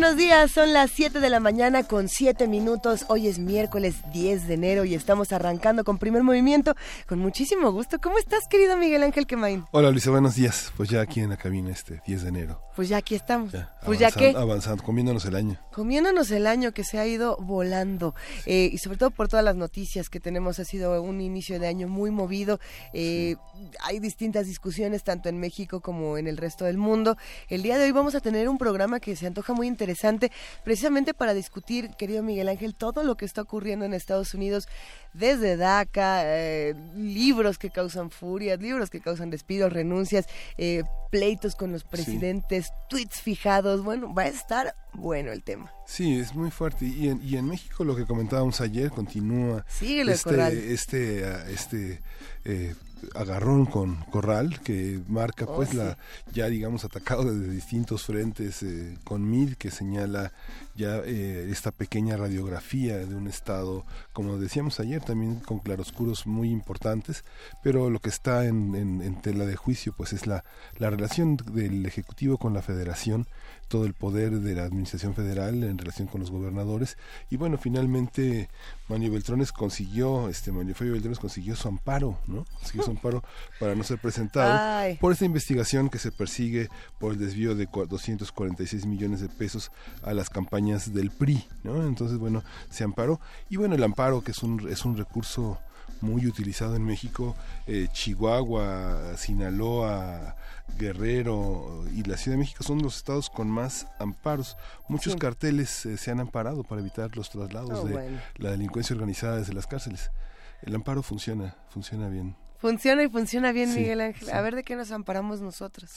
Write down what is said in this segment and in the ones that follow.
Buenos días, son las 7 de la mañana con 7 minutos. Hoy es miércoles 10 de enero y estamos arrancando con primer movimiento con muchísimo gusto. ¿Cómo estás, querido Miguel Ángel Quemain? Hola, Luisa, buenos días. Pues ya aquí en la cabina este 10 de enero. Pues ya aquí estamos. pues ya qué. Avanzando, comiéndonos el año. Comiéndonos el año que se ha ido volando. Eh, y sobre todo por todas las noticias que tenemos. Ha sido un inicio de año muy movido. Eh, hay distintas discusiones tanto en México como en el resto del mundo. El día de hoy vamos a tener un programa que se antoja muy interesante interesante precisamente para discutir, querido Miguel Ángel, todo lo que está ocurriendo en Estados Unidos desde DACA, eh, libros que causan furia, libros que causan despidos, renuncias, eh, pleitos con los presidentes, tweets fijados. Bueno, va a estar bueno el tema. Sí, es muy fuerte. Y en, y en México lo que comentábamos ayer continúa. Síguelo, este, este, ah, este eh, agarrón con Corral que marca oh, pues la ya digamos atacado desde distintos frentes eh, con MIR que señala ya eh, esta pequeña radiografía de un estado como decíamos ayer también con claroscuros muy importantes pero lo que está en, en tela de juicio pues es la, la relación del ejecutivo con la federación todo el poder de la administración federal en relación con los gobernadores. Y bueno finalmente Manuel Beltrones consiguió este Manuel Beltrones consiguió su amparo no consiguió su amparo para no ser presentado por esta investigación que se persigue por el desvío de 246 millones de pesos a las campañas del PRI no entonces bueno se amparó. Y bueno el amparo que es un es un recurso muy utilizado en México, eh, Chihuahua, Sinaloa, Guerrero y la Ciudad de México son los estados con más amparos. Muchos carteles eh, se han amparado para evitar los traslados oh, de la delincuencia organizada desde las cárceles. El amparo funciona, funciona bien. Funciona y funciona bien, Miguel Ángel. A ver de qué nos amparamos nosotros.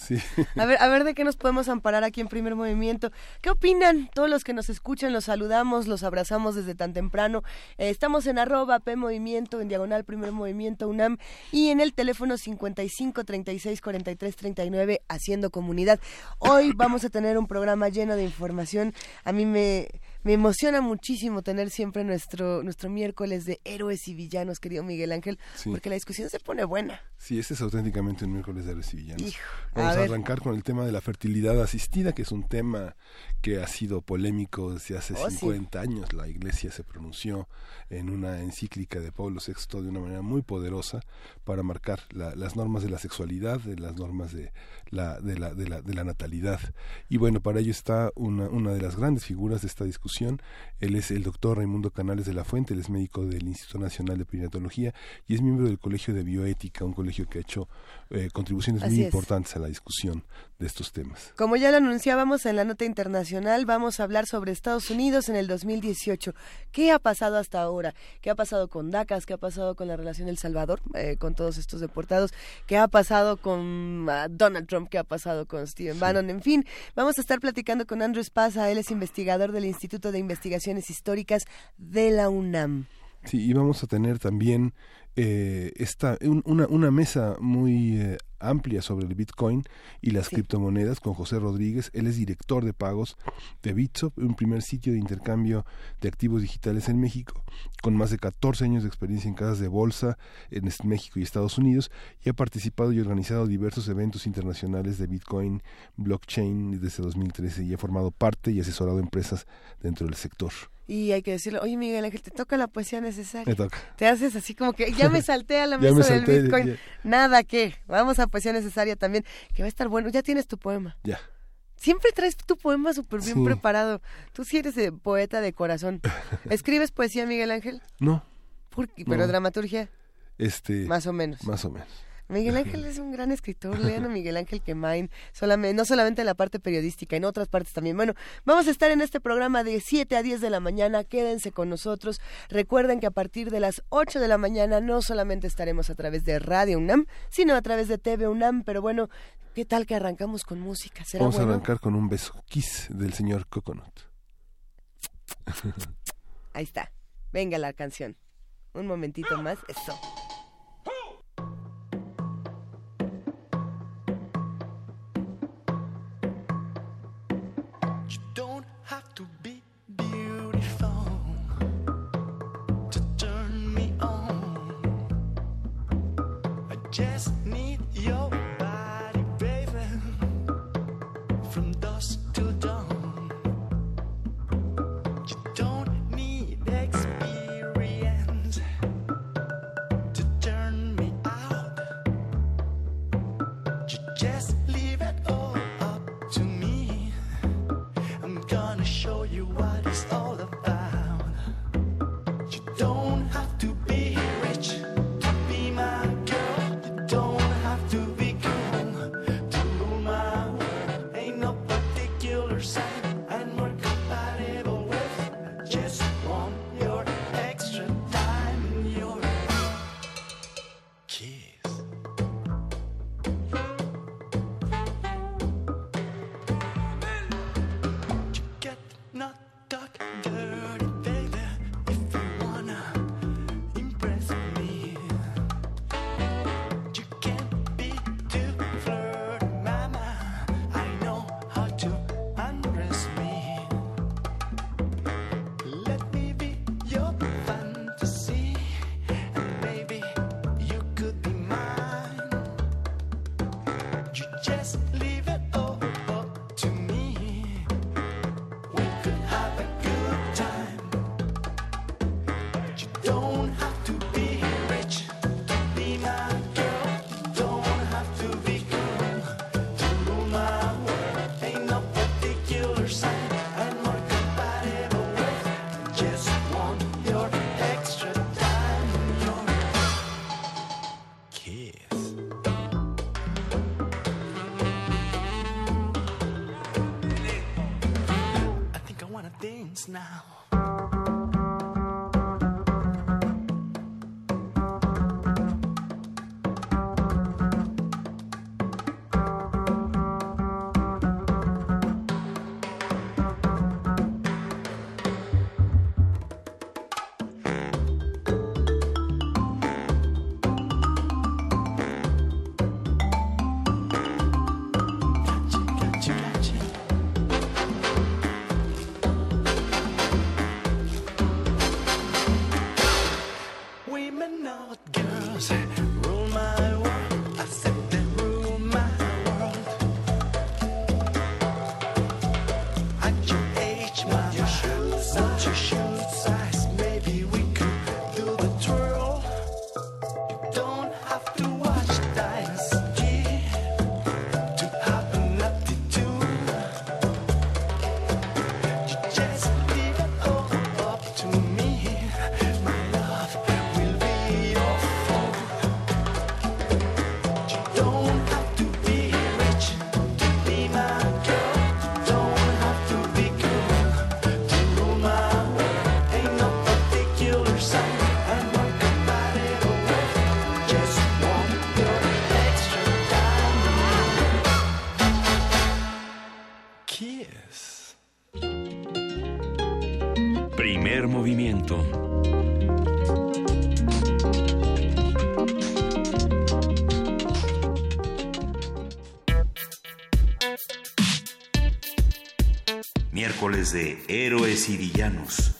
A ver, a ver de qué nos podemos amparar aquí en Primer Movimiento. ¿Qué opinan? Todos los que nos escuchan, los saludamos, los abrazamos desde tan temprano. Eh, estamos en arroba P Movimiento, en diagonal Primer Movimiento UNAM y en el teléfono 55 36 43 39 haciendo comunidad. Hoy vamos a tener un programa lleno de información. A mí me me emociona muchísimo tener siempre nuestro, nuestro miércoles de héroes y villanos, querido Miguel Ángel, porque la discusión se pone buena. Sí, este es auténticamente un miércoles de villanos. Vamos a, arrancar con el tema de la fertilidad asistida, que es un tema que ha sido polémico desde hace 50 años. La Iglesia se pronunció en una encíclica de Pablo VI de una manera muy poderosa para marcar las normas de la sexualidad, de las normas de la, de la, de la, de la natalidad. Y bueno, para ello está una, una de las grandes figuras de esta discusión. Él es el doctor Raimundo Canales de la Fuente, él es médico del Instituto Nacional de Perinatología y es miembro del Colegio de Bioética, un colegio que ha hecho eh, contribuciones muy importantes a la discusión de estos temas. Como ya lo anunciábamos en la nota internacional, vamos a hablar sobre Estados Unidos en el 2018. ¿Qué ha pasado hasta ahora? ¿Qué ha pasado con DACAS? ¿Qué ha pasado con la relación El Salvador, eh, con todos estos deportados? ¿Qué ha pasado con ah, Donald Trump? ¿Qué ha pasado con Steven Bannon? En fin, vamos a estar platicando con Andrew Spaza, él es investigador del Instituto de Investigaciones Históricas de la UNAM. Sí, y vamos a tener también eh, esta, una, una mesa muy eh, amplia sobre el Bitcoin y las criptomonedas con José Rodríguez. Él es director de pagos de Bitsop, un primer sitio de intercambio de activos digitales en México, con más de 14 años de experiencia en casas de bolsa en México y Estados Unidos, y ha participado y organizado diversos eventos internacionales de Bitcoin, blockchain desde 2013 y ha formado parte y asesorado empresas dentro del sector y hay que decirle, oye Miguel Ángel, te toca la poesía necesaria. Me toca. Te haces así como que ya me salté a la mesa del Bitcoin. Nada que, vamos a poesía necesaria también, que va a estar bueno. Ya tienes tu poema. Ya. Siempre traes tu poema súper bien preparado. Tú sí eres poeta de corazón. ¿Escribes poesía, Miguel Ángel? No. ¿Pero dramaturgia? Este. Más o menos. Más o menos. Miguel Ángel es un gran escritor, lean a Miguel Ángel Quemain, solamente, no solamente en la parte periodística, en otras partes también. Bueno, vamos a estar en este programa de 7 a 10 de la mañana, quédense con nosotros. Recuerden que a partir de las 8 de la mañana no solamente estaremos a través de Radio UNAM, sino a través de TV UNAM, pero bueno, ¿qué tal que arrancamos con música? vamos a arrancar con un beso, kiss del señor Coconut. Ahí está, venga la canción. Un momentito más, eso. Just Miércoles de Héroes y Villanos.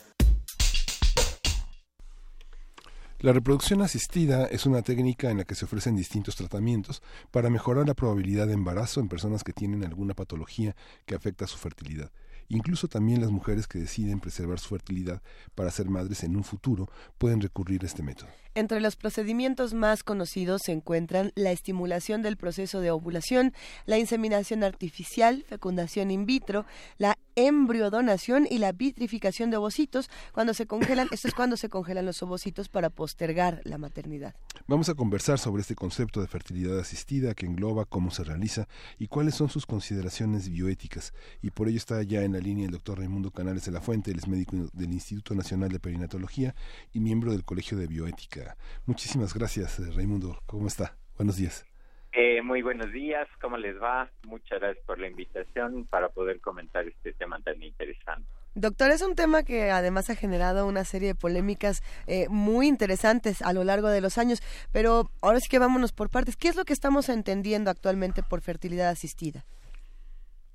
La reproducción asistida es una técnica en la que se ofrecen distintos tratamientos para mejorar la probabilidad de embarazo en personas que tienen alguna patología que afecta su fertilidad. Incluso también las mujeres que deciden preservar su fertilidad para ser madres en un futuro pueden recurrir a este método. Entre los procedimientos más conocidos se encuentran la estimulación del proceso de ovulación, la inseminación artificial, fecundación in vitro, la embriodonación y la vitrificación de ovocitos. Cuando se congelan, esto es cuando se congelan los ovocitos para postergar la maternidad. Vamos a conversar sobre este concepto de fertilidad asistida que engloba cómo se realiza y cuáles son sus consideraciones bioéticas. Y por ello está ya en la línea el doctor Raimundo Canales de la Fuente, él es médico del Instituto Nacional de Perinatología y miembro del Colegio de Bioética. Muchísimas gracias, Raimundo. ¿Cómo está? Buenos días. Eh, muy buenos días, ¿cómo les va? Muchas gracias por la invitación para poder comentar este tema tan interesante. Doctor, es un tema que además ha generado una serie de polémicas eh, muy interesantes a lo largo de los años, pero ahora sí que vámonos por partes. ¿Qué es lo que estamos entendiendo actualmente por fertilidad asistida?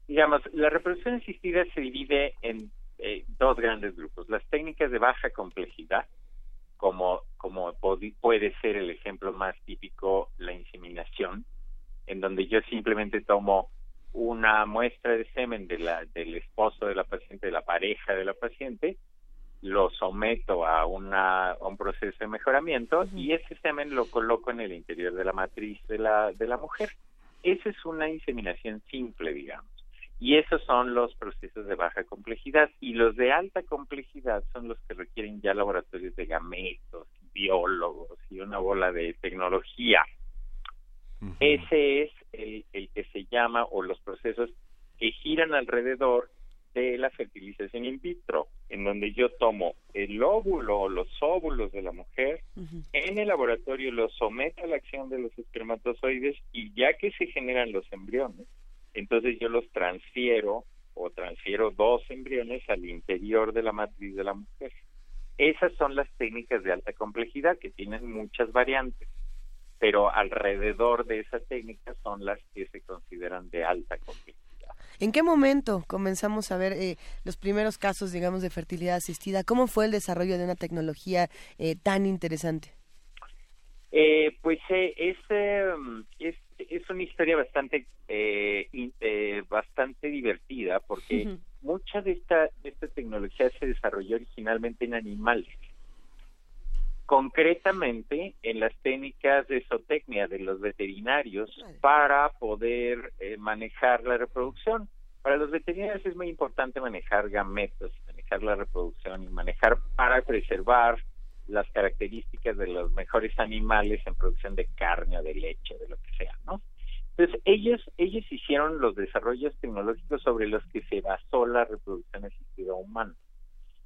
Digamos, la reproducción asistida se divide en eh, dos grandes grupos. Las técnicas de baja complejidad, como, como puede ser el ejemplo más típico, la inseminación, en donde yo simplemente tomo una muestra de semen de la, del esposo de la paciente, de la pareja de la paciente, lo someto a, una, a un proceso de mejoramiento y ese semen lo coloco en el interior de la matriz de la, de la mujer. Esa es una inseminación simple, digamos. Y esos son los procesos de baja complejidad. Y los de alta complejidad son los que requieren ya laboratorios de gametos, biólogos y una bola de tecnología. Ese es el, el que se llama, o los procesos que giran alrededor de la fertilización in vitro, en donde yo tomo el óvulo o los óvulos de la mujer, en el laboratorio los someto a la acción de los espermatozoides y ya que se generan los embriones, entonces yo los transfiero o transfiero dos embriones al interior de la matriz de la mujer. Esas son las técnicas de alta complejidad que tienen muchas variantes, pero alrededor de esas técnicas son las que se consideran de alta complejidad. ¿En qué momento comenzamos a ver eh, los primeros casos, digamos, de fertilidad asistida? ¿Cómo fue el desarrollo de una tecnología eh, tan interesante? Eh, pues es, es es una historia bastante eh, eh, bastante divertida porque mucha de esta de esta tecnología se desarrolló originalmente en animales. Concretamente en las técnicas de zootecnia de los veterinarios para poder eh, manejar la reproducción. Para los veterinarios es muy importante manejar gametos manejar la reproducción y manejar para preservar las características de los mejores animales en producción de carne o de leche, de lo que sea, ¿no? Entonces, ellos, ellos hicieron los desarrollos tecnológicos sobre los que se basó la reproducción asistida humana.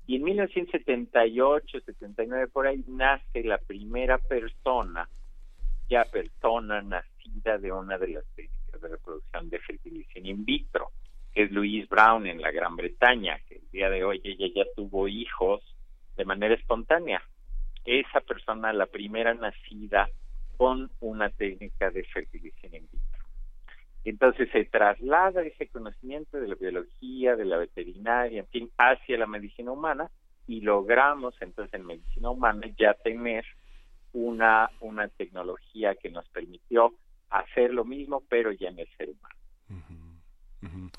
Y en 1978, 79, por ahí nace la primera persona, ya persona nacida de una de las técnicas de reproducción de fertilización in vitro, que es Louise Brown en la Gran Bretaña, que el día de hoy ella ya tuvo hijos de manera espontánea esa persona la primera nacida con una técnica de fertilización in vitro. Entonces se traslada ese conocimiento de la biología, de la veterinaria, en fin, hacia la medicina humana y logramos entonces en medicina humana ya tener una, una tecnología que nos permitió hacer lo mismo, pero ya en el ser humano.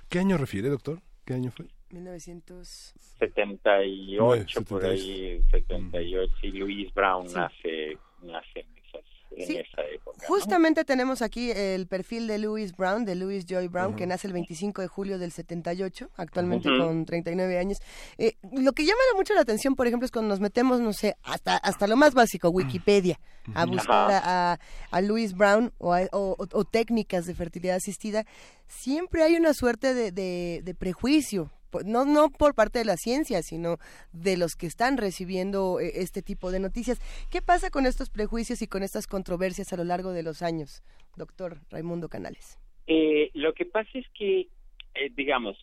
¿Qué año refiere, doctor? ¿Qué año fue? 1978, por ahí, 78, y Louise Brown nace, nace en, esa época. Justamente tenemos aquí el perfil de Louise Brown, de Louise Joy Brown, que nace el 25 de julio del 78, actualmente con 39 años. Eh, lo que llama mucho la atención, por ejemplo, es cuando nos metemos, no sé, hasta, hasta lo más básico, Wikipedia, a buscar a, a, Louise Brown o, o, técnicas de fertilidad asistida, siempre hay una suerte de, de, de prejuicio no, no por parte de la ciencia, sino de los que están recibiendo eh, este tipo de noticias. ¿Qué pasa con estos prejuicios y con estas controversias a lo largo de los años, doctor Raimundo Canales? Eh, lo que pasa es que, eh, digamos,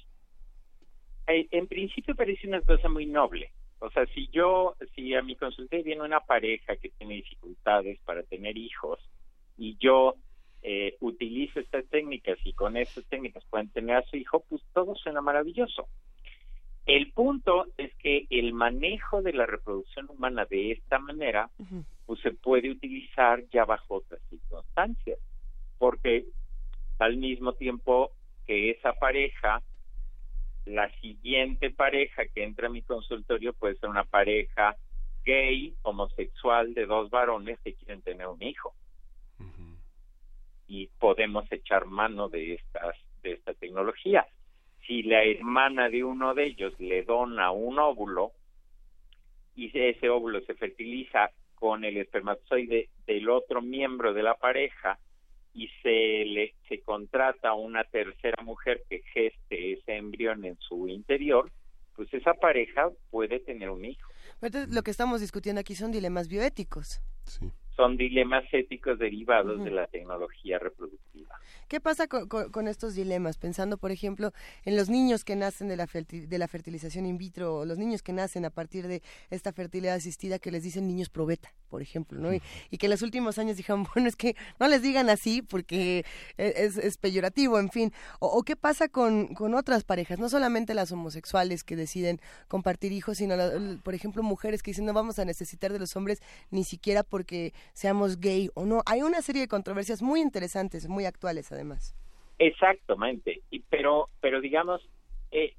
en principio parece una cosa muy noble. O sea, si yo, si a mi consulta viene una pareja que tiene dificultades para tener hijos y yo eh, utilizo estas técnicas y con estas técnicas pueden tener a su hijo, pues todo suena maravilloso. El punto es que el manejo de la reproducción humana de esta manera, pues se puede utilizar ya bajo otras circunstancias, porque al mismo tiempo que esa pareja, la siguiente pareja que entra a mi consultorio puede ser una pareja gay, homosexual de dos varones que quieren tener un hijo y podemos echar mano de estas de esta tecnología. si la hermana de uno de ellos le dona un óvulo y ese óvulo se fertiliza con el espermatozoide del otro miembro de la pareja y se le se contrata a una tercera mujer que geste ese embrión en su interior, pues esa pareja puede tener un hijo. Entonces, lo que estamos discutiendo aquí son dilemas bioéticos. Sí. Son dilemas éticos derivados de la tecnología reproductiva. ¿Qué pasa con, con- con estos dilemas? Pensando, por ejemplo, en los niños que nacen de la, de la fertilización in vitro, o los niños que nacen a partir de esta fertilidad asistida que les dicen niños probeta, por ejemplo, ¿no? Y, y que en los últimos años dijeron, bueno, es que no les digan así porque e- es, es peyorativo, en fin. O, o qué pasa con, con otras parejas, no solamente las homosexuales que deciden compartir hijos, sino, la- por ejemplo, mujeres que dicen, no vamos a necesitar de los hombres ni siquiera porque seamos gay o no. Hay una serie de controversias muy interesantes, muy actuales además. Exactamente, y pero pero digamos eh,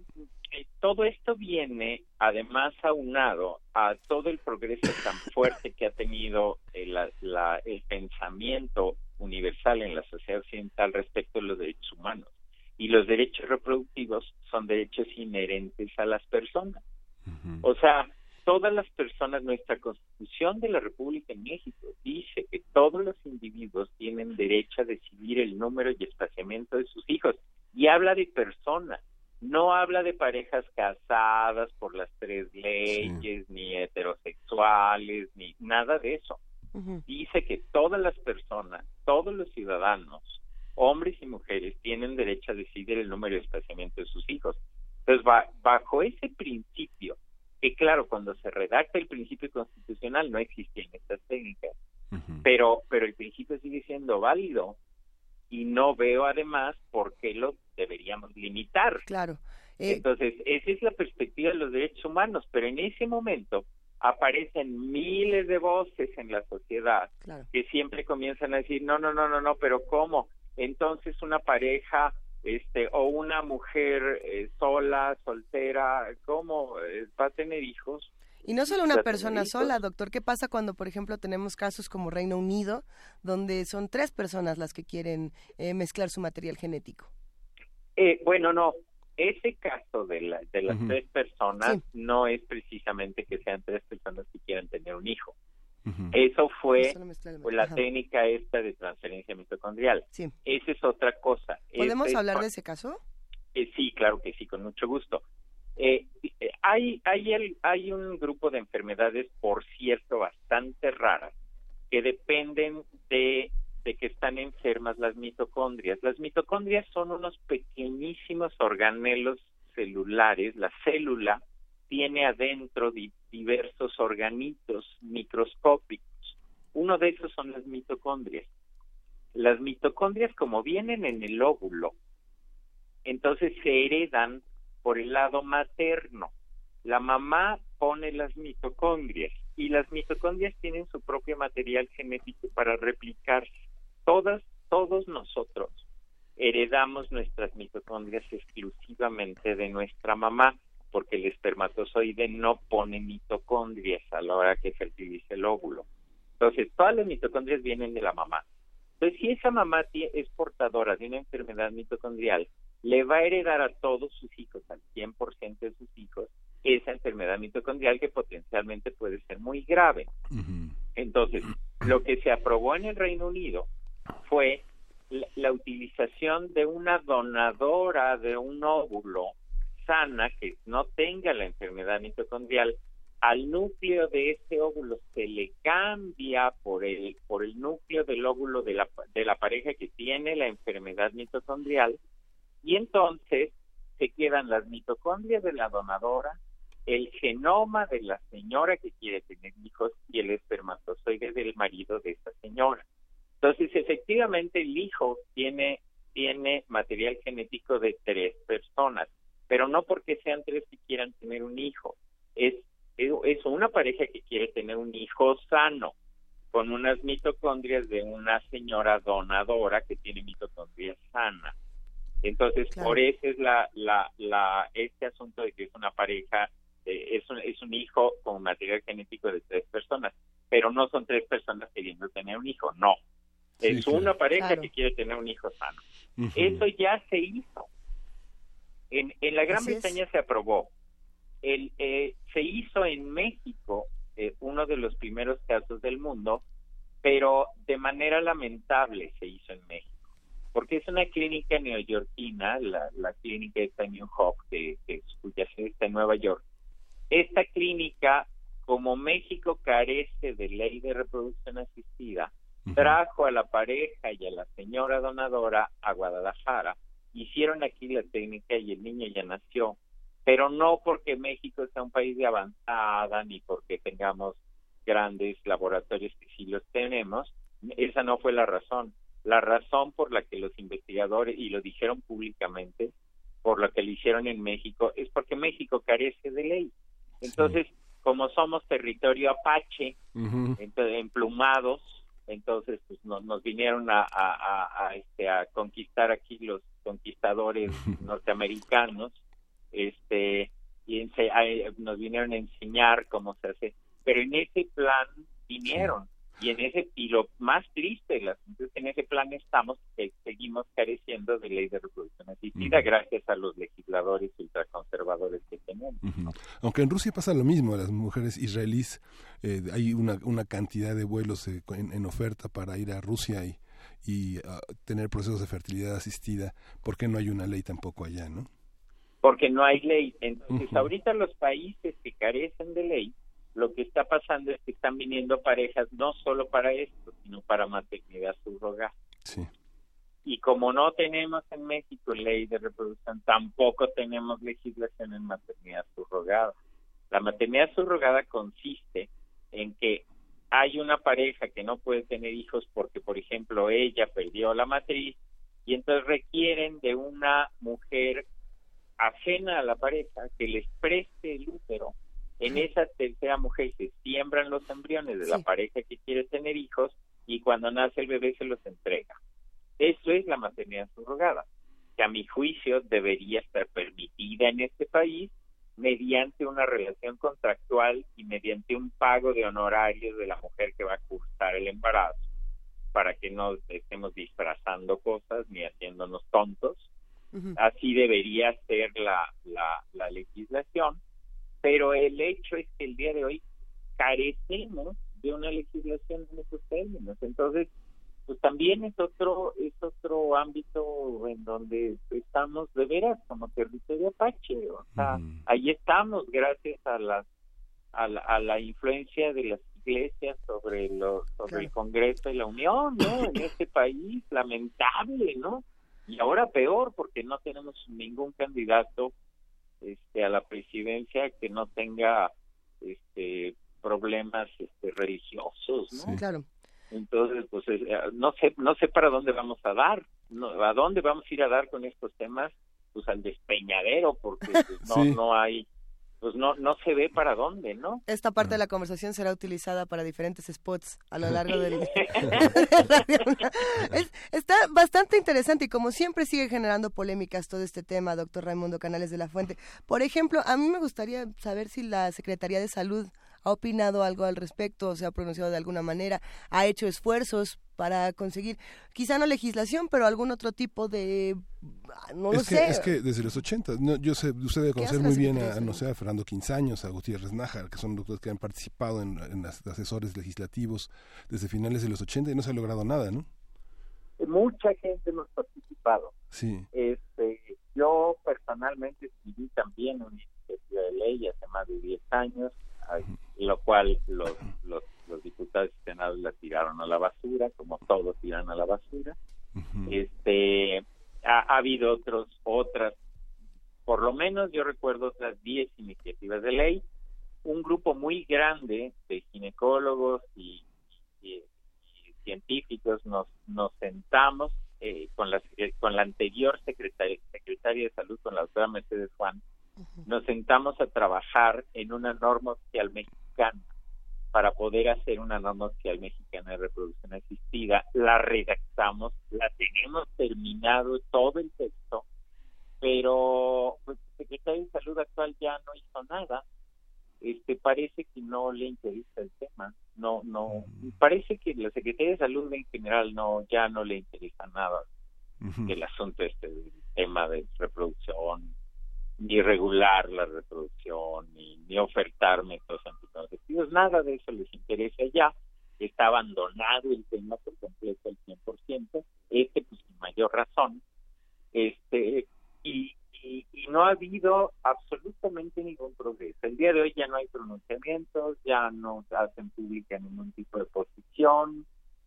eh, todo esto viene además aunado a todo el progreso tan fuerte que ha tenido eh, la- la- el pensamiento universal en la sociedad occidental respecto a los derechos humanos y los derechos reproductivos son derechos inherentes a las personas. O sea, todas las personas, nuestra Constitución de la República de México dice que todos los individuos tienen derecho a decidir el número y espaciamiento de sus hijos y habla de personas, no habla de parejas casadas por las tres leyes, ni heterosexuales, ni nada de eso. Dice que todas las personas, todos los ciudadanos, hombres y mujeres, tienen derecho a decidir el número y espaciamiento de sus hijos. Entonces, ba- bajo ese principio, claro, cuando se redacta el principio constitucional no existían estas técnicas, pero, pero el principio sigue siendo válido y no veo además por qué lo deberíamos limitar. Claro. Eh, Entonces, esa es la perspectiva de los derechos humanos, pero en ese momento aparecen miles de voces en la sociedad Claro. que siempre comienzan a decir, no, no, no, no, no, pero ¿cómo? Entonces una pareja este o una mujer eh, sola, soltera, ¿cómo eh, va a tener hijos? Y no solo una persona sola, doctor. ¿Qué pasa cuando, por ejemplo, tenemos casos como Reino Unido, donde son tres personas las que quieren eh, mezclar su material genético? Eh, bueno, no, ese caso de, la, de las tres personas no es precisamente que sean tres personas que quieran tener un hijo. Eso fue pues, la Ajá. técnica esta de transferencia mitocondrial. Sí. Esa es otra cosa. ¿Podemos hablar de ese caso? Eh, sí, claro que sí, con mucho gusto. Eh, eh, hay, hay, el- hay un grupo de enfermedades, por cierto, bastante raras, que dependen de, de que están enfermas las mitocondrias. Las mitocondrias son unos pequeñísimos organelos celulares. La célula tiene adentro di- diversos organitos microscópicos. Uno de esos son las mitocondrias. Las mitocondrias, como vienen en el óvulo, entonces se heredan por el lado materno. La mamá pone las mitocondrias y las mitocondrias tienen su propio material genético para replicarse. Todas, todos nosotros heredamos nuestras mitocondrias exclusivamente de nuestra mamá, porque el espermatozoide no pone mitocondrias a la hora que fertiliza el óvulo. Entonces, todas las mitocondrias vienen de la mamá. Entonces, si esa mamá es portadora de una enfermedad mitocondrial, le va a heredar a todos sus hijos, al 100% de sus hijos, esa enfermedad mitocondrial que potencialmente puede ser muy grave. Entonces, lo que se aprobó en el Reino Unido fue la, la utilización de una donadora de un óvulo sana que no tenga la enfermedad mitocondrial al núcleo de ese óvulo se le cambia por el por el núcleo del óvulo de la de la pareja que tiene la enfermedad mitocondrial y entonces se quedan las mitocondrias de la donadora, el genoma de la señora que quiere tener hijos y el espermatozoide del marido de esa señora. Entonces, efectivamente, el hijo tiene, tiene material genético de tres personas, pero no porque sean tres que quieran tener un hijo. Es, es una pareja que quiere tener un hijo sano, con unas mitocondrias de una señora donadora que tiene mitocondrias sanas. Entonces, Claro. por eso es la, la, la, este asunto de que es una pareja, eh, es, un, es un hijo con material genético de tres personas, pero no son tres personas queriendo tener un hijo, no. Sí, es claro. una pareja Claro. que quiere tener un hijo sano. Eso ya se hizo. En, en la Gran Bretaña se aprobó. El, eh, se hizo en México eh, uno de los primeros casos del mundo, pero de manera lamentable se hizo en México porque es una clínica neoyorquina, la, la clínica de New Hope, que, que cuya sede está en Nueva York. Esta clínica, como México carece de ley de reproducción asistida, trajo a la pareja y a la señora donadora a Guadalajara, hicieron aquí la técnica y el niño ya nació, pero no porque México sea un país de avanzada ni porque tengamos grandes laboratorios que sí los tenemos, esa no fue la razón. La razón por la que los investigadores, y lo dijeron públicamente, por lo que lo hicieron en México, es porque México carece de ley. Entonces, como somos territorio apache, emplumados, entonces pues nos vinieron a, a, este, a conquistar aquí los conquistadores norteamericanos, este y nos vinieron a enseñar cómo se hace, pero en ese plan vinieron y en ese y lo más triste en ese plan estamos que seguimos careciendo de ley de reproducción asistida gracias a los legisladores ultraconservadores que tenemos. Aunque en Rusia pasa lo mismo las mujeres israelíes eh, hay una, una cantidad de vuelos eh, en, oferta para ir a Rusia y y ah, tener procesos de fertilidad asistida ¿por qué no hay una ley tampoco allá no porque no hay ley entonces ahorita los países que carecen de ley lo que está pasando es que están viniendo parejas no solo para esto, sino para maternidad subrogada. Sí. Y como no tenemos en México ley de reproducción, tampoco tenemos legislación en maternidad subrogada. La maternidad subrogada consiste en que hay una pareja que no puede tener hijos porque, por ejemplo, ella perdió la matriz y entonces requieren de una mujer ajena a la pareja que les preste el útero. En esa tercera mujer se siembran los embriones de la pareja que quiere tener hijos y cuando nace el bebé se los entrega. Eso es la maternidad subrogada, que a mi juicio debería estar permitida en este país mediante una relación contractual y mediante un pago de honorarios de la mujer que va a cursar el embarazo, para que no estemos disfrazando cosas ni haciéndonos tontos. Así debería ser la, la, la legislación pero el hecho es que el día de hoy carecemos de una legislación en esos términos. Entonces, pues también es otro es otro ámbito en donde estamos de veras como territorio apache. O sea, ahí estamos gracias a la, a la, a la influencia de las iglesias sobre lo, sobre el Congreso y la Unión, ¿no? En este país, lamentable, ¿no? Y ahora peor porque no tenemos ningún candidato este, a la presidencia que no tenga este, problemas este, religiosos, ¿no? Claro. Entonces, pues eh, no sé, no sé para dónde vamos a dar, a dónde vamos a ir a dar con estos temas, pues al despeñadero, porque pues, no, no hay pues no, no se ve para dónde, ¿no? Esta parte de la conversación será utilizada para diferentes spots a lo largo del está bastante interesante y como siempre sigue generando polémicas todo este tema, doctor Raimundo Canales de la Fuente. Por ejemplo, a mí me gustaría saber si la Secretaría de Salud ha opinado algo al respecto, se ha pronunciado de alguna manera, ha hecho esfuerzos para conseguir, quizá no legislación, pero algún otro tipo de, no lo es sé. Es que desde los 80, yo sé, usted debe conocer muy bien a, no sé, a Fernando Quinzaños, a Gutiérrez Nájar, que son doctores que han participado en, en las asesores legislativos desde finales de los 80 y no se ha logrado nada, ¿no? Mucha gente hemos participado. Sí. Este, yo personalmente escribí también una iniciativa de ley hace más de 10 años, lo cual los, los los diputados y senadores la tiraron a la basura, como todos tiran a la basura. Este ha, habido otros otras, por lo menos yo recuerdo otras 10 iniciativas de ley. Un grupo muy grande de ginecólogos y, científicos nos nos sentamos eh, con la con la anterior secretaria, secretaria de salud, con la doctora Mercedes Juan, nos sentamos a trabajar en una norma social mexicana para poder hacer una norma social mexicana de reproducción asistida. La redactamos, la tenemos terminado todo el texto, pero pues, el secretario de Salud actual ya no hizo nada. Este parece que no le interesa el tema. No, no, parece que la Secretaría de Salud en general no ya no le interesa nada el asunto este del tema de reproducción ni regular la reproducción, ni, ni ofertar métodos anticonceptivos, nada de eso les interesa ya. Está abandonado el tema por completo al 100%, este pues sin mayor razón. Este, y, y, no ha habido absolutamente ningún progreso. El día de hoy ya no hay pronunciamientos, ya no hacen pública ningún tipo de posición,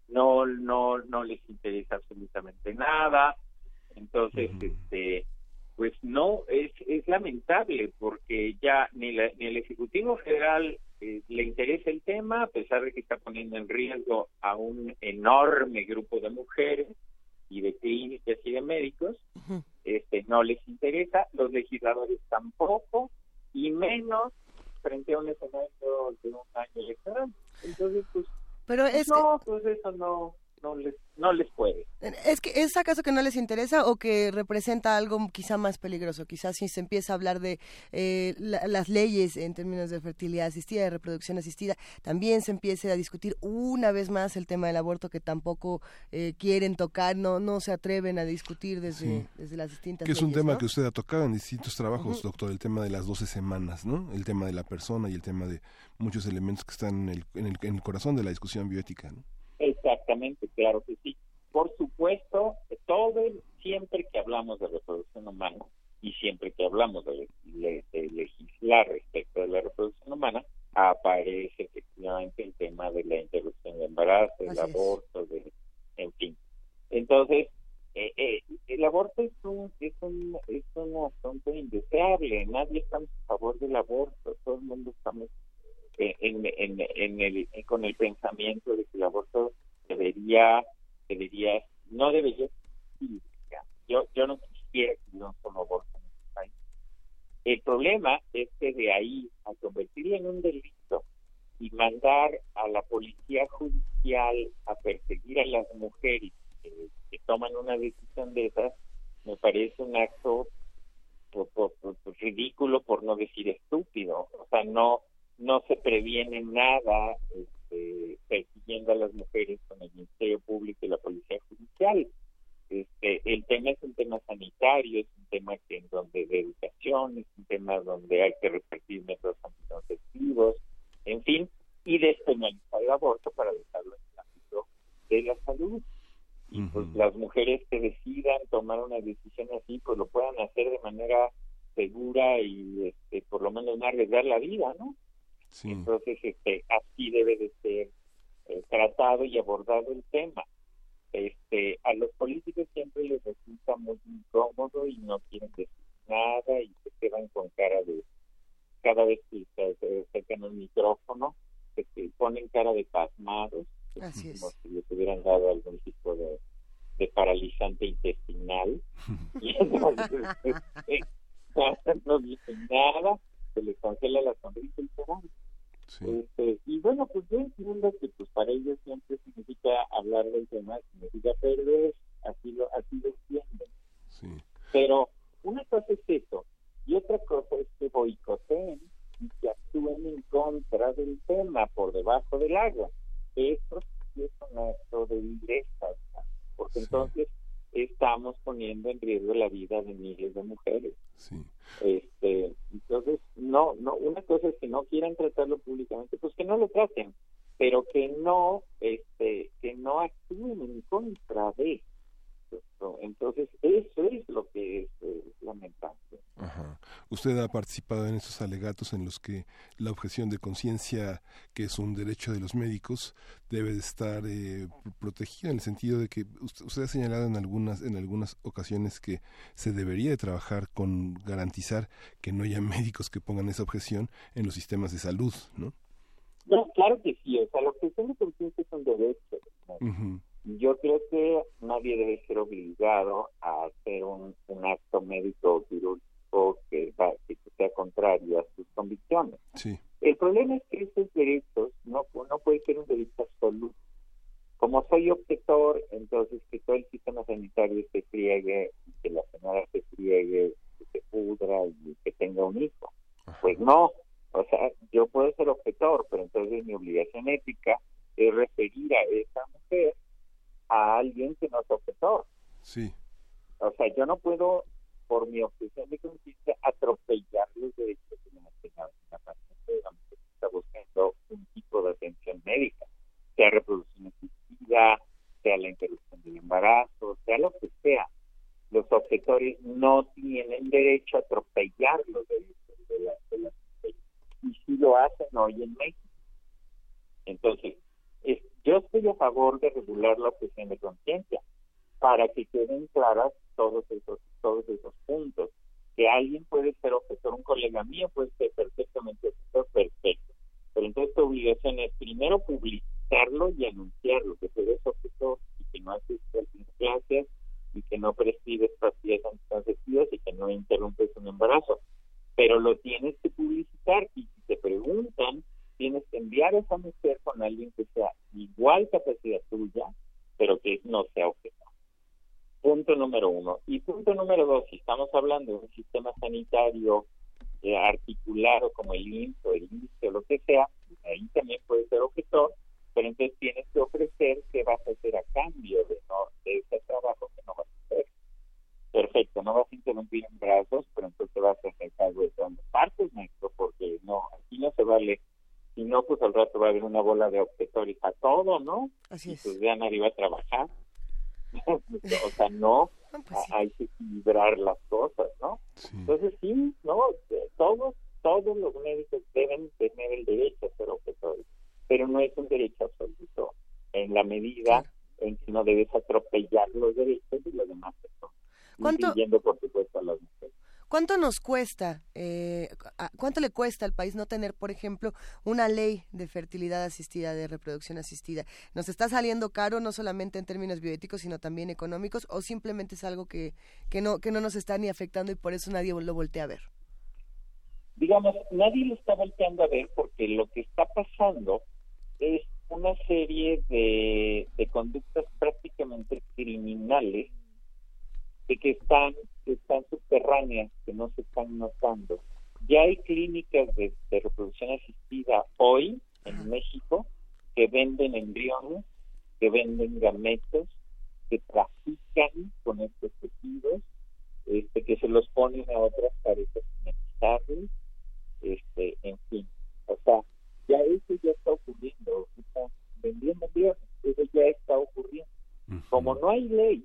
no, no, no les interesa absolutamente nada. Entonces, este, pues no, es, es lamentable porque ya ni, ni el Ejecutivo Federal eh, le interesa el tema, a pesar de que está poniendo en riesgo a un enorme grupo de mujeres y de clínicas y de médicos, este no les interesa, los legisladores tampoco, y menos frente a un escenario de un año electoral. Entonces, pues, Pero es no, pues eso no, no les, no les puede. ¿Es que es acaso que no les interesa o que representa algo quizá más peligroso? Quizás si se empieza a hablar de eh, las leyes en términos de fertilidad asistida, de reproducción asistida, también se empiece a discutir una vez más el tema del aborto que tampoco eh, quieren tocar, no no se atreven a discutir desde, desde las distintas Que es un tema que usted ha tocado en distintos trabajos, doctor, el tema de las 12 semanas, ¿no? El tema de la persona y el tema de muchos elementos que están en el, en el, en el corazón de la discusión bioética, ¿no? Exactamente, claro que sí. Por supuesto, todo siempre que hablamos de reproducción humana y siempre que hablamos de, legislar respecto de la reproducción humana, aparece efectivamente el tema de la interrupción de embarazo, el aborto, de, en fin. Entonces, eh, eh, el aborto es un, es un es un asunto indeseable. Nadie está a favor del aborto. Todo el mundo estamos en, en, en el, con el pensamiento de que el aborto debería, debería no debería Yo, yo no quisiera que aborto en este país. El problema es que de ahí a convertirlo en un delito y mandar a la policía judicial a perseguir a las mujeres que, toman una decisión de esas, me parece un acto ridículo, por no decir estúpido. O sea, no no se previene nada este, persiguiendo a las mujeres con el Ministerio Público y la Policía Judicial. Este, el tema es un tema sanitario, es un tema que en donde de educación, es un tema donde hay que repartir métodos anticonceptivos, en fin, y despenalizar el aborto para dejarlo en el ámbito de la salud. Y pues las mujeres que decidan tomar una decisión así, pues lo puedan hacer de manera segura y este, por lo menos no arriesgar la vida, ¿no? Entonces, este, así debe de ser eh, tratado y abordado el tema. Este, a los políticos siempre les resulta muy incómodo y no quieren decir nada y se quedan con cara de cada vez que se acercan un micrófono, se ponen cara de pasmados, como si les hubieran dado algún tipo de, de paralizante intestinal. y entonces, este, no dicen nada, se les congela la sonrisa y se van. Este, y bueno, pues yo entiendo que pues para ellos siempre significa hablar del tema, significa perder, así lo, así lo entienden. Pero una cosa es eso, y otra cosa es que boicoteen y que actúen en contra del tema, por debajo del agua. Eso sí es un acto de dureza, porque entonces estamos poniendo en riesgo la vida de miles de mujeres. Este, entonces, no, no, una cosa es que no quieran tratarlo públicamente, pues que no lo traten, pero que no, este, que no actúen en contra de. Entonces, eso es lo que es eh, lamentable. Usted ha participado en esos alegatos en los que la objeción de conciencia, que es un derecho de los médicos, debe de estar eh, protegida en el sentido de que usted, ha señalado en algunas en algunas ocasiones que se debería de trabajar con garantizar que no haya médicos que pongan esa objeción en los sistemas de salud, ¿no? No, claro que sí. O sea, la objeción de conciencia es un derecho. Yo creo que nadie debe ser obligado a hacer un, acto médico quirúrgico que, que sea contrario a sus convicciones. El problema es que esos derechos no, no puede ser un derecho absoluto. Como soy objetor, entonces que todo el sistema sanitario se friegue, que la señora se friegue, que se pudra y que tenga un hijo. Pues no, o sea, yo puedo ser objetor, pero entonces mi obligación ética es referir a esa mujer a alguien que no es objetor. Sí. O sea, yo no puedo por mi obsesión de conciencia, atropellar los derechos de una paciente que está buscando un tipo de atención médica, sea reproducción asistida, sea la interrupción del embarazo, sea lo que sea. Los objetores no tienen derecho a atropellar los derechos de la, de la y si lo hacen hoy en México. Entonces, es- yo estoy a favor de regular la objeción de conciencia para que queden claras todos esos, todos esos puntos. Que alguien puede ser objetor, un colega mío puede ser perfectamente objetor, perfecto. Pero entonces tu obligación es primero publicitarlo y anunciarlo, que tú eres objetor y que no asistes a las clases y que no prescribes pastillas anticonceptivas y que no interrumpes un embarazo. Pero lo tienes que publicitar y si te preguntan, tienes que enviar a esa mujer con alguien que sea igual capacidad tuya, pero que no sea objetor. Punto número uno. Y punto número dos, si estamos hablando de un sistema sanitario eh, articulado como el IMSS o el INSS o lo que sea, ahí también puede ser objetor, pero entonces tienes que ofrecer qué vas a hacer a cambio de, no, de ese trabajo que no vas a hacer. Perfecto, no vas a interrumpir en brazos, pero entonces vas a hacer cargo de todas partes, maestro, porque no, aquí no se vale. Si no, pues al rato va a haber una bola de objetores a todo, ¿no? Así y es. pues ya nadie va a trabajar. o sea, no, No, pues sí. hay que equilibrar las cosas, ¿no? Sí. Entonces sí, no, todos, todos los médicos deben tener el derecho a ser objetores, pero no es un derecho absoluto en la medida en que no debes atropellar los derechos de los demás personas, ¿Cuánto- incluyendo por supuesto a las mujeres. ¿Cuánto nos cuesta, eh, cuánto le cuesta al país no tener, por ejemplo, una ley de fertilidad asistida, de reproducción asistida? ¿Nos está saliendo caro no solamente en términos bioéticos, sino también económicos, o simplemente es algo que, que, no, que no nos está ni afectando y por eso nadie lo voltea a ver? digamos, nadie lo está volteando a ver porque lo que está pasando es una serie de, de conductas prácticamente criminales de que están, que están subterráneas, que no se están notando. Ya hay clínicas de, de reproducción asistida hoy en México que venden embriones, que venden gametos, que trafican con estos tejidos, este, que se los ponen a otras parejas inestables, este, en fin. O sea, ya eso ya está ocurriendo, están vendiendo embriones, eso ya está ocurriendo. Como no hay ley,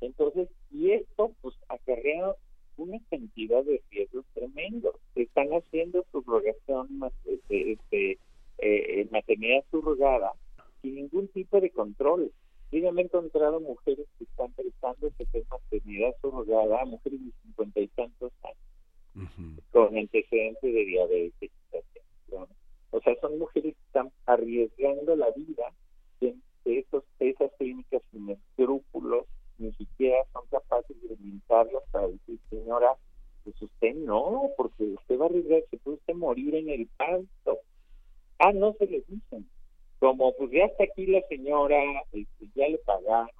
entonces, y esto pues acarrea una cantidad de riesgos tremendos. Están haciendo subrogación, este, este, eh, maternidad subrogada sin ningún tipo de control. Yo ya me he encontrado mujeres que están pensando que es maternidad subrogada, mujeres de cincuenta y tantos años, con antecedentes de diabetes. hipertensión. O sea, son mujeres que están arriesgando la vida de, de esos, de esas clínicas sin escrúpulos, ni siquiera son capaces de orientarlos para decir, señora, pues usted no, porque usted va a arriesgarse, puede usted morir en el parto. Ah, no se les dicen. Como pues ya está aquí la señora, este, ya le pagaron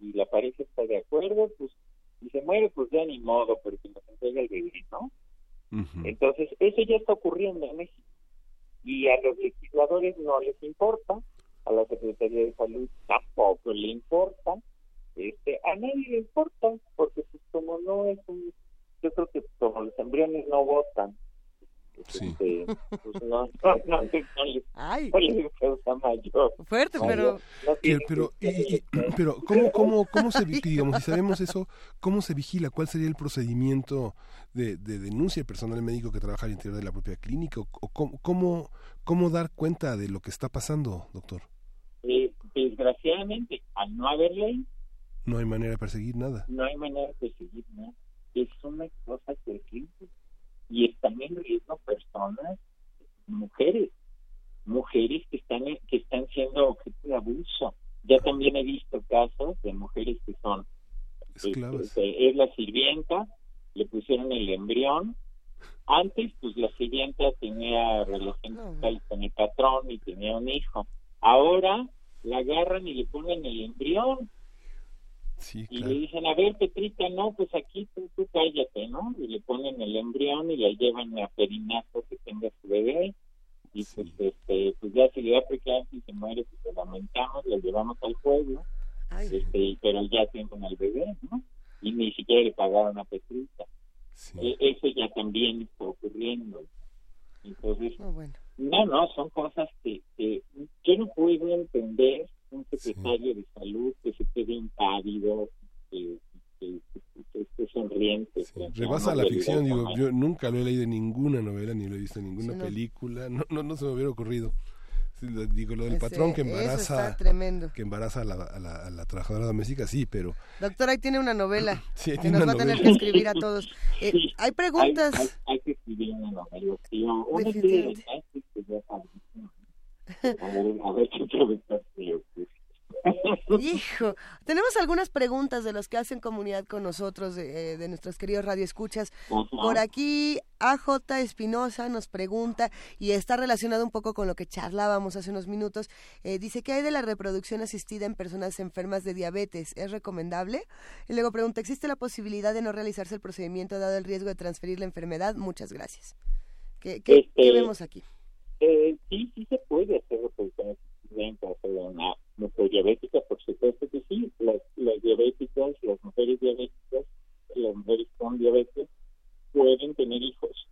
y la pareja está de acuerdo, pues si se muere, pues ya ni modo, pero que nos entrega el bebé, ¿no? Entonces, eso ya está ocurriendo en México. Y a los legisladores no les importa, a la Secretaría de Salud tampoco le importa, este, a nadie le importa, porque pues como no es un, yo creo que como los embriones no votan, pues, este, pues no, no, no, no les, no les causa mayor. Fuerte, Vaya. pero... no Que- tiene pero, que- y- y- pero ¿cómo, cómo, cómo se, digamos, si sabemos eso, cómo se vigila? ¿Cuál sería el procedimiento de, de denuncia del personal médico que trabaja al interior de la propia clínica? ¿O, o cómo, cómo, cómo dar cuenta de lo que está pasando, doctor? eh, desgraciadamente, al no haber ley, No hay manera de perseguir nada. no hay manera de seguir nada. Es una cosa terrible. Y están en riesgo personas, mujeres, mujeres que están que están siendo objeto de abuso. Ya también he visto casos de mujeres que son Esclavas. este, es la sirvienta, le pusieron el embrión. Antes, pues la sirvienta tenía relación sexual con el patrón y tenía un hijo. Ahora la agarran y le ponen el embrión Sí, y claro. le dicen, a ver, Petrita, no, pues aquí tú, tú cállate, ¿no? Y le ponen el embrión y la llevan a perinato que tenga su bebé. Y pues, este, pues ya se le da preclampsia y se muere, pues lo lamentamos, lo llevamos al pueblo, este, pero ya tienen al bebé, ¿no? y ni siquiera le pagaron a Petrita. E- eso ya también está ocurriendo. Entonces, no, no, son cosas que, que yo no puedo entender un secretario de salud que se quede impávido, que, que, que esté sonriente. Rebasa la ficción, digo, yo nunca lo he leído en ninguna novela, ni lo he visto en ninguna Sí, no. película, no, no, no se me hubiera ocurrido. Digo, lo del Ese- patrón que embaraza, está tremendo. que embaraza a la, a, la, a la trabajadora doméstica, sí, pero Doctor, ahí tiene una novela Sí, que tiene nos una va a tener novela. que escribir a todos. Eh, Sí. hay preguntas. Hay, hay, hay que escribir una novela. Una Hijo, tenemos algunas preguntas de los que hacen comunidad con nosotros, de, eh, de nuestros queridos radioescuchas. Ajá. Por aquí, AJ Espinosa nos pregunta, y está relacionado un poco con lo que charlábamos hace unos minutos, eh, dice, ¿qué hay de la reproducción asistida en personas enfermas de diabetes? ¿Es recomendable? Y luego pregunta, ¿existe la posibilidad de no realizarse el procedimiento dado el riesgo de transferir la enfermedad? Muchas gracias. ¿Qué, qué- Este, qué vemos aquí? Eh, sí, sí se puede hacer reproducción asistida en una mujer diabética, por supuesto que sí. Las, las diabéticas, las mujeres diabéticas, las mujeres con diabetes pueden tener hijos.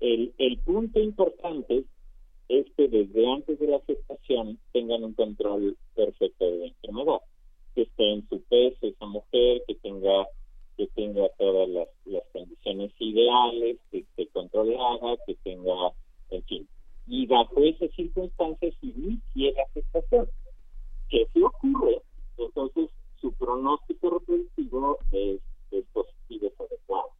El, el punto importante es que desde antes de la gestación tengan un control perfecto de la enfermedad, que esté en su peso esa mujer, que tenga que tenga todas las, las condiciones ideales, que esté controlada, que tenga, en fin. Y bajo esas circunstancias inicie la gestación. Que si ocurre, entonces su pronóstico reproductivo es, es positivo, es adecuado.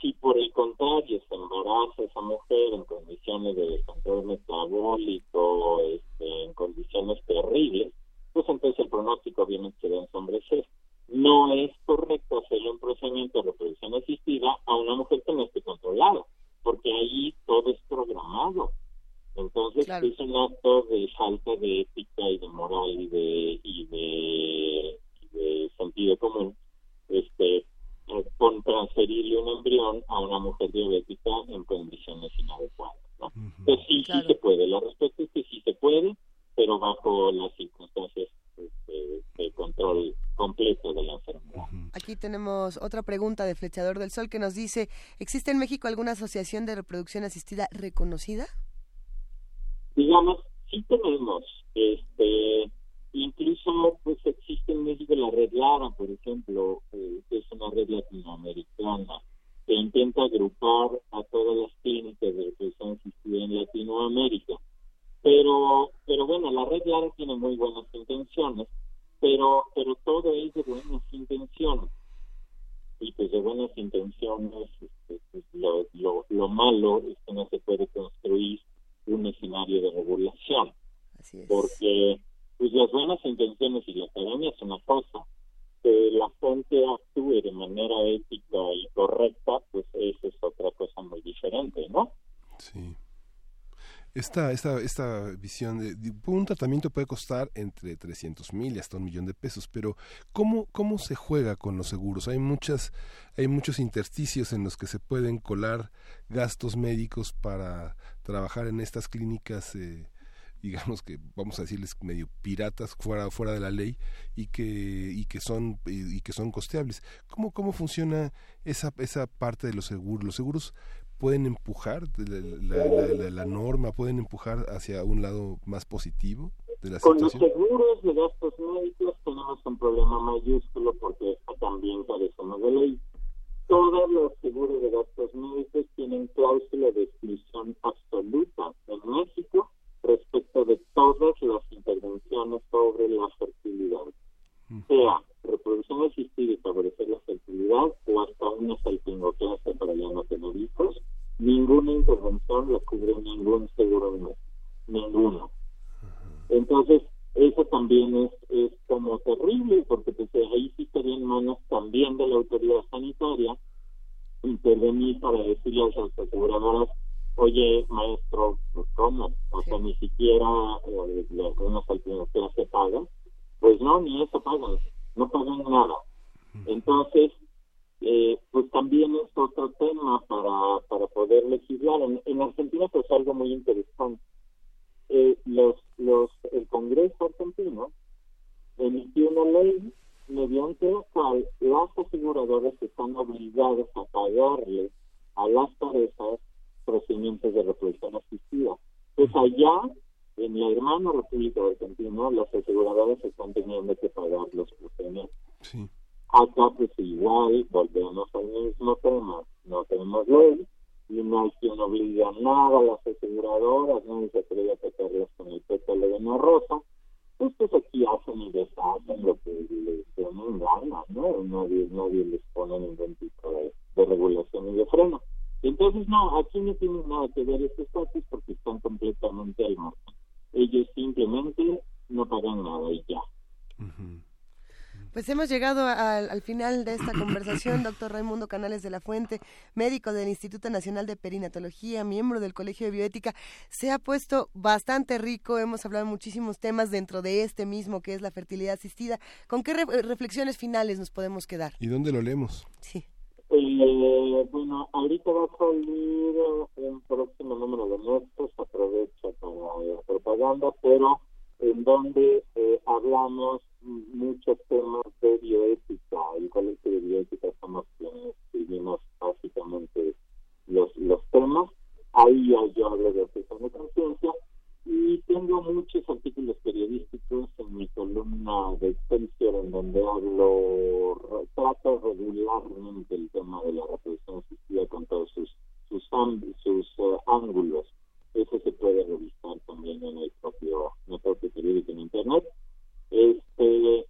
Si por el contrario se embaraza esa mujer en condiciones de descontrol metabólico, este, en condiciones terribles, pues entonces el pronóstico obviamente se a ensombrecer. No es correcto hacerle un procedimiento de reproducción asistida a una mujer que no esté controlada, porque ahí todo es programado. Entonces Claro. es un acto de falta de ética y de moral y de, y de, y de sentido común este con transferirle un embrión a una mujer diabética en condiciones inadecuadas. ¿no? Pues sí, Claro. sí se puede. La respuesta es que sí se puede, pero bajo las circunstancias este, de control completo de la enfermedad. Aquí tenemos otra pregunta de Flechador del Sol que nos dice, ¿existe en México alguna asociación de reproducción asistida reconocida? Digamos, sí tenemos, este, incluso pues existe en México la red Lara, por ejemplo, eh, que es una red latinoamericana que intenta agrupar a todas las clínicas de asistida en Latinoamérica. Pero, pero bueno, la red Lara tiene muy buenas intenciones, pero, pero todo es de buenas intenciones. Y pues de buenas intenciones, este, pues, lo, lo, lo malo es que no se puede construir un escenario de regulación, Así es. porque pues las buenas intenciones y la academia es una cosa, que la gente actúe de manera ética y correcta, pues eso es otra cosa muy diferente, ¿no? Sí. Esta, esta, esta visión de, de- un tratamiento puede costar entre 300 mil y hasta un millón de pesos, pero ¿cómo, ¿cómo se juega con los seguros? Hay muchas, hay muchos intersticios en los que se pueden colar gastos médicos para trabajar en estas clínicas, eh, digamos que vamos a decirles medio piratas fuera, fuera de la ley y que, y que son, y, y que son costeables. ¿Cómo, cómo funciona esa, esa parte de los seguros? Los seguros pueden empujar la, la- la- la- la norma, pueden empujar hacia un lado más positivo de la Con los situación. seguros de gastos médicos tenemos un problema mayúsculo porque también carecemos de ley. Todos los seguros de gastos médicos tienen cláusula de exclusión absoluta en México respecto de todas las intervenciones sobre la fertilidad. Sea reproducción asistida y favorecer la fertilidad o hasta una salpingoclasia para ya no tener hijos, ninguna intervención lo cubre ningún seguro en México. Ninguno. Entonces, eso también es, es como terrible, porque pues, ahí sí estaría en manos también de la autoridad sanitaria intervenir para decirle a las aseguradoras, oye, maestro, pues, ¿cómo? O sea, ni siquiera eh, la- una salpingoclasia se paga. Pues no, ni eso pagan, no pagan nada. Entonces, eh, pues también es otro tema para, para poder legislar. En, en Argentina pues algo muy interesante. Eh, los, los, el Congreso argentino emitió una ley mediante el cual las aseguradoras están obligadas a pagarle a las parejas procedimientos de reproducción asistida. Pues allá, en la hermana República Argentina, las aseguradoras están teniendo que pagar los procedimientos. Sí. Acá pues igual volvemos al mismo tema, no tenemos ley y no hay quien obliga nada a las aseguradoras, no se atreve a tocarlas con el pétalo de una rosa, pues, pues aquí hacen y deshacen lo que les ponen gana, ¿no? Nadie, nadie les pone ningún tipo de, de regulación y de freno. Entonces, no, aquí no tienen nada que ver estos estatus porque están completamente al margen. Ellos simplemente no pagan nada y ya. Pues hemos llegado al, al final de esta conversación, doctor Raimundo Canales de la Fuente, médico del Instituto Nacional de Perinatología, miembro del Colegio de Bioética. Se ha puesto bastante rico, hemos hablado de muchísimos temas dentro de este mismo que es la fertilidad asistida. ¿Con qué re- reflexiones finales nos podemos quedar? ¿Y dónde lo leemos? Sí. Eh, bueno, ahorita va a salir un próximo número de nuestros, aprovecho para la propaganda, pero en donde eh, hablamos muchos temas de bioética. El Colegio de Bioética somos quienes escribimos básicamente los, los temas. Ahí yo hablo de objeción de conciencia y tengo muchos artículos periodísticos en mi columna de Excelsior en donde hablo, trato regularmente el tema de la reproducción asistida con todos sus sus, sus eh, ángulos. Eso se puede revisar también en el propio, en el propio periódico en internet. Este,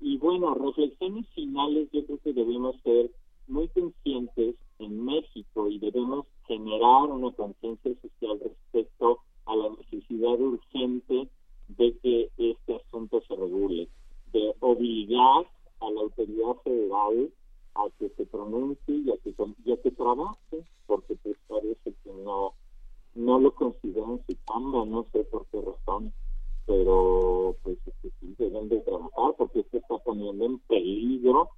y bueno, reflexiones finales, yo creo que debemos ser muy conscientes en México y debemos generar una conciencia social respecto a la necesidad urgente de que este asunto se regule, de obligar a la autoridad federal a que se pronuncie y a que, y a que trabaje, porque pues parece que no, no lo consideran su chamba, no sé por qué razón, pero pues es que sí deben de trabajar porque esto está poniendo en peligro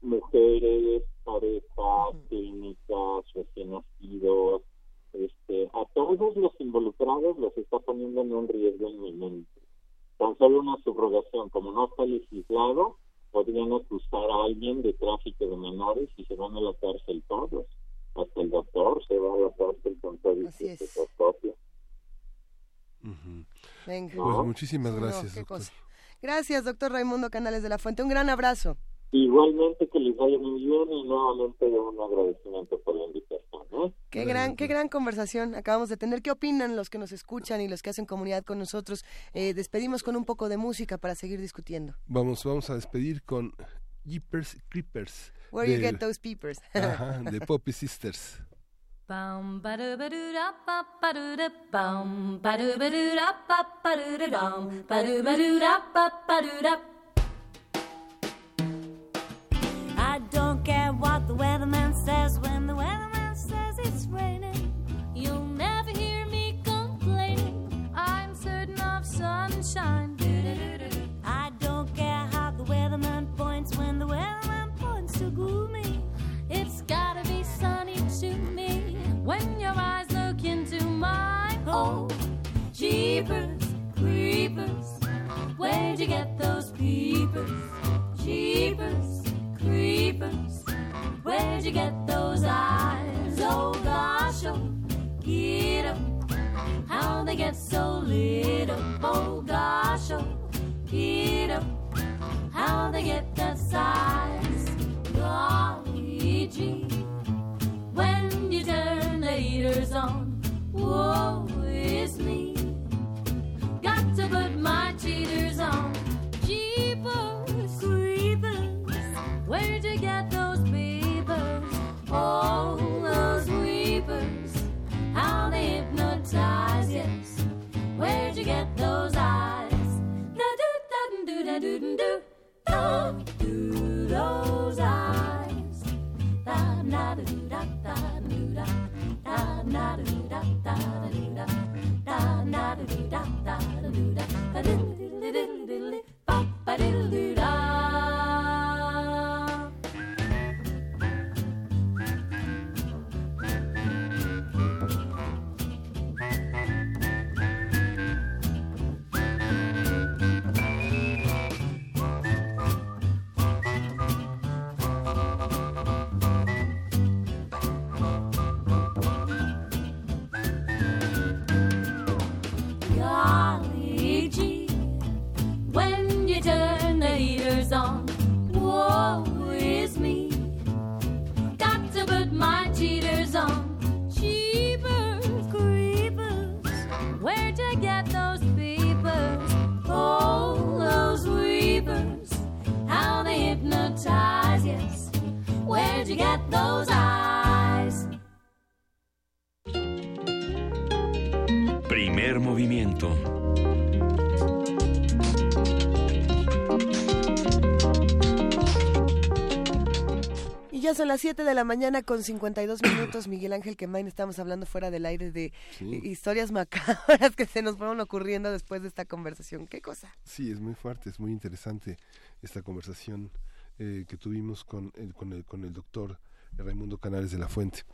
mujeres, parejas, clínicas, recién nacidos, este, a todos los involucrados los está poniendo en un riesgo inminente. Tan solo una subrogación, como no está legislado, podrían acusar a alguien de tráfico de menores y se van a la cárcel todos. Hasta el doctor se va a la cárcel con todo su es. propio. Venga. Pues muchísimas No, gracias, doctor. cosa. Gracias, doctor Raimundo Canales de la Fuente. Un gran abrazo. Igualmente que les vaya muy bien y nuevamente un agradecimiento por la invitación. ¿eh? Qué gran, qué gran conversación acabamos de tener. ¿Qué opinan los que nos escuchan y los que hacen comunidad con nosotros? Eh, despedimos con un poco de música para seguir discutiendo. Vamos, vamos a despedir con Jeepers Creepers. Where you del- get those peepers. Ajá, de Poppy Sisters. I don't care what the weatherman says when the weatherman says it's raining. You'll never hear me complaining. I'm certain of sunshine. I don't care how the weatherman points when the weatherman points to gloomy. It's gotta be sunny to me when your eyes look into mine. Oh, creepers, where'd you get those peepers? Jeepers, creepers, where'd you get those eyes? Oh gosh, oh, get 'em. How they get so lit up? Oh gosh, oh, get 'em. How they get that size? Golly gee, de la mañana con 52 minutos. Miguel Ángel Quemain, estamos hablando fuera del aire de Sí. historias macabras que se nos fueron ocurriendo después de esta conversación. ¿Qué cosa? Sí, es muy fuerte, es muy interesante esta conversación eh, que tuvimos con el, con el, con el doctor Raimundo Canales de la Fuente.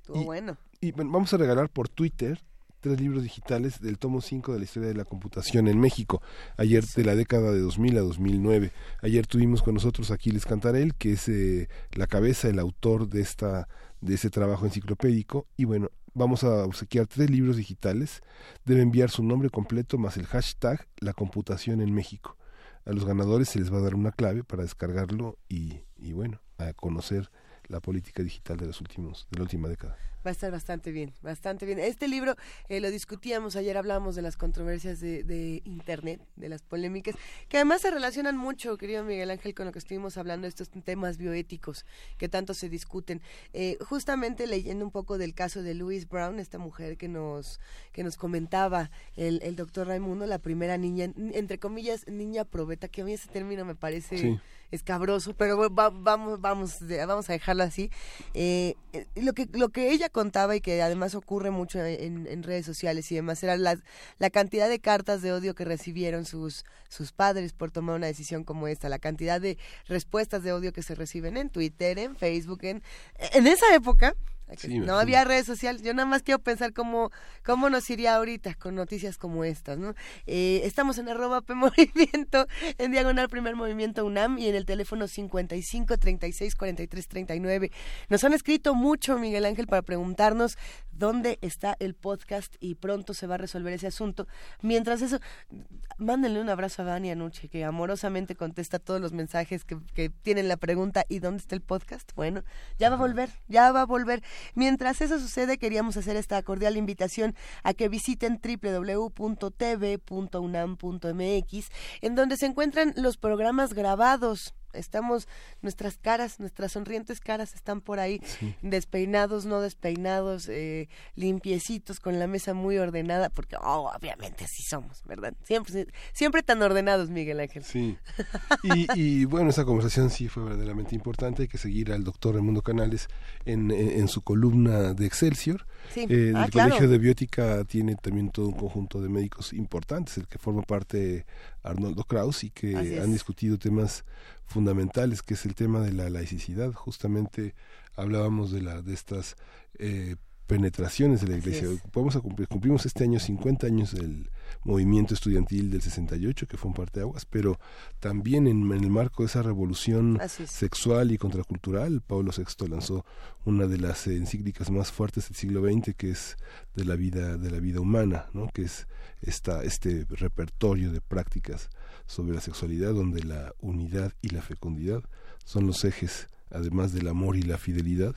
Estuvo bueno. Y bueno, vamos a regalar por Twitter tres libros digitales del tomo 5 de la historia de la computación en México, ayer de la década de 2000 a 2009. Ayer tuvimos con nosotros a Aquiles Cantarel, que es eh, la cabeza, el autor de, esta, de ese trabajo enciclopédico. Y bueno, vamos a obsequiar tres libros digitales. Debe enviar su nombre completo más el hashtag La computación en México. A los ganadores se les va a dar una clave para descargarlo y, y bueno, a conocer la política digital de los últimos de la última década. Va a estar bastante bien, bastante bien. Este libro eh, lo discutíamos, ayer hablábamos de las controversias de, de Internet, de las polémicas, que además se relacionan mucho, querido Miguel Ángel, con lo que estuvimos hablando, estos temas bioéticos que tanto se discuten. Eh, justamente leyendo un poco del caso de Louise Brown, esta mujer que nos, que nos comentaba el, el doctor Raimundo, la primera niña, entre comillas, niña probeta, que a mí ese término me parece Sí. escabroso, pero va- vamos, vamos, vamos a dejarlo así. Eh, lo que lo que ella contaba y que además ocurre mucho en, redes sociales y demás era la, la cantidad de cartas de odio que recibieron sus sus padres por tomar una decisión como esta, la cantidad de respuestas de odio que se reciben en Twitter, en Facebook, en en esa época. Sí, no había redes sociales. Yo nada más quiero pensar cómo, cómo nos iría ahorita con noticias como estas, ¿no? Eh, estamos en arroba P Movimiento, en diagonal primer movimiento UNAM y en el teléfono 55 36 43 39. Nos han escrito mucho, Miguel Ángel, para preguntarnos dónde está el podcast y pronto se va a resolver ese asunto. Mientras eso, mándenle un abrazo a Dani Anuche, que amorosamente contesta todos los mensajes que, que tienen la pregunta ¿y dónde está el podcast? Bueno, ya va a volver, ya va a volver. Mientras eso sucede, queríamos hacer esta cordial invitación a que visiten www.tv.unam.mx, en donde se encuentran los programas grabados. Estamos, nuestras caras, nuestras sonrientes caras están por ahí, despeinados, no despeinados, eh, limpiecitos, con la mesa muy ordenada, porque oh, obviamente así somos, ¿verdad? Siempre, siempre tan ordenados, Miguel Ángel. Sí. Y, y, bueno, esa conversación sí fue verdaderamente importante. Hay que seguir al doctor Raimundo Canales en, en, en su columna de Excelsior. Sí. Eh, Ah, el claro. Colegio de Biótica tiene también todo un conjunto de médicos importantes, el que forma parte Arnoldo Kraus y que han discutido temas fundamentales, que es el tema de la laicidad. Justamente hablábamos de la de estas eh, penetraciones de la iglesia. es. Vamos a cumplir, cumplimos este año 50 años del movimiento estudiantil del 68, que fue un parteaguas, pero también en, en el marco de esa revolución es. sexual y contracultural, Pablo VI lanzó una de las encíclicas más fuertes del siglo XX, que es de la vida, de la vida humana, ¿no? que es esta, este repertorio de prácticas sobre la sexualidad, donde la unidad y la fecundidad son los ejes, además del amor y la fidelidad,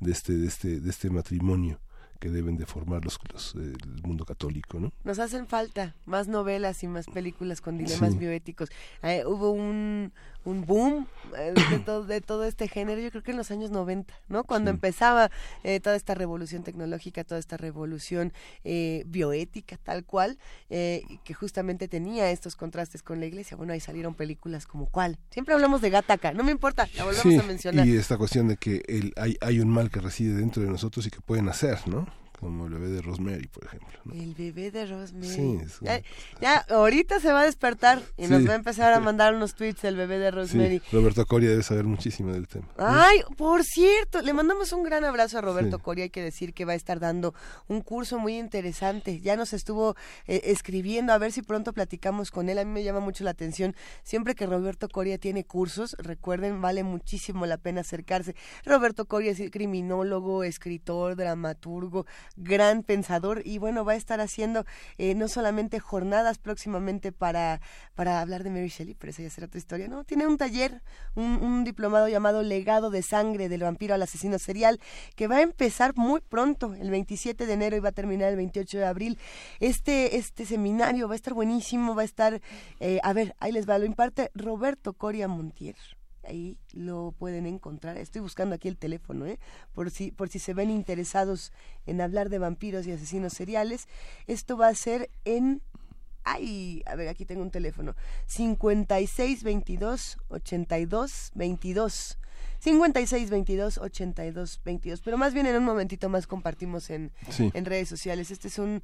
de este, de este, de este matrimonio que deben de formar los, los, eh, el mundo católico, ¿no? Nos hacen falta más novelas y más películas con dilemas Sí. bioéticos. Eh, hubo un, un boom eh, de, todo, de todo este género, yo creo que en los años 90, ¿no? Cuando Sí. empezaba eh, toda esta revolución tecnológica, toda esta revolución eh, bioética, tal cual, eh, que justamente tenía estos contrastes con la iglesia. Bueno, ahí salieron películas como cuál. Siempre hablamos de Gataca, no me importa, la volvemos Sí, a mencionar. y esta cuestión de que el, hay, hay un mal que reside dentro de nosotros y que pueden hacer, ¿no? Como el bebé de Rosemary, por ejemplo. ¿no? El bebé de Rosemary. Sí, es ya, ahorita se va a despertar y nos va a empezar a mandar unos tweets el bebé de Rosemary. Sí, Roberto Coria debe saber muchísimo del tema. Ay, por cierto, le mandamos un gran abrazo a Roberto. Coria. Hay que decir que va a estar dando un curso muy interesante. Ya nos estuvo eh, escribiendo, a ver si pronto platicamos con él. A mí me llama mucho la atención. Siempre que Roberto Coria tiene cursos, recuerden, vale muchísimo la pena acercarse. Roberto Coria es criminólogo, escritor, dramaturgo, gran pensador y bueno, va a estar haciendo eh, no solamente jornadas próximamente para, para hablar de Mary Shelley, pero esa ya será otra historia, ¿no? Tiene un taller, un, un diplomado llamado Legado de Sangre del Vampiro al Asesino Serial, que va a empezar muy pronto, el 27 de enero y va a terminar el 28 de abril. Este, este seminario va a estar buenísimo, va a estar, eh, a ver, ahí les va, lo imparte Roberto Coria Montier. Ahí lo pueden encontrar. Estoy buscando aquí el teléfono, ¿eh? por si por si se ven interesados en hablar de vampiros y asesinos seriales. Esto va a ser en Ay, a ver, aquí tengo un teléfono. 56 22 82 22. 56 22 82 22. Pero más bien en un momentito más compartimos en, en redes sociales. Este es un,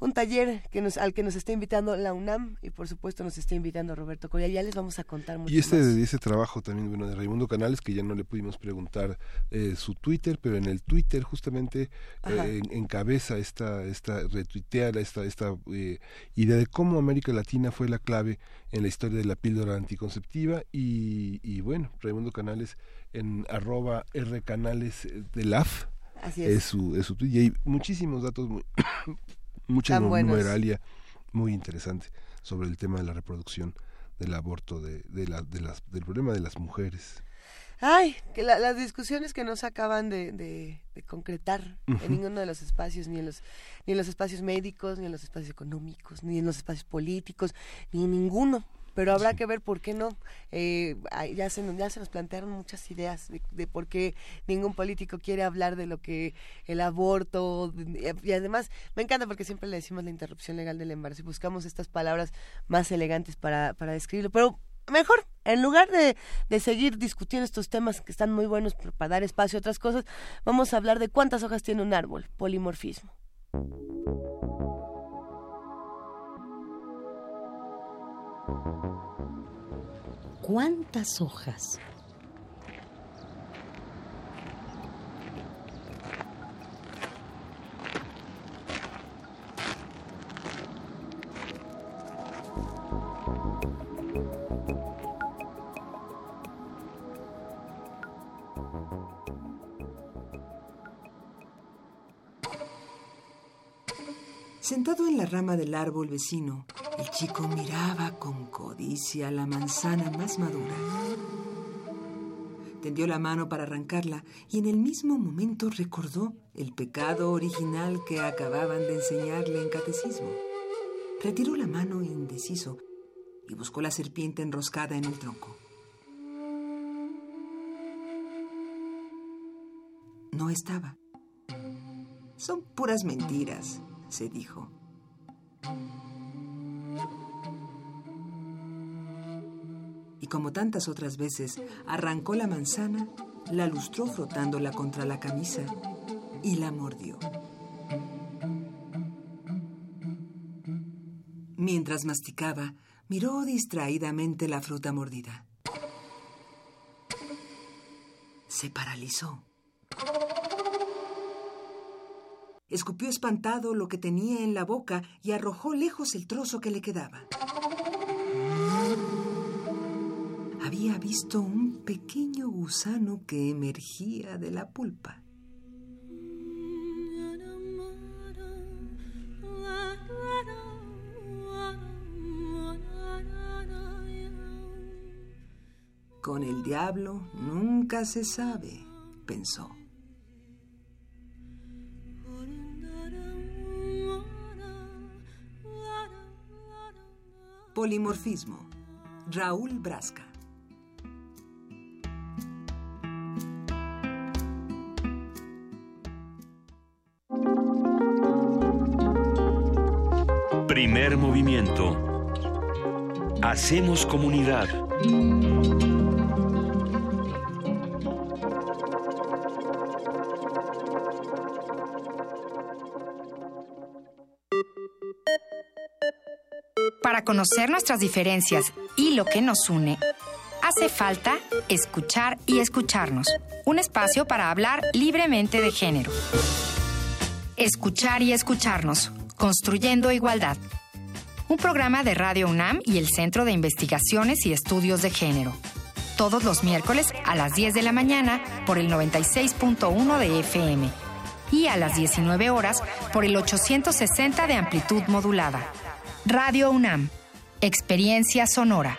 un taller que nos, al que nos está invitando la UNAM y por supuesto nos está invitando Roberto Coria. Ya les vamos a contar mucho Y este, más. ese trabajo también, bueno, de Raimundo Canales, que ya no le pudimos preguntar eh, su Twitter, pero en el Twitter justamente eh, en- encabeza esta, esta retuitea la- esta, esta eh, idea de cómo América Latina fue la clave en la historia de la píldora anticonceptiva y, y bueno, Raimundo Canales en arroba rcanales de LAF Así es es. su, es su tweet y hay muchísimos datos, muy, mucha numeralia muy interesante sobre el tema de la reproducción del aborto, de, de la, de las, del problema de las mujeres. Ay, que la- las discusiones que no se acaban de, de- de concretar en ninguno de los espacios, ni en los, ni en los espacios médicos, ni en los espacios económicos, ni en los espacios políticos, ni en ninguno. Pero habrá que ver por qué no. Eh, ya, se, nos- ya se nos plantearon muchas ideas de, de por qué ningún político quiere hablar de lo que el aborto. Y además, me encanta porque siempre le decimos la interrupción legal del embarazo y buscamos estas palabras más elegantes para, para describirlo. Pero mejor, en lugar de, de seguir discutiendo estos temas que están muy buenos para dar espacio a otras cosas, vamos a hablar de cuántas hojas tiene un árbol, polimorfismo. ¿Cuántas hojas? Sentado en la rama del árbol vecino, el chico miraba con codicia la manzana más madura. Tendió la mano para arrancarla y en el mismo momento recordó el pecado original que acababan de enseñarle en catecismo. Retiró la mano indeciso y buscó la serpiente enroscada en el tronco. No estaba. Son puras mentiras, se dijo. Y como tantas otras veces, arrancó la manzana, la lustró frotándola contra la camisa y la mordió. Mientras masticaba, miró distraídamente la fruta mordida. Se paralizó. Escupió espantado lo que tenía en la boca y arrojó lejos el trozo que le quedaba. Había visto un pequeño gusano que emergía de la pulpa. Con el diablo nunca se sabe, pensó. Polimorfismo. Raúl Brasca. Primer movimiento. Hacemos comunidad. Para conocer nuestras diferencias y lo que nos une, hace falta escuchar y escucharnos. Un espacio para hablar libremente de género. Escuchar y escucharnos. Construyendo igualdad. Un programa de Radio UNAM y el Centro de Investigaciones y Estudios de Género. Todos los miércoles a las 10 de la mañana por el 96.1 de FM. Y a las 19 horas por el 860 de amplitud modulada. Radio UNAM. Experiencia sonora.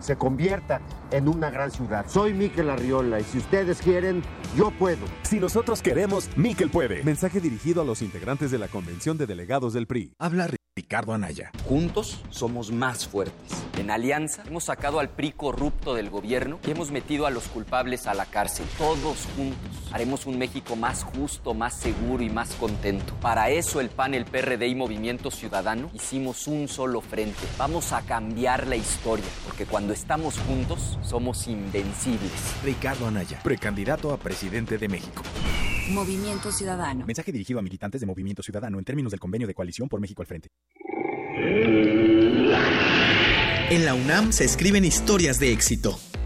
se convierta en una gran ciudad. Soy Miquel Arriola y si ustedes quieren, yo puedo. Si nosotros queremos, Miquel puede. Mensaje dirigido a los integrantes de la Convención de Delegados del PRI. Habla Ricardo Anaya. Juntos somos más fuertes. En alianza hemos sacado al PRI corrupto del gobierno y hemos metido a los culpables a la cárcel. Todos juntos haremos un México más justo, más seguro y más contento. Para eso el PAN, el PRD y Movimiento Ciudadano hicimos un solo frente. Vamos a cambiar la historia, porque cuando estamos juntos somos invencibles. Ricardo Anaya, precandidato a presidente de México. Movimiento Ciudadano. Mensaje dirigido a militantes de Movimiento Ciudadano en términos del convenio de coalición por México al frente. En la UNAM se escriben historias de éxito.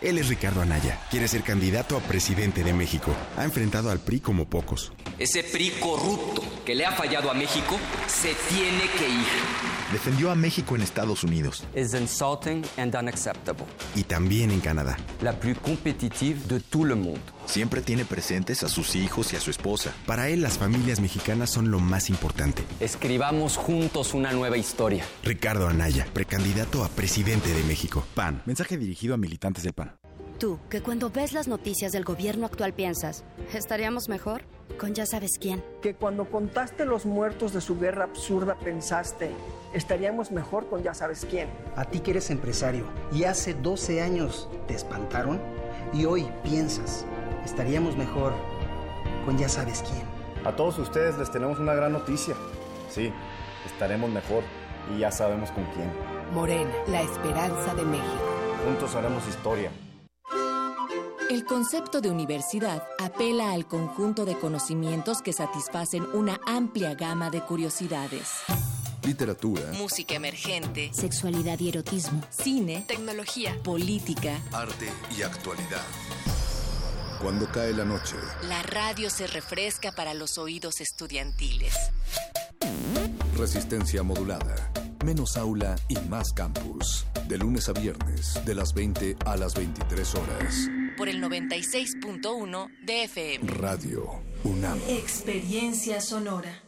Él es Ricardo Anaya. Quiere ser candidato a presidente de México. Ha enfrentado al PRI como pocos. Ese PRI corrupto que le ha fallado a México se tiene que ir. Defendió a México en Estados Unidos. Es insulting and unacceptable. Y también en Canadá. La plus compétitive de tout le monde. Siempre tiene presentes a sus hijos y a su esposa. Para él, las familias mexicanas son lo más importante. Escribamos juntos una nueva historia. Ricardo Anaya, precandidato a presidente de México. PAN. Mensaje dirigido a militantes del PAN. Tú, que cuando ves las noticias del gobierno actual piensas, ¿estaríamos mejor? Con ya sabes quién. Que cuando contaste los muertos de su guerra absurda pensaste, estaríamos mejor con ya sabes quién. A ti que eres empresario y hace 12 años te espantaron y hoy piensas, estaríamos mejor con ya sabes quién. A todos ustedes les tenemos una gran noticia. Sí, estaremos mejor y ya sabemos con quién. Morena, la esperanza de México. Juntos haremos historia. El concepto de universidad apela al conjunto de conocimientos que satisfacen una amplia gama de curiosidades. Literatura, música emergente, sexualidad y erotismo, cine, tecnología, política, arte y actualidad. Cuando cae la noche, la radio se refresca para los oídos estudiantiles. Resistencia modulada. Menos aula y más campus. De lunes a viernes, de las 20 a las 23 horas. Por el 96.1 de FM. Radio UNAM. Experiencia sonora.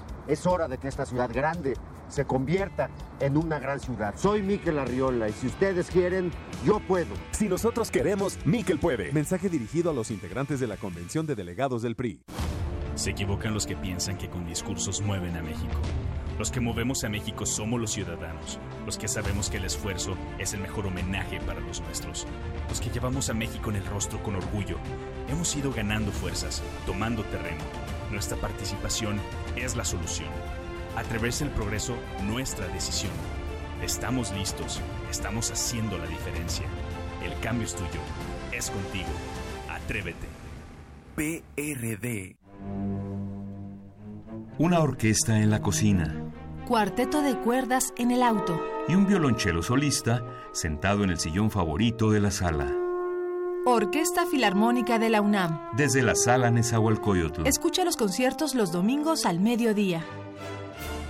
Es hora de que esta ciudad grande se convierta en una gran ciudad. Soy Miquel Arriola y si ustedes quieren, yo puedo. Si nosotros queremos, Miquel puede. Mensaje dirigido a los integrantes de la Convención de Delegados del PRI. Se equivocan los que piensan que con discursos mueven a México. Los que movemos a México somos los ciudadanos, los que sabemos que el esfuerzo es el mejor homenaje para los nuestros, los que llevamos a México en el rostro con orgullo. Hemos ido ganando fuerzas, tomando terreno. Nuestra participación es la solución. Atreverse el progreso, nuestra decisión. Estamos listos, estamos haciendo la diferencia. El cambio es tuyo, es contigo. Atrévete. PRD. Una orquesta en la cocina. Cuarteto de cuerdas en el auto. Y un violonchelo solista sentado en el sillón favorito de la sala. Orquesta Filarmónica de la UNAM. Desde la sala Nezahualcóyotl. Escucha los conciertos los domingos al mediodía.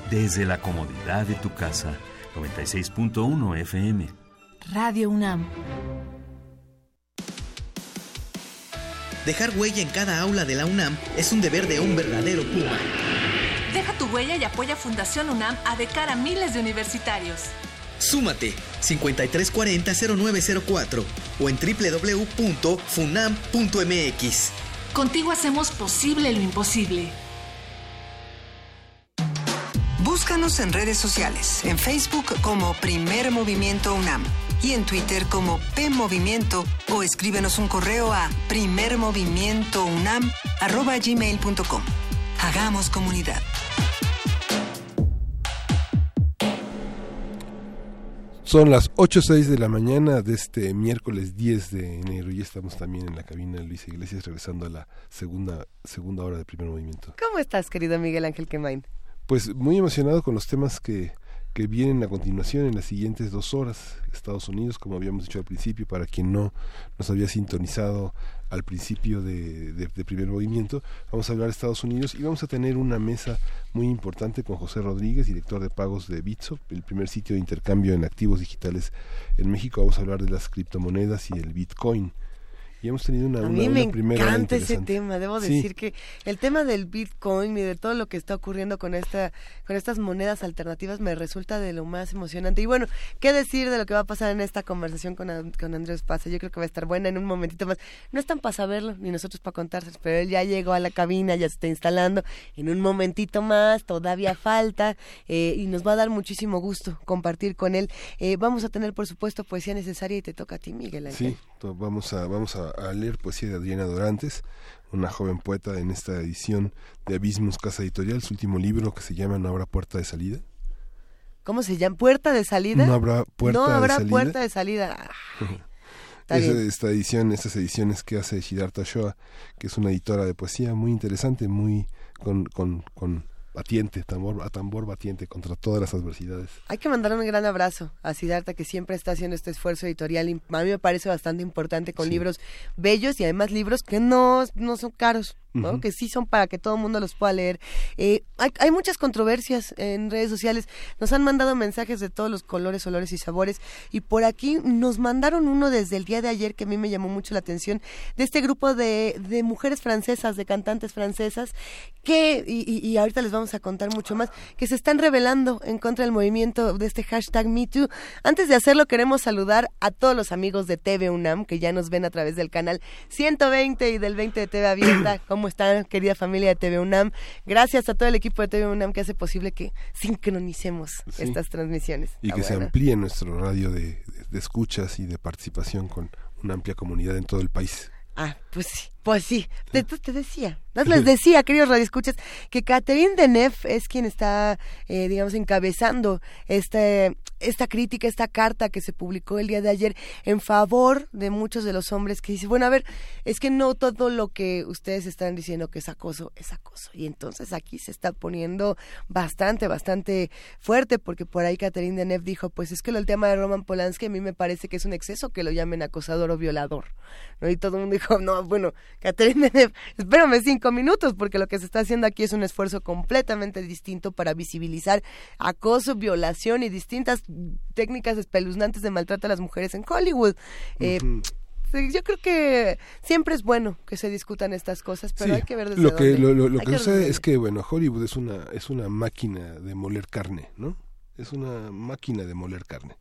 Desde la comodidad de tu casa. 96.1 FM. Radio UNAM. Dejar huella en cada aula de la UNAM es un deber de un verdadero Puma. Deja tu huella y apoya Fundación UNAM a becar a miles de universitarios. Súmate 5340-0904 o en www.funam.mx. Contigo hacemos posible lo imposible. Búscanos en redes sociales, en Facebook como Primer Movimiento UNAM y en Twitter como P Movimiento o escríbenos un correo a primermovimientounam@gmail.com. Hagamos comunidad. Son las 8.06 de la mañana de este miércoles 10 de enero y estamos también en la cabina de Luis Iglesias regresando a la segunda, segunda hora de primer movimiento. ¿Cómo estás, querido Miguel Ángel Quemain? Pues muy emocionado con los temas que, que vienen a continuación en las siguientes dos horas. Estados Unidos, como habíamos dicho al principio, para quien no nos había sintonizado al principio de, primer movimiento, vamos a hablar de Estados Unidos y vamos a tener una mesa muy importante con José Rodríguez, director de pagos de Bitso, el primer sitio de intercambio en activos digitales en México. Vamos a hablar de las criptomonedas y el Bitcoin y hemos tenido una, a mí me encanta ese tema debo decir que el tema del bitcoin y de todo lo que está ocurriendo con esta con estas monedas alternativas me resulta de lo más emocionante. Y bueno qué decir de lo que va a pasar en esta conversación con, con Andrés Paz yo creo que va a estar buena en un momentito más. No están para saberlo ni nosotros para contarse pero él ya llegó a la cabina ya se está instalando. En un momentito más todavía falta eh, y nos va a dar muchísimo gusto compartir con él. Eh, vamos a tener por supuesto poesía necesaria y te toca a ti Miguel Ángel. sí vamos a vamos a, leer poesía de Adriana Dorantes, una joven poeta en esta edición de Abismos Casa Editorial, su último libro que se llama No habrá puerta de salida. ¿Cómo se llama? ¿Puerta de salida? No habrá puerta no habrá de salida. puerta de salida. esta edición, estas ediciones que hace Shidarta Shoa, que es una editora de poesía muy interesante, muy con, con, con batiente, tambor, a tambor batiente contra todas las adversidades. Hay que mandar un gran abrazo a Siddhartha que siempre está haciendo este esfuerzo editorial y a mí me parece bastante importante con libros bellos y además libros que no, no son caros que sí son para que todo el mundo los pueda leer. Eh, hay, muchas controversias en redes sociales, nos han mandado mensajes de todos los colores, olores y sabores, y por aquí nos mandaron uno desde el día de ayer que a mí me llamó mucho la atención, de este grupo de, de mujeres francesas, de cantantes francesas, que, y, y, ahorita les vamos a contar mucho más, que se están revelando en contra del movimiento de este hashtag MeToo. Antes de hacerlo, queremos saludar a todos los amigos de TV UNAM, que ya nos ven a través del canal 120 y del 20 de TV Abierta, ¿Cómo están, querida familia de TV UNAM? Gracias a todo el equipo de TV UNAM que hace posible que sincronicemos estas transmisiones. Y que se amplíe nuestro radio de escuchas y de participación con una amplia comunidad en todo el país. Ah, pues sí, pues sí. Te, te decía, les decía, queridos radioescuchas, que Catherine Deneuve es quien está, eh, digamos, encabezando este, esta crítica, esta carta que se publicó el día de ayer en favor de muchos de los hombres que dicen, bueno, a ver, es que no todo lo que ustedes están diciendo que es acoso, es acoso. Y entonces aquí se está poniendo bastante, bastante fuerte, porque por ahí Catherine Deneuve dijo, pues es que el tema de Roman Polanski a mí me parece que es un exceso que lo llamen acosador o violador. ¿no? Y todo el mundo dijo, no, bueno, Catherine Deneuve, espérame cinco minutos, porque lo que se está haciendo aquí es un esfuerzo completamente distinto para visibilizar acoso, violación y distintas técnicas espeluznantes de maltrato a las mujeres en Hollywood. Eh, yo creo que siempre es bueno que se discutan estas cosas, pero hay que ver desde lo que dónde. Lo, que, sucede es que bueno, Hollywood es una es una máquina de moler carne, ¿no? Es una máquina de moler carne.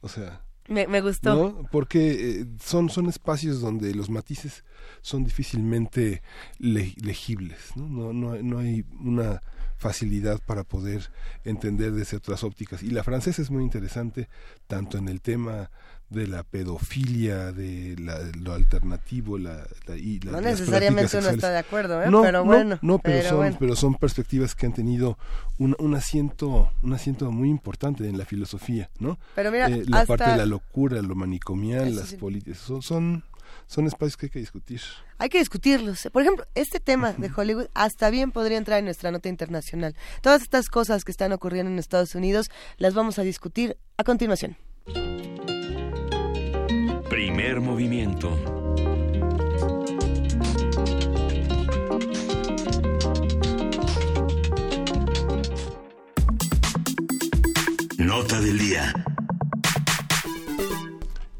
O sea, me, gustó. Porque eh, son, son espacios donde los matices son difícilmente legibles, ¿no? No, no, no hay una facilidad para poder entender desde otras ópticas. Y la francesa es muy interesante, tanto en el tema de la pedofilia, de lo alternativo, la, y no necesariamente uno está de acuerdo, ¿eh? no, pero bueno, no, pero, son, pero son perspectivas que han tenido un, un, asiento, un asiento muy importante en la filosofía, ¿no? Pero mira, eh, la parte de la locura, lo manicomial, las políticas, son, son son espacios que hay que discutir. Hay que discutirlos. Por ejemplo, este tema de Hollywood hasta bien podría entrar en nuestra nota internacional. Todas estas cosas que están ocurriendo en Estados Unidos las vamos a discutir a continuación. Movimiento. Nota del día.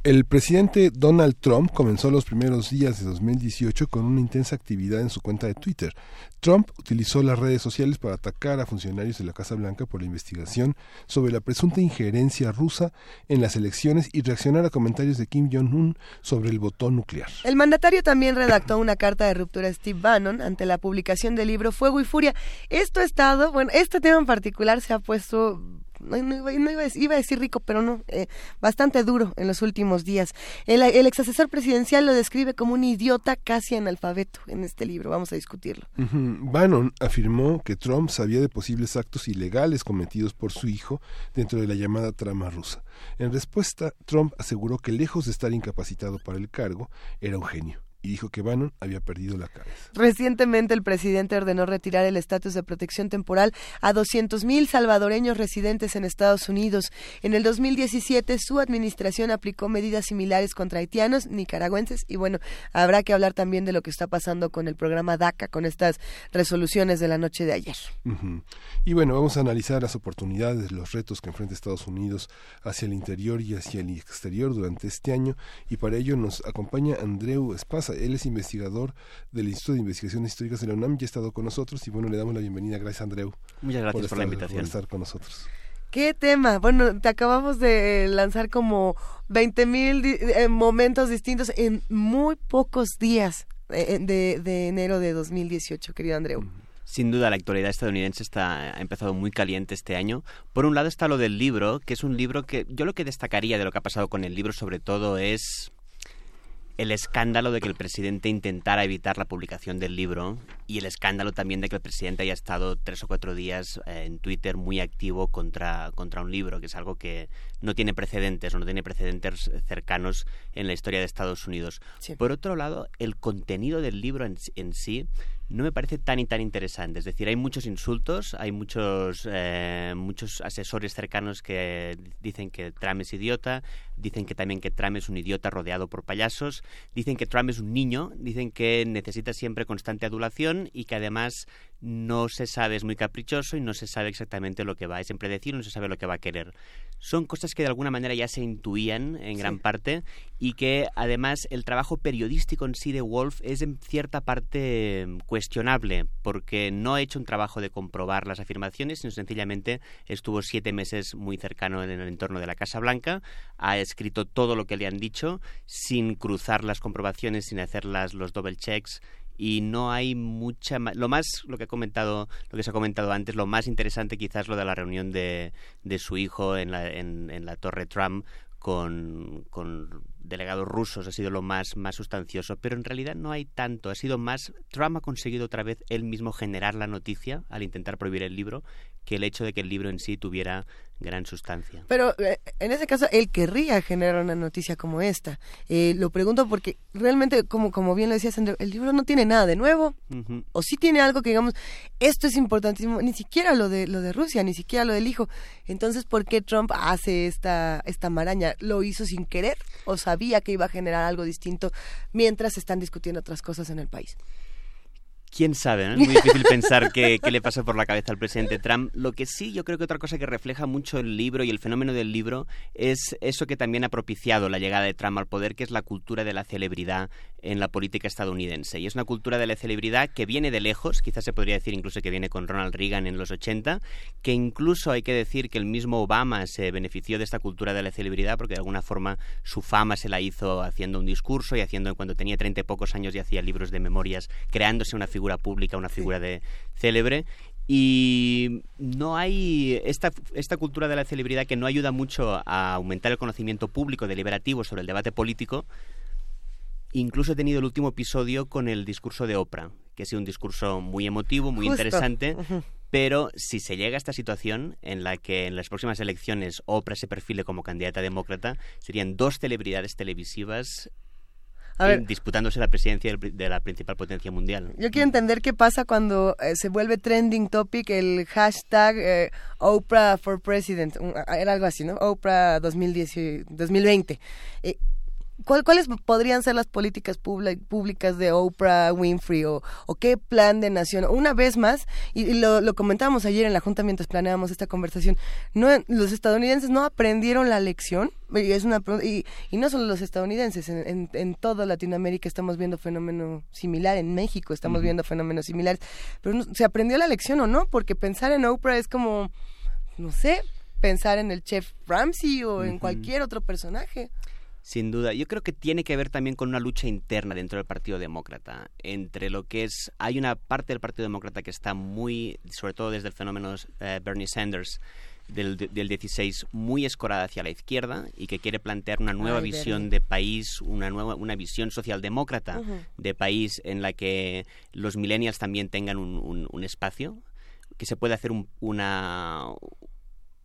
El presidente Donald Trump comenzó los primeros días de 2018 con una intensa actividad en su cuenta de Twitter. Trump utilizó las redes sociales para atacar a funcionarios de la Casa Blanca por la investigación sobre la presunta injerencia rusa en las elecciones y reaccionar a comentarios de Kim Jong-un sobre el botón nuclear. El mandatario también redactó una carta de ruptura a Steve Bannon ante la publicación del libro Fuego y Furia. Esto ha estado, bueno, este tema en particular se ha puesto no, iba, a decir, rico, pero no, eh, bastante duro en los últimos días. El, el ex asesor presidencial lo describe como un idiota casi analfabeto en este libro. Vamos a discutirlo. Bannon afirmó que Trump sabía de posibles actos ilegales cometidos por su hijo dentro de la llamada trama rusa. En respuesta, Trump aseguró que lejos de estar incapacitado para el cargo, era un genio y dijo que Bannon había perdido la cabeza. Recientemente el presidente ordenó retirar el estatus de protección temporal a 200.000 salvadoreños residentes en Estados Unidos. En el 2017 su administración aplicó medidas similares contra haitianos, nicaragüenses y bueno, habrá que hablar también de lo que está pasando con el programa DACA, con estas resoluciones de la noche de ayer. Y bueno, vamos a analizar las oportunidades, los retos que enfrenta Estados Unidos hacia el interior y hacia el exterior durante este año y para ello nos acompaña Andreu Espasa él es investigador del Instituto de Investigaciones Históricas de la UNAM y ha estado con nosotros y bueno, le damos la bienvenida. Gracias, Andreu. Muchas gracias por, la invitación. Por estar con nosotros. ¿Qué tema? Bueno, te acabamos de lanzar como 20 mil eh, momentos distintos en muy pocos días eh, de, de, enero de 2018, querido Andreu. Sin duda, la actualidad estadounidense está, ha empezado muy caliente este año. Por un lado está lo del libro, que es un libro que yo lo que destacaría de lo que ha pasado con el libro sobre todo es el escándalo de que el presidente intentara evitar la publicación del libro y el escándalo también de que el presidente haya estado tres o cuatro días eh, en Twitter muy activo contra, contra un libro, que es algo que no tiene precedentes o no tiene precedentes cercanos en la historia de Estados Unidos. Por otro lado, el contenido del libro en, en sí no me parece tan y tan interesante. Es decir, hay muchos insultos, hay muchos, eh, muchos asesores cercanos que dicen que Trump es idiota, dicen que también que Trump es un idiota rodeado por payasos, dicen que Trump es un niño, dicen que necesita siempre constante adulación y que además no se sabe, es muy caprichoso y no se sabe exactamente lo que va, es impredecible, no se sabe lo que va a querer. Son cosas que de alguna manera ya se intuían en gran parte y que además el trabajo periodístico en sí de Wolf es en cierta parte cuestionable porque no ha hecho un trabajo de comprobar las afirmaciones, sino sencillamente estuvo siete meses muy cercano en el entorno de la Casa Blanca, ha escrito todo lo que le han dicho sin cruzar las comprobaciones, sin hacer los double checks y no hay mucha lo más lo que ha comentado lo que se ha comentado antes lo más interesante quizás lo de la reunión de, de su hijo en la, en, en la torre Trump con, con, delegados rusos ha sido lo más, más sustancioso, pero en realidad no hay tanto. Ha sido más. Trump ha conseguido otra vez él mismo generar la noticia al intentar prohibir el libro que el hecho de que el libro en sí tuviera gran sustancia. Pero eh, en ese caso, él querría generar una noticia como esta. Eh, lo pregunto porque realmente, como, como bien lo decías, André, el libro no tiene nada de nuevo. O sí tiene algo que digamos, esto es importantísimo, ni siquiera lo de, lo de Rusia, ni siquiera lo del hijo. Entonces, ¿por qué Trump hace esta, esta maraña? ¿Lo hizo sin querer o sabía que iba a generar algo distinto mientras están discutiendo otras cosas en el país? Quién sabe, Es muy difícil pensar qué, le pasó por la cabeza al presidente Trump. Lo que sí, yo creo que otra cosa que refleja mucho el libro y el fenómeno del libro es eso que también ha propiciado la llegada de Trump al poder, que es la cultura de la celebridad en la política estadounidense. Y es una cultura de la celebridad que viene de lejos, quizás se podría decir incluso que viene con Ronald Reagan en los 80, que incluso hay que decir que el mismo Obama se benefició de esta cultura de la celebridad porque de alguna forma su fama se la hizo haciendo un discurso y haciendo cuando tenía treinta y pocos años y hacía libros de memorias, creándose una figura pública, una figura de célebre. Y no hay esta, esta cultura de la celebridad que no ayuda mucho a aumentar el conocimiento público deliberativo sobre el debate político. Incluso he tenido el último episodio con el discurso de Oprah, que ha sido un discurso muy emotivo, muy interesante, pero si se llega a esta situación en la que en las próximas elecciones Oprah se perfile como candidata demócrata, serían dos celebridades televisivas disputándose la presidencia de la principal potencia mundial. Yo quiero entender qué pasa cuando eh, se vuelve trending topic el hashtag eh, Oprah for President. Era algo así, ¿no? Oprah 2010, 2020. Eh, ¿cuáles podrían ser las políticas públicas de Oprah Winfrey o, qué plan de nación? Una vez más, y, lo, lo, comentábamos ayer en la Junta mientras planeábamos esta conversación, no, los estadounidenses no aprendieron la lección, y, es una, y, y no solo los estadounidenses, en, en, toda Latinoamérica estamos viendo fenómeno similar, en México estamos viendo fenómenos similares, pero ¿se aprendió la lección o no? Porque pensar en Oprah es como, no sé, pensar en el chef Ramsey o en cualquier otro personaje. Sin duda, yo creo que tiene que ver también con una lucha interna dentro del Partido Demócrata, entre lo que es, hay una parte del Partido Demócrata que está muy, sobre todo desde el fenómeno eh, Bernie Sanders, del, del 16 muy escorada hacia la izquierda y que quiere plantear una nueva visión de país, una nueva una visión socialdemócrata de país en la que los millennials también tengan un, un, espacio, que se puede hacer un, una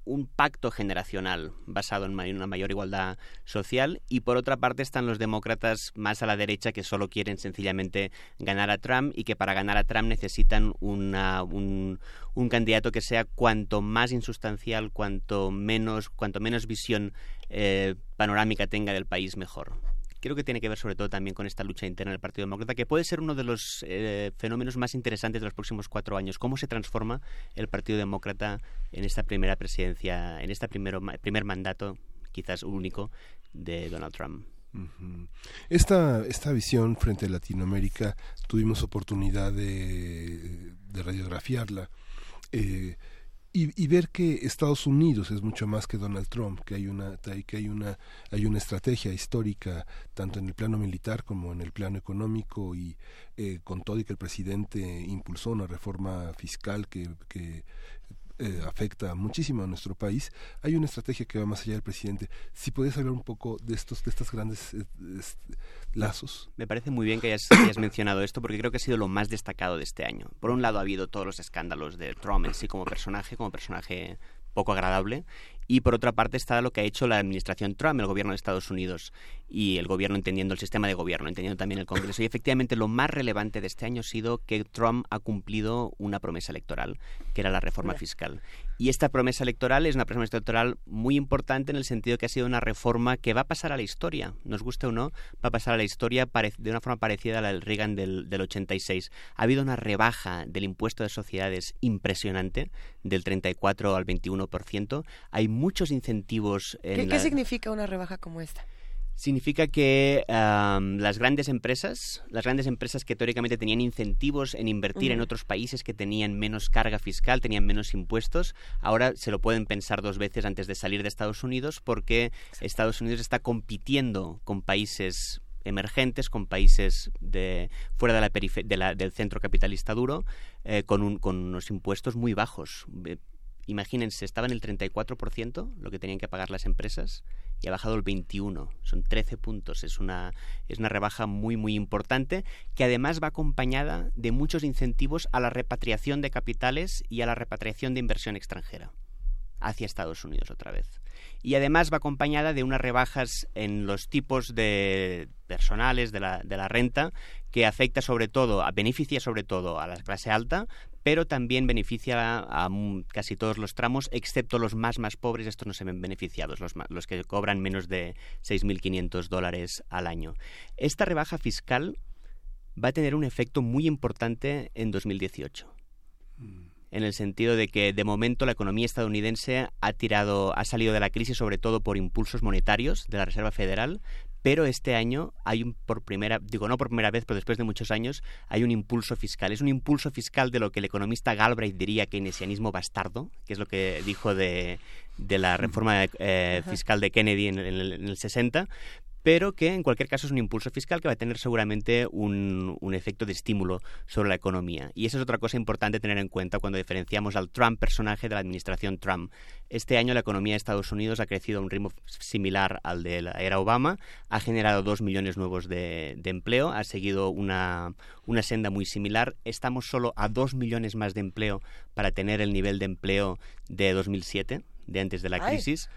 un pacto generacional basado en una mayor igualdad social y por otra parte están los demócratas más a la derecha que solo quieren sencillamente ganar a Trump y que para ganar a Trump necesitan una, un, un, candidato que sea cuanto más insustancial, cuanto menos, cuanto menos visión eh, panorámica tenga del país mejor creo que tiene que ver sobre todo también con esta lucha interna del Partido Demócrata, que puede ser uno de los eh, fenómenos más interesantes de los próximos cuatro años. ¿Cómo se transforma el Partido Demócrata en esta primera presidencia, en este primer mandato, quizás único, de Donald Trump? Esta, esta visión frente a Latinoamérica tuvimos oportunidad de, de radiografiarla. Eh, y, ver que Estados Unidos es mucho más que Donald Trump, que hay una que hay una hay una estrategia histórica tanto en el plano militar como en el plano económico y eh, con todo y que el presidente impulsó una reforma fiscal que, que eh, afecta muchísimo a nuestro país, hay una estrategia que va más allá del presidente. Si puedes hablar un poco de estos de estas grandes eh, lazos. Me parece muy bien que hayas, hayas, mencionado esto porque creo que ha sido lo más destacado de este año. Por un lado ha habido todos los escándalos de Trump en sí como personaje, como personaje poco agradable, y por otra parte está lo que ha hecho la administración Trump, el gobierno de Estados Unidos y el gobierno entendiendo el sistema de gobierno, entendiendo también el Congreso. Y efectivamente lo más relevante de este año ha sido que Trump ha cumplido una promesa electoral, que era la reforma fiscal. Y esta promesa electoral es una promesa electoral muy importante en el sentido que ha sido una reforma que va a pasar a la historia, nos guste o no, va a pasar a la historia de una forma parecida a la del Reagan del, del 86. Ha habido una rebaja del impuesto de sociedades impresionante, del 34 al 21%. Hay muchos incentivos. En ¿Qué, ¿Qué significa una rebaja como esta? significa que las grandes empresas, las grandes empresas que teóricamente tenían incentivos en invertir en otros países que tenían menos carga fiscal, tenían menos impuestos, ahora se lo pueden pensar dos veces antes de salir de Estados Unidos porque Estados Unidos está compitiendo con países emergentes, con países de, fuera de la, de la del centro capitalista duro, eh, con, un, con unos impuestos muy bajos. Eh, imagínense, estaba en el 34% lo que tenían que pagar las empresas y ha bajado el 21, son 13 puntos, es una, es una rebaja muy muy importante que además va acompañada de muchos incentivos a la repatriación de capitales y a la repatriación de inversión extranjera hacia Estados Unidos otra vez. Y además va acompañada de unas rebajas en los tipos de personales de la, de la renta que afecta sobre todo, beneficia sobre todo a la clase alta, pero también beneficia a, casi todos los tramos, excepto los más más pobres, estos no se ven beneficiados, los, los que cobran menos de 6.500 dólares al año. Esta rebaja fiscal va a tener un efecto muy importante en 2018 en el sentido de que de momento la economía estadounidense ha tirado, ha salido de la crisis sobre todo por impulsos monetarios de la Reserva Federal, pero este año hay un, por primera, digo no por primera vez, pero después de muchos años, hay un impulso fiscal. Es un impulso fiscal de lo que el economista Galbraith diría keynesianismo bastardo, que es lo que dijo de, de la reforma eh, fiscal de Kennedy en el, en el 60, pero que en cualquier caso es un impulso fiscal que va a tener seguramente un, un, efecto de estímulo sobre la economía. Y esa es otra cosa importante tener en cuenta cuando diferenciamos al Trump personaje de la administración Trump. Este año la economía de Estados Unidos ha crecido a un ritmo similar al de la era Obama, ha generado dos millones nuevos de, de empleo, ha seguido una, una senda muy similar. Estamos solo a dos millones más de empleo para tener el nivel de empleo de 2007, de antes de la crisis.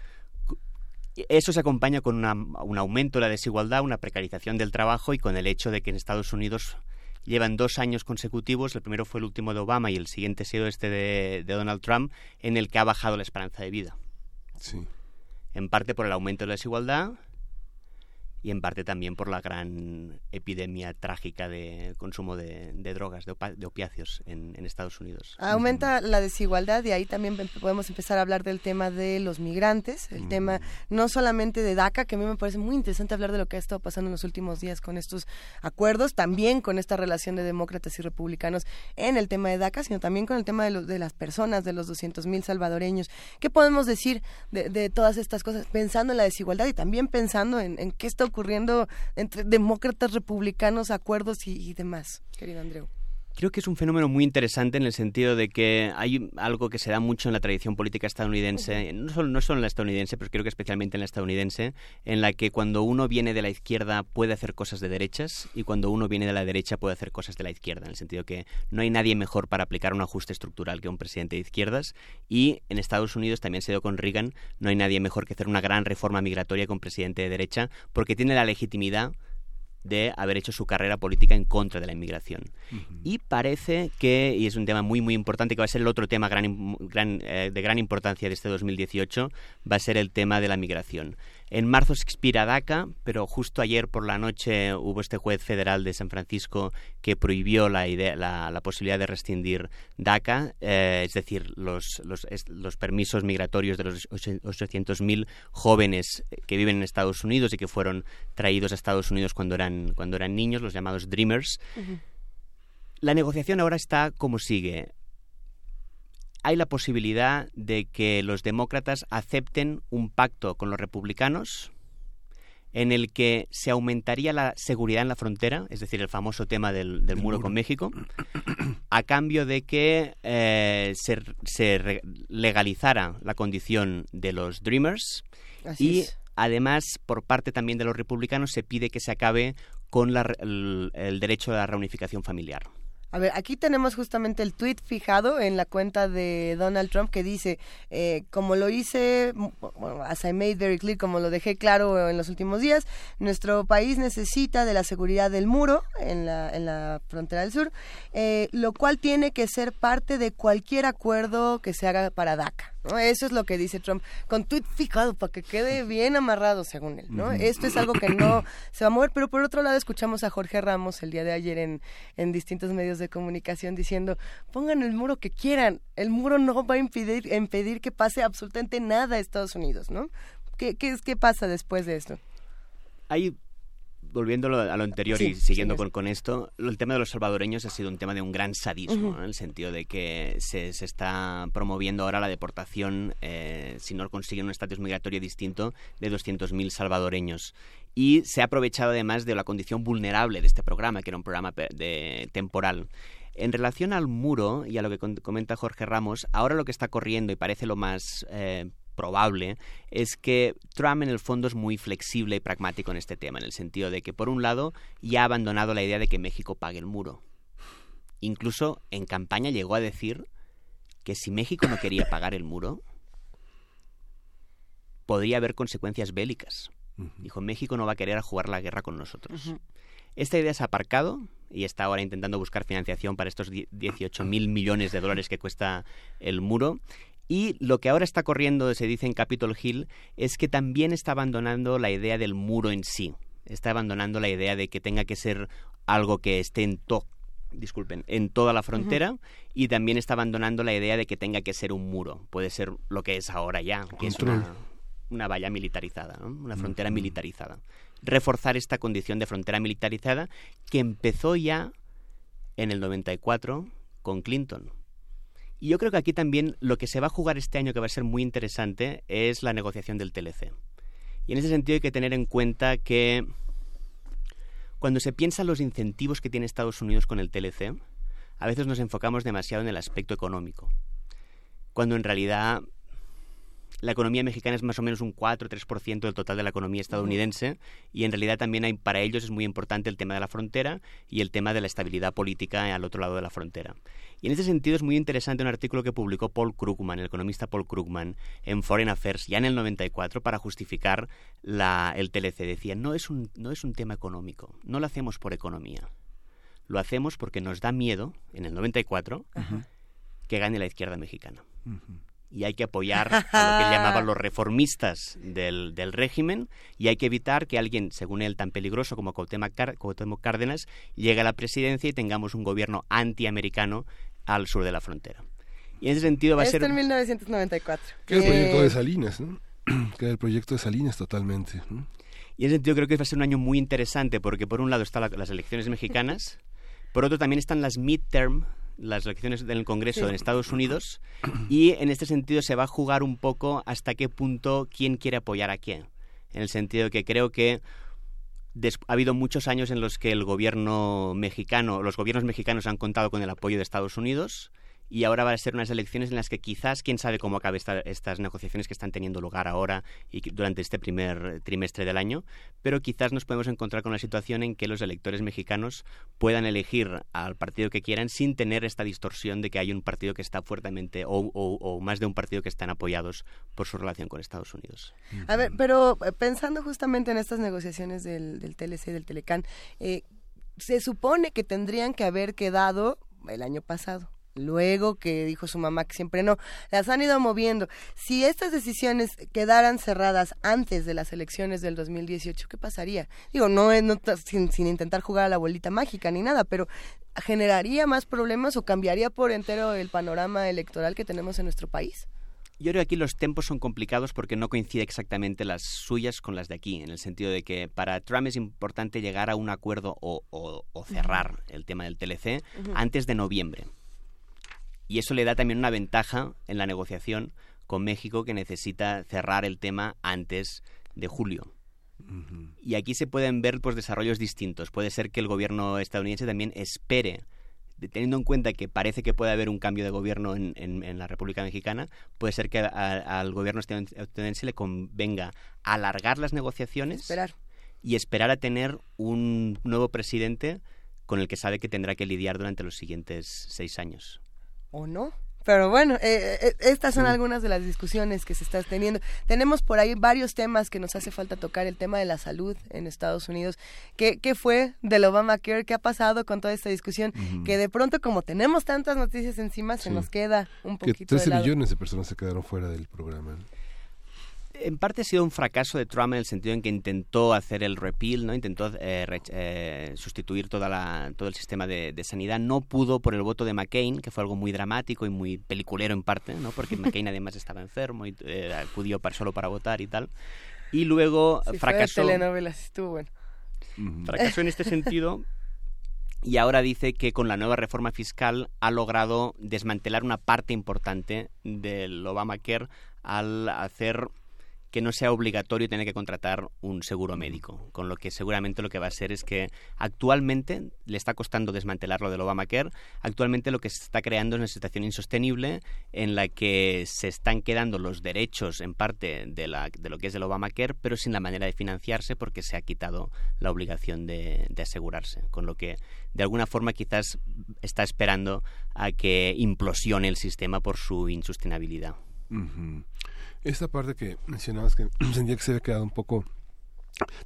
Eso se acompaña con un aumento de la desigualdad, una precarización del trabajo y con el hecho de que en Estados Unidos llevan dos años consecutivos, el primero fue el último de Obama y el siguiente ha sido este de, Donald Trump, en el que ha bajado la esperanza de vida. Sí. En parte por el aumento de la desigualdad y en parte también por la gran epidemia trágica de consumo de, drogas, de, opiáceos en, Estados Unidos. Aumenta la desigualdad y ahí también podemos empezar a hablar del tema de los migrantes, el tema no solamente de DACA, que a mí me parece muy interesante hablar de lo que ha estado pasando en los últimos días con estos acuerdos, también con esta relación de demócratas y republicanos en el tema de DACA, sino también con el tema de, de las personas, de los 200 mil salvadoreños. ¿Qué podemos decir de, todas estas cosas, pensando en la desigualdad y también pensando en, en qué está ocurriendo entre demócratas, republicanos, acuerdos y, y demás, querido Andreu. Creo que es un fenómeno muy interesante en el sentido de que hay algo que se da mucho en la tradición política estadounidense, no, solo, no solo en la estadounidense, pero creo que especialmente en la estadounidense, en la que cuando uno viene de la izquierda puede hacer cosas de derechas y cuando uno viene de la derecha puede hacer cosas de la izquierda, en el sentido que no hay nadie mejor para aplicar un ajuste estructural que un presidente de izquierdas. Y en Estados Unidos también se dio con Reagan, no hay nadie mejor que hacer una gran reforma migratoria con presidente de derecha porque tiene la legitimidad de haber hecho su carrera política en contra de la inmigración. Y parece que, y es un tema muy, muy importante, que va a ser el otro tema gran, gran, eh, de gran importancia de este 2018, va a ser el tema de la migración. En marzo se expira DACA, pero justo ayer por la noche hubo este juez federal de San Francisco que prohibió la, idea, la, posibilidad de rescindir DACA, eh, es decir, los, los, los, permisos migratorios de los 800.000 jóvenes que viven en Estados Unidos y que fueron traídos a Estados Unidos cuando eran, cuando eran niños, los llamados Dreamers. La negociación ahora está como sigue hay la posibilidad de que los demócratas acepten un pacto con los republicanos en el que se aumentaría la seguridad en la frontera, es decir, el famoso tema del, muro, con México, a cambio de que eh, se, legalizara la condición de los Dreamers. Y además por parte también de los republicanos se pide que se acabe con el derecho a la reunificación familiar. A ver, aquí tenemos justamente el tweet fijado en la cuenta de Donald Trump que dice, eh, como lo hice, bueno, as I made very clear, como lo dejé claro en los últimos días, nuestro país necesita de la seguridad del muro en la, en la frontera del sur, eh, lo cual tiene que ser parte de cualquier acuerdo que se haga para DACA. Eso es lo que dice Trump, con tweet fijado para que quede bien amarrado según él. ¿no? Esto es algo que no se va a mover, pero por otro lado escuchamos a Jorge Ramos el día de ayer en, en distintos medios de comunicación diciendo, pongan el muro que quieran, el muro no va a impedir, impedir que pase absolutamente nada a Estados Unidos. ¿no? ¿Qué, qué, qué pasa después de esto? Hay volviendo a lo anterior y siguiendo con, esto, el tema de los salvadoreños ha sido un tema de un gran sadismo, en el sentido de que se, está promoviendo ahora la deportación, eh, si no consiguen un estatus migratorio distinto, de 200.000 salvadoreños. Y se ha aprovechado además de la condición vulnerable de este programa, que era un programa de, temporal. En relación al muro y a lo que comenta Jorge Ramos, ahora lo que está corriendo y parece lo más eh, probable es que Trump en el fondo es muy flexible y pragmático en este tema, en el sentido de que, por un lado, ya ha abandonado la idea de que México pague el muro. Incluso en campaña llegó a decir que si México no quería pagar el muro, podría haber consecuencias bélicas. Dijo, México no va a querer jugar la guerra con nosotros. Esta idea se ha aparcado y está ahora intentando buscar financiación para estos 18 mil millones de dólares que cuesta el muro. Y lo que ahora está corriendo, se dice en Capitol Hill, es que también está abandonando la idea del muro en sí. Está abandonando la idea de que tenga que ser algo que esté en disculpen, en toda la frontera y también está abandonando la idea de que tenga que ser un muro. Puede ser lo que es ahora ya, que es una, valla militarizada, una frontera militarizada. Reforzar esta condición de frontera militarizada que empezó ya en el 94 con Clinton. Y yo creo que aquí también lo que se va a jugar este año que va a ser muy interesante es la negociación del TLC. Y en ese sentido hay que tener en cuenta que cuando se piensan los incentivos que tiene Estados Unidos con el TLC, a veces nos enfocamos demasiado en el aspecto económico, cuando en realidad la economía mexicana es más o menos un 4 3% del total de la economía estadounidense y en realidad también hay, para ellos es muy importante el tema de la frontera y el tema de la estabilidad política al otro lado de la frontera. Y en ese sentido es muy interesante un artículo que publicó Paul Krugman, el economista Paul Krugman, en Foreign Affairs ya en el 94 para justificar la, el TLC. Decía, no es, un, no es un tema económico, no lo hacemos por economía. Lo hacemos porque nos da miedo, en el 94, que gane la izquierda mexicana. Y hay que apoyar a lo que él llamaba los reformistas del, del, régimen y hay que evitar que alguien, según él, tan peligroso como Cuauhtémoc Cárdenas, llegue a la presidencia y tengamos un gobierno antiamericano al sur de la frontera. Y en ese sentido va a Esto ser... en 1994. Que el proyecto de Salinas, ¿no? Que el proyecto de Salinas totalmente. ¿no? Y en ese sentido creo que va a ser un año muy interesante porque por un lado están las elecciones mexicanas, por otro también están las midterm, las elecciones del Congreso Sí. en Estados Unidos y en este sentido se va a jugar un poco hasta qué punto quién quiere apoyar a quién. En el sentido que creo que ha habido muchos años en los que el gobierno mexicano, los gobiernos mexicanos han contado con el apoyo de Estados Unidos y ahora van a ser unas elecciones en las que quizás, quién sabe cómo acabe esta- estas negociaciones que están teniendo lugar ahora y durante este primer trimestre del año, pero quizás nos podemos encontrar con una situación en que los electores mexicanos puedan elegir al partido que quieran sin tener esta distorsión de que hay un partido que está fuertemente o, o- o más de un partido que están apoyados por su relación con Estados Unidos. A ver, pero eh, pensando justamente en estas negociaciones del, del TLC, del Telecán, eh, se supone que tendrían que haber quedado el año pasado. Luego que dijo su mamá que siempre no, las han ido moviendo. Si estas decisiones quedaran cerradas antes de las elecciones del 2018, ¿qué pasaría? Digo, no, no sin, sin intentar jugar a la bolita mágica ni nada, pero ¿generaría más problemas o cambiaría por entero el panorama electoral que tenemos en nuestro país? Yo creo que aquí los tiempos son complicados porque no coincide exactamente las suyas con las de aquí, en el sentido de que para Trump es importante llegar a un acuerdo o, o- o cerrar el tema del TLC antes de noviembre. Y eso le da también una ventaja en la negociación con México que necesita cerrar el tema antes de julio. Y aquí se pueden ver pues, desarrollos distintos. Puede ser que el gobierno estadounidense también espere, teniendo en cuenta que parece que puede haber un cambio de gobierno en, en- en la República Mexicana, puede ser que a- al gobierno estadoun- estadounidense le convenga alargar las negociaciones Esperar. y esperar a tener un nuevo presidente con el que sabe que tendrá que lidiar durante los siguientes seis años. O no. Pero bueno, eh, eh, estas son algunas de las discusiones que se están teniendo. Tenemos por ahí varios temas que nos hace falta tocar. El tema de la salud en Estados Unidos. ¿Qué, qué fue del Obamacare? ¿Qué ha pasado con toda esta discusión? Que de pronto, como tenemos tantas noticias encima, se Sí. nos queda un poquito de 13 lado. millones de personas se quedaron fuera del programa. En parte ha sido un fracaso de Trump en el sentido en que intentó hacer el repeal, ¿no? intentó eh, re- eh, sustituir toda la, todo el sistema de, de sanidad. No pudo por el voto de McCain, que fue algo muy dramático y muy peliculero en parte, ¿no? porque McCain además estaba enfermo y eh, acudió para, solo para votar y tal. Y luego Sí, fue de fracasó. telenovelas, estuvo bueno. Fracasó en este sentido y ahora dice que con la nueva reforma fiscal ha logrado desmantelar una parte importante del Obamacare al hacer que no sea obligatorio tener que contratar un seguro médico, con lo que seguramente lo que va a ser es que actualmente le está costando desmantelar lo del Obamacare, actualmente lo que se está creando es una situación insostenible en la que se están quedando los derechos en parte de, la, de lo que es el Obamacare, pero sin la manera de financiarse porque se ha quitado la obligación de, de asegurarse, con lo que de alguna forma quizás está esperando a que implosione el sistema por su insostenibilidad. Esta parte que mencionabas que sentía que se había quedado un poco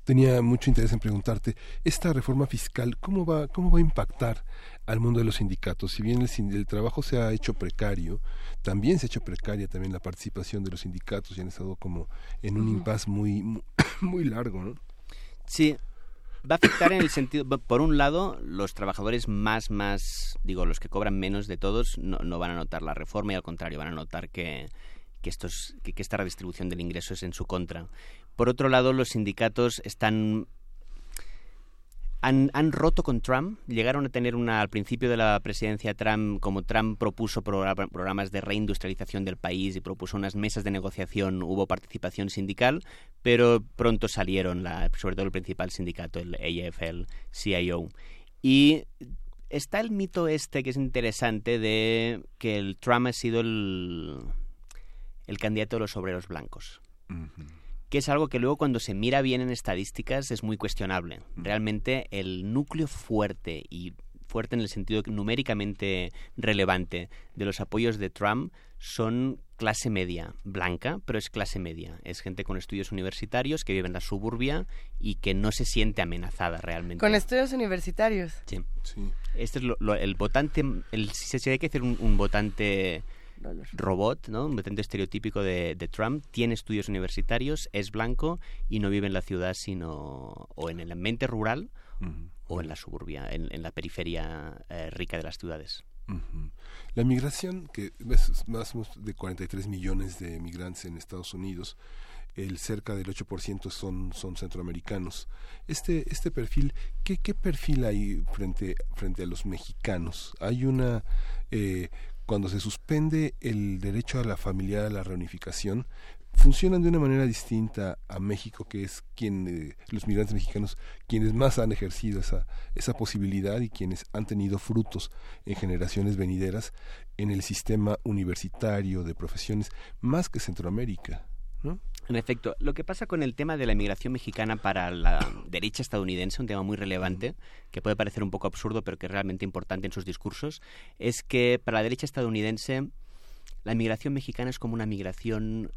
tenía mucho interés en preguntarte esta reforma fiscal cómo va cómo va a impactar al mundo de los sindicatos si bien el, el trabajo se ha hecho precario también se ha hecho precaria también la participación de los sindicatos y han estado como en un Ujú. impasse muy muy, muy largo no Sí, va a afectar en el sentido, por un lado, los trabajadores más, más, digo, los que cobran menos de todos, no, no van a notar la reforma y al contrario, van a notar que, que, estos, que, esta redistribución del ingreso es en su contra. Por otro lado, los sindicatos están han, han roto con Trump. Llegaron a tener una, al principio de la presidencia Trump, como Trump propuso progra- programas de reindustrialización del país y propuso unas mesas de negociación, hubo participación sindical, pero pronto salieron, sobre todo el principal sindicato, el AFL-CIO. Y está el mito este que es interesante de que el Trump ha sido el, el candidato de los obreros blancos que es algo que luego cuando se mira bien en estadísticas es muy cuestionable. Realmente el núcleo fuerte y fuerte en el sentido numéricamente relevante de los apoyos de Trump son clase media, blanca, pero es clase media. Es gente con estudios universitarios que vive en la suburbia y que no se siente amenazada realmente. Con estudios universitarios. Sí. Este es lo- lo- el votante, el, si se hay que hacer un, un votante robot, ¿no? Un votante estereotípico de, Trump, tiene estudios universitarios, es blanco y no vive en la ciudad, sino o en el ambiente rural o en la suburbia, en, la periferia eh, rica de las ciudades. La migración, que es más de 43 millones de migrantes en Estados Unidos, el cerca del 8% son, son centroamericanos. Este, este perfil, ¿qué, ¿qué perfil hay frente, frente a los mexicanos? Hay una... Eh, cuando se suspende el derecho a la familiar, a la reunificación, funcionan de una manera distinta a México, que es quien eh, los migrantes mexicanos quienes más han ejercido esa esa posibilidad y quienes han tenido frutos en generaciones venideras en el sistema universitario de profesiones más que Centroamérica, ¿no? En efecto, lo que pasa con el tema de la inmigración mexicana para la derecha estadounidense, un tema muy relevante, que puede parecer un poco absurdo, pero que es realmente importante en sus discursos, es que para la derecha estadounidense la inmigración mexicana es como una migración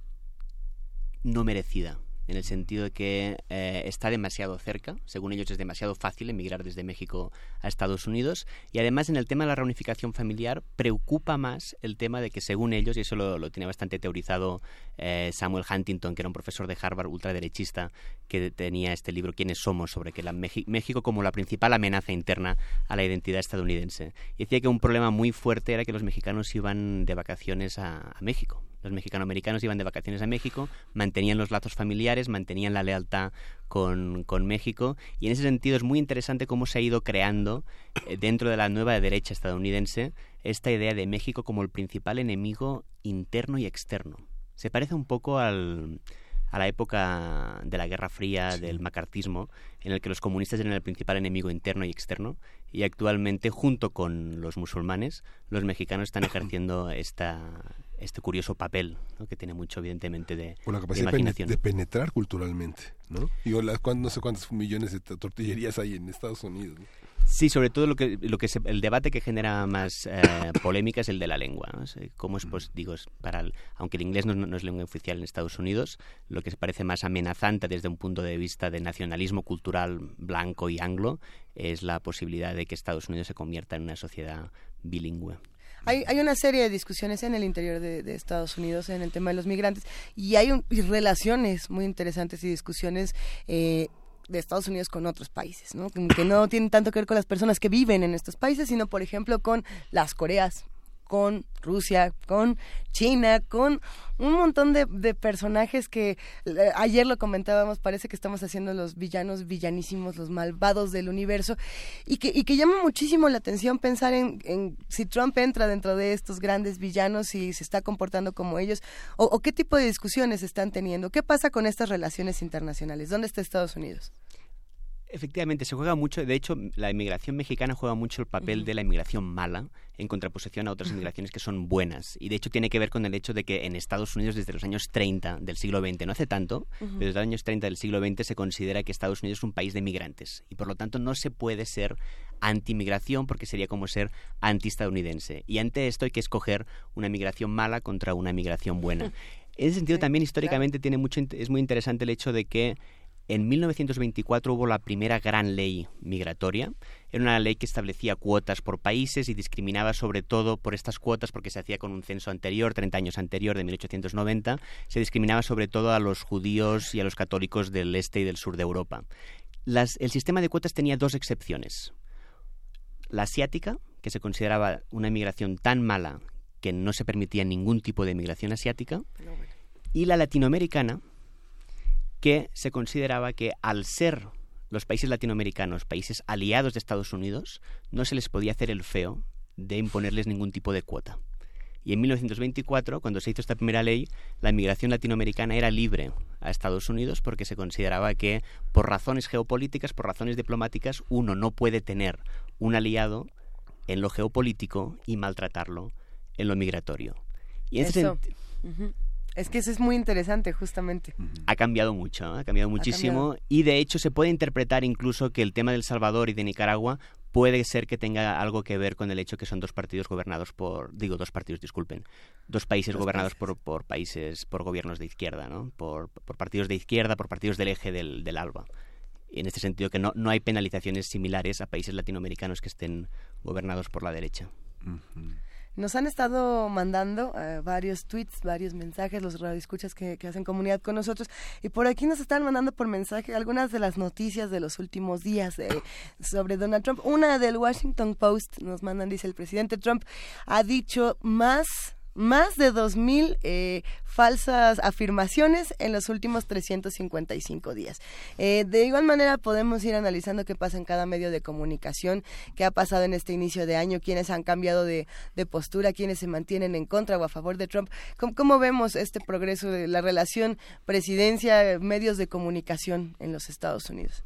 no merecida en el sentido de que eh, está demasiado cerca, según ellos es demasiado fácil emigrar desde México a Estados Unidos, y además en el tema de la reunificación familiar preocupa más el tema de que según ellos, y eso lo, tiene bastante teorizado eh, Samuel Huntington, que era un profesor de Harvard ultraderechista, que tenía este libro Quiénes somos, sobre que la México como la principal amenaza interna a la identidad estadounidense. Y decía que un problema muy fuerte era que los mexicanos iban de vacaciones a México los mexicanoamericanos iban de vacaciones a México, mantenían los lazos familiares, mantenían la lealtad con, México y en ese sentido es muy interesante cómo se ha ido creando eh, dentro de la nueva derecha estadounidense esta idea de México como el principal enemigo interno y externo. Se parece un poco al, a la época de la Guerra Fría, del macartismo, en el que los comunistas eran el principal enemigo interno y externo, y actualmente, junto con los musulmanes, los mexicanos están ejerciendo esta, este curioso papel que tiene mucho evidentemente de, la capacidad de, penetrar culturalmente no Digo, no sé cuántos millones de tortillerías hay en Estados Unidos Sí, sobre todo lo que, lo que el debate que genera más eh, polémica es el de la lengua. ¿Cómo es, pues, digo, para aunque el inglés no, es lengua oficial en Estados Unidos, lo que se parece más amenazante desde un punto de vista de nacionalismo cultural blanco y anglo es la posibilidad de que Estados Unidos se convierta en una sociedad bilingüe. Hay, hay una serie de discusiones en el interior de, Estados Unidos en el tema de los migrantes y hay relaciones muy interesantes y discusiones eh, de Estados Unidos con otros países, ¿no? Que no tienen tanto que ver con las personas que viven en estos países, sino, por ejemplo, con las Coreas, con Rusia, con China, con un montón de, personajes que eh, ayer lo comentábamos, parece que estamos haciendo los villanos villanísimos, los malvados del universo, y que, y que llama muchísimo la atención pensar en, si Trump entra dentro de estos grandes villanos y se está comportando como ellos, o, o qué tipo de discusiones están teniendo, qué pasa con estas relaciones internacionales, dónde está Estados Unidos. Efectivamente, se juega mucho, de hecho, la inmigración mexicana juega mucho el papel de la inmigración mala en contraposición a otras inmigraciones que son buenas. Y de hecho tiene que ver con el hecho de que en Estados Unidos desde los años 30 del siglo XX, no hace tanto, pero desde los años 30 del siglo XX se considera que Estados Unidos es un país de migrantes. Y por lo tanto no se puede ser anti-inmigración porque sería como ser anti-estadounidense. Y ante esto hay que escoger una migración mala contra una migración buena. En ese sentido también históricamente tiene mucho, es muy interesante el hecho de que en 1924 hubo la primera gran ley migratoria. Era una ley que establecía cuotas por países y discriminaba sobre todo por estas cuotas porque se hacía con un censo anterior, 30 años anterior, de 1890. Se discriminaba sobre todo a los judíos y a los católicos del este y del sur de Europa. el sistema de cuotas tenía dos excepciones. La asiática, que se consideraba una inmigración tan mala que no se permitía ningún tipo de inmigración asiática, y la latinoamericana, que se consideraba que al ser los países latinoamericanos países aliados de Estados Unidos, no se les podía hacer el feo de imponerles ningún tipo de cuota. Y en 1924, cuando se hizo esta primera ley, la inmigración latinoamericana era libre a Estados Unidos porque se consideraba que por razones geopolíticas, por razones diplomáticas, uno no puede tener un aliado en lo geopolítico y maltratarlo en lo migratorio. Y en ese es que eso es muy interesante, justamente. Ha cambiado mucho, ha cambiado muchísimo y de hecho se puede interpretar incluso que el tema del Salvador y de Nicaragua puede ser que tenga algo que ver con el hecho que son dos partidos gobernados por, digo, dos partidos, disculpen, dos países gobernados Por, por países, por gobiernos de izquierda, ¿no? Por, por partidos de izquierda, por partidos del eje del, del ALBA. Y en este sentido que no, no hay penalizaciones similares a países latinoamericanos que estén gobernados por la derecha. Nos han estado mandando eh, varios tweets, varios mensajes, los radioescuchas que, hacen comunidad con nosotros. Y por aquí nos están mandando por mensaje algunas de las noticias de los últimos días eh, sobre Donald Trump. Una del Washington Post nos mandan, dice el presidente Trump, ha dicho más más de 2.000 eh, falsas afirmaciones en los últimos 355 días. Eh, de igual manera podemos ir analizando qué pasa en cada medio de comunicación, qué ha pasado en este inicio de año, quiénes han cambiado de, postura, quiénes se mantienen en contra o a favor de Trump. ¿Cómo, vemos este progreso de la relación presidencia-medios de comunicación en los Estados Unidos?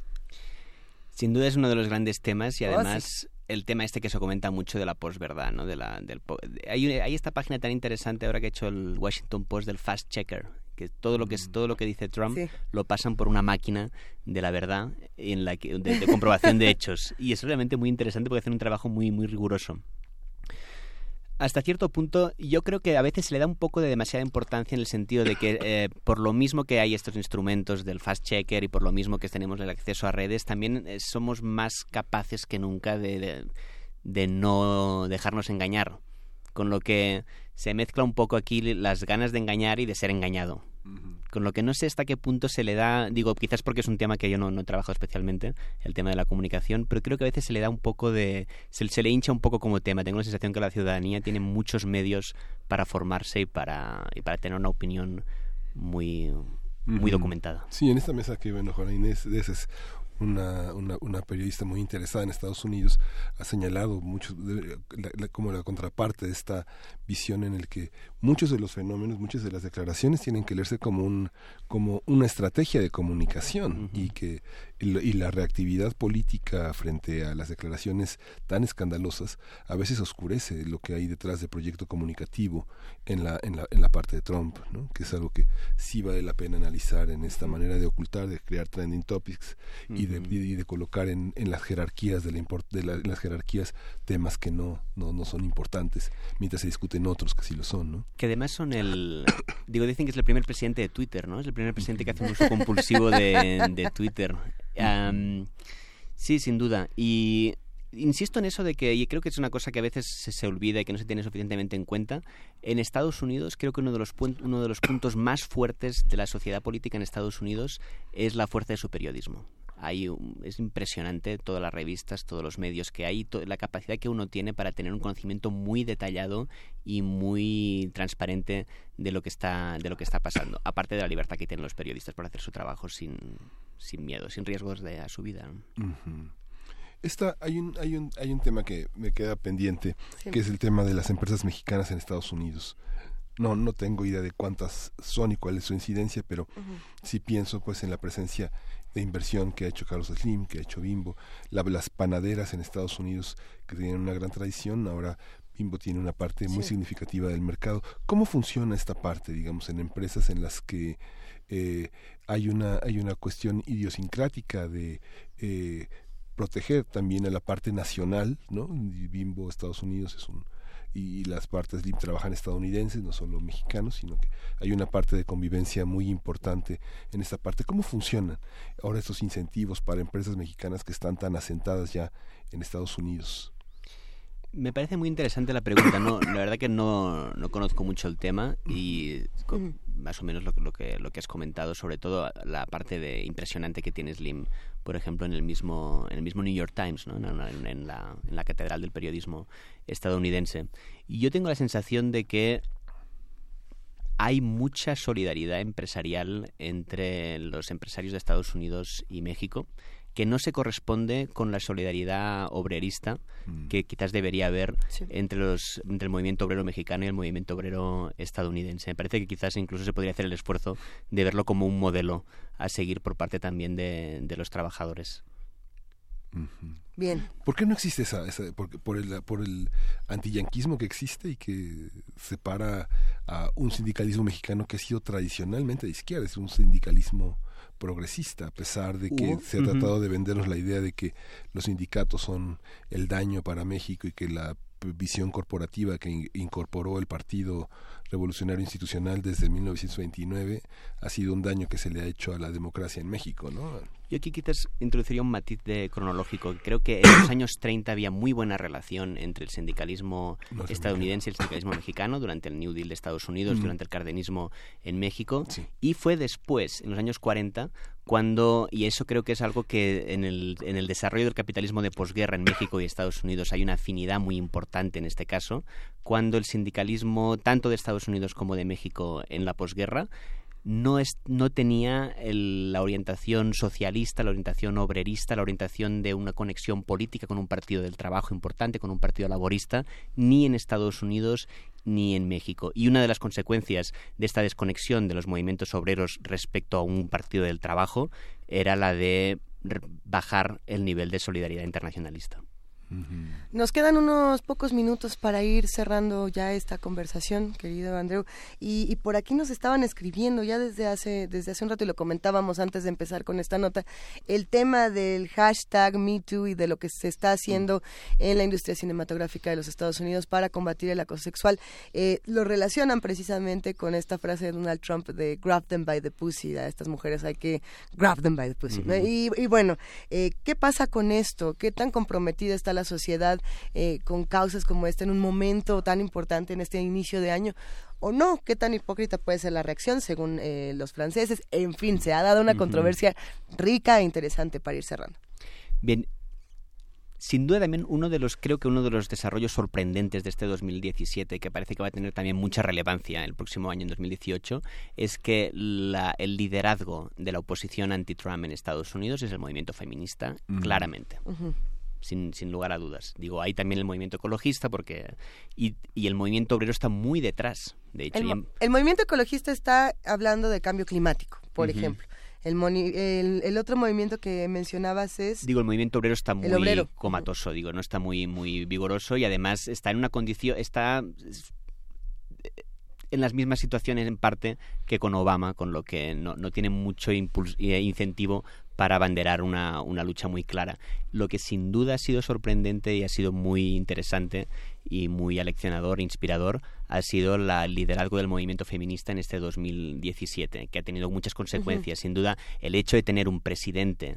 Sin duda es uno de los grandes temas y oh, además el tema este que se comenta mucho de la posverdad, ¿no? De la, del, hay, hay, esta página tan interesante ahora que ha hecho el Washington Post del Fast Checker, que todo lo que es mm. todo lo que dice Trump lo pasan por una máquina de la verdad en la que, de, comprobación de hechos y es realmente muy interesante porque hacen un trabajo muy muy riguroso hasta cierto punto yo creo que a veces se le da un poco de demasiada importancia en el sentido de que eh, por lo mismo que hay estos instrumentos del fast checker y por lo mismo que tenemos el acceso a redes, también eh, somos más capaces que nunca de, de, no dejarnos engañar. Con lo que se mezcla un poco aquí las ganas de engañar y de ser engañado con lo que no sé hasta qué punto se le da, digo, quizás porque es un tema que yo no, no he trabajado especialmente, el tema de la comunicación, pero creo que a veces se le da un poco de, se, le hincha un poco como tema. Tengo la sensación que la ciudadanía tiene muchos medios para formarse y para, y para tener una opinión muy, muy documentada. Sí, en esta mesa que bueno, Juana Inés, es una, una, una, periodista muy interesada en Estados Unidos, ha señalado mucho como la contraparte de esta visión en el que muchos de los fenómenos, muchas de las declaraciones tienen que leerse como un como una estrategia de comunicación y que y la reactividad política frente a las declaraciones tan escandalosas a veces oscurece lo que hay detrás del proyecto comunicativo en la en la, en la parte de Trump, ¿no? que es algo que sí vale la pena analizar en esta manera de ocultar, de crear trending topics y, de, de colocar en, en las jerarquías de, la de las jerarquías temas que no, no no son importantes mientras se otros que sí lo son, ¿no? Que además son el digo dicen que es el primer presidente de Twitter, ¿no? Es el primer presidente que hace un uso compulsivo de, de Twitter sí, sin duda. Y insisto en eso de que, y creo que es una cosa que a veces se, olvida y que no se tiene suficientemente en cuenta, en Estados Unidos creo que uno de, los uno de los puntos más fuertes de la sociedad política en Estados Unidos es la fuerza de su periodismo. Hay es impresionante todas las revistas, todos los medios que hay, la capacidad que uno tiene para tener un conocimiento muy detallado y muy transparente de lo que está de lo que está pasando. Aparte de la libertad que tienen los periodistas para hacer su trabajo sin, sin miedo, sin riesgos de a su vida. Esta, hay, un, hay, un, hay un tema que me queda pendiente, que es el tema de las empresas mexicanas en Estados Unidos no no tengo idea de cuántas son y cuál es su incidencia, pero sí pienso pues en la presencia de inversión que ha hecho Carlos Slim, que ha hecho Bimbo, las panaderas en Estados Unidos que tienen una gran tradición, ahora Bimbo tiene una parte muy significativa del mercado. ¿Cómo funciona esta parte, digamos, en empresas en las que eh, hay una hay una cuestión idiosincrática de eh, proteger también a la parte nacional, ¿no? Bimbo Estados Unidos es un y las partes LIM trabajan estadounidenses, no solo mexicanos, sino que hay una parte de convivencia muy importante en esta parte. ¿Cómo funcionan ahora estos incentivos para empresas mexicanas que están tan asentadas ya en Estados Unidos? Me parece muy interesante la pregunta. No, la verdad que no, no conozco mucho el tema y más o menos lo, lo, que, lo que has comentado, sobre todo la parte de impresionante que tiene Slim por ejemplo, en el mismo, en el mismo New York Times, ¿no? en, en, la, en la catedral del periodismo estadounidense. Y yo tengo la sensación de que hay mucha solidaridad empresarial entre los empresarios de Estados Unidos y México que no se corresponde con la solidaridad obrerista mm. que quizás debería haber entre, los, entre el movimiento obrero mexicano y el movimiento obrero estadounidense. Me parece que quizás incluso se podría hacer el esfuerzo de verlo como un modelo a seguir por parte también de, de los trabajadores. Bien. ¿Por qué no existe esa, por, el, por el antiyanquismo que existe y que separa a un sindicalismo mexicano que ha sido tradicionalmente de izquierda, es un sindicalismo progresista, a pesar de que se ha tratado de vendernos la idea de que los sindicatos son el daño para México y que la visión corporativa que incorporó el Partido Revolucionario Institucional desde 1929 ha sido un daño que se le ha hecho a la democracia en México, ¿no? Yo aquí quizás introduciría un matiz de cronológico. Creo que en los años 30 había muy buena relación entre el sindicalismo estadounidense y el sindicalismo mexicano durante el New Deal de Estados Unidos, durante el cardenismo en México. Y fue después, en los años 40, cuando, y eso creo que es algo que en el, en el desarrollo del capitalismo de posguerra en México y Estados Unidos hay una afinidad muy importante en este caso, cuando el sindicalismo tanto de Estados Unidos como de México en la posguerra no, es, no tenía la orientación socialista, la orientación obrerista, la orientación de una conexión política con un partido del trabajo importante, con un partido laborista, ni en Estados Unidos ni en México. Y una de las consecuencias de esta desconexión de los movimientos obreros respecto a un partido del trabajo era la de bajar el nivel de solidaridad internacionalista. Nos quedan unos pocos minutos para ir cerrando ya esta conversación, querido Andreu. Y, por aquí nos estaban escribiendo ya desde hace, desde hace un rato y lo comentábamos antes de empezar con esta nota, el tema del hashtag MeToo y de lo que se está haciendo en la industria cinematográfica de los Estados Unidos para combatir el acoso sexual. Eh, lo relacionan precisamente con esta frase de Donald Trump de grab them by the pussy. A estas mujeres hay que grab them by the pussy. y, bueno, eh, ¿qué pasa con esto? ¿Qué tan comprometida está la sociedad eh, con causas como esta en un momento tan importante en este inicio de año o no, qué tan hipócrita puede ser la reacción según eh, los franceses. En fin, se ha dado una controversia rica e interesante para ir cerrando. Bien, sin duda también uno de los, creo que uno de los desarrollos sorprendentes de este 2017, que parece que va a tener también mucha relevancia el próximo año, en 2018, es que el liderazgo de la oposición anti-Trump en Estados Unidos es el movimiento feminista, claramente sin, sin lugar a dudas. Digo, hay también el movimiento ecologista porque y, y el movimiento obrero está muy detrás, de hecho. El, movimiento ecologista está hablando de cambio climático, por ejemplo. El, el, el, otro movimiento que mencionabas es... Digo, el movimiento obrero está muy comatoso, digo, no está muy, muy vigoroso y además está en una condición, está en las mismas situaciones en parte que con Obama, con lo que no, no tiene mucho impulso, eh, incentivo para abanderar una, una, lucha muy clara. Lo que sin duda ha sido sorprendente y ha sido muy interesante y muy aleccionador, inspirador, ha sido el liderazgo del movimiento feminista en este 2017, que ha tenido muchas consecuencias. Sin duda, el hecho de tener un presidente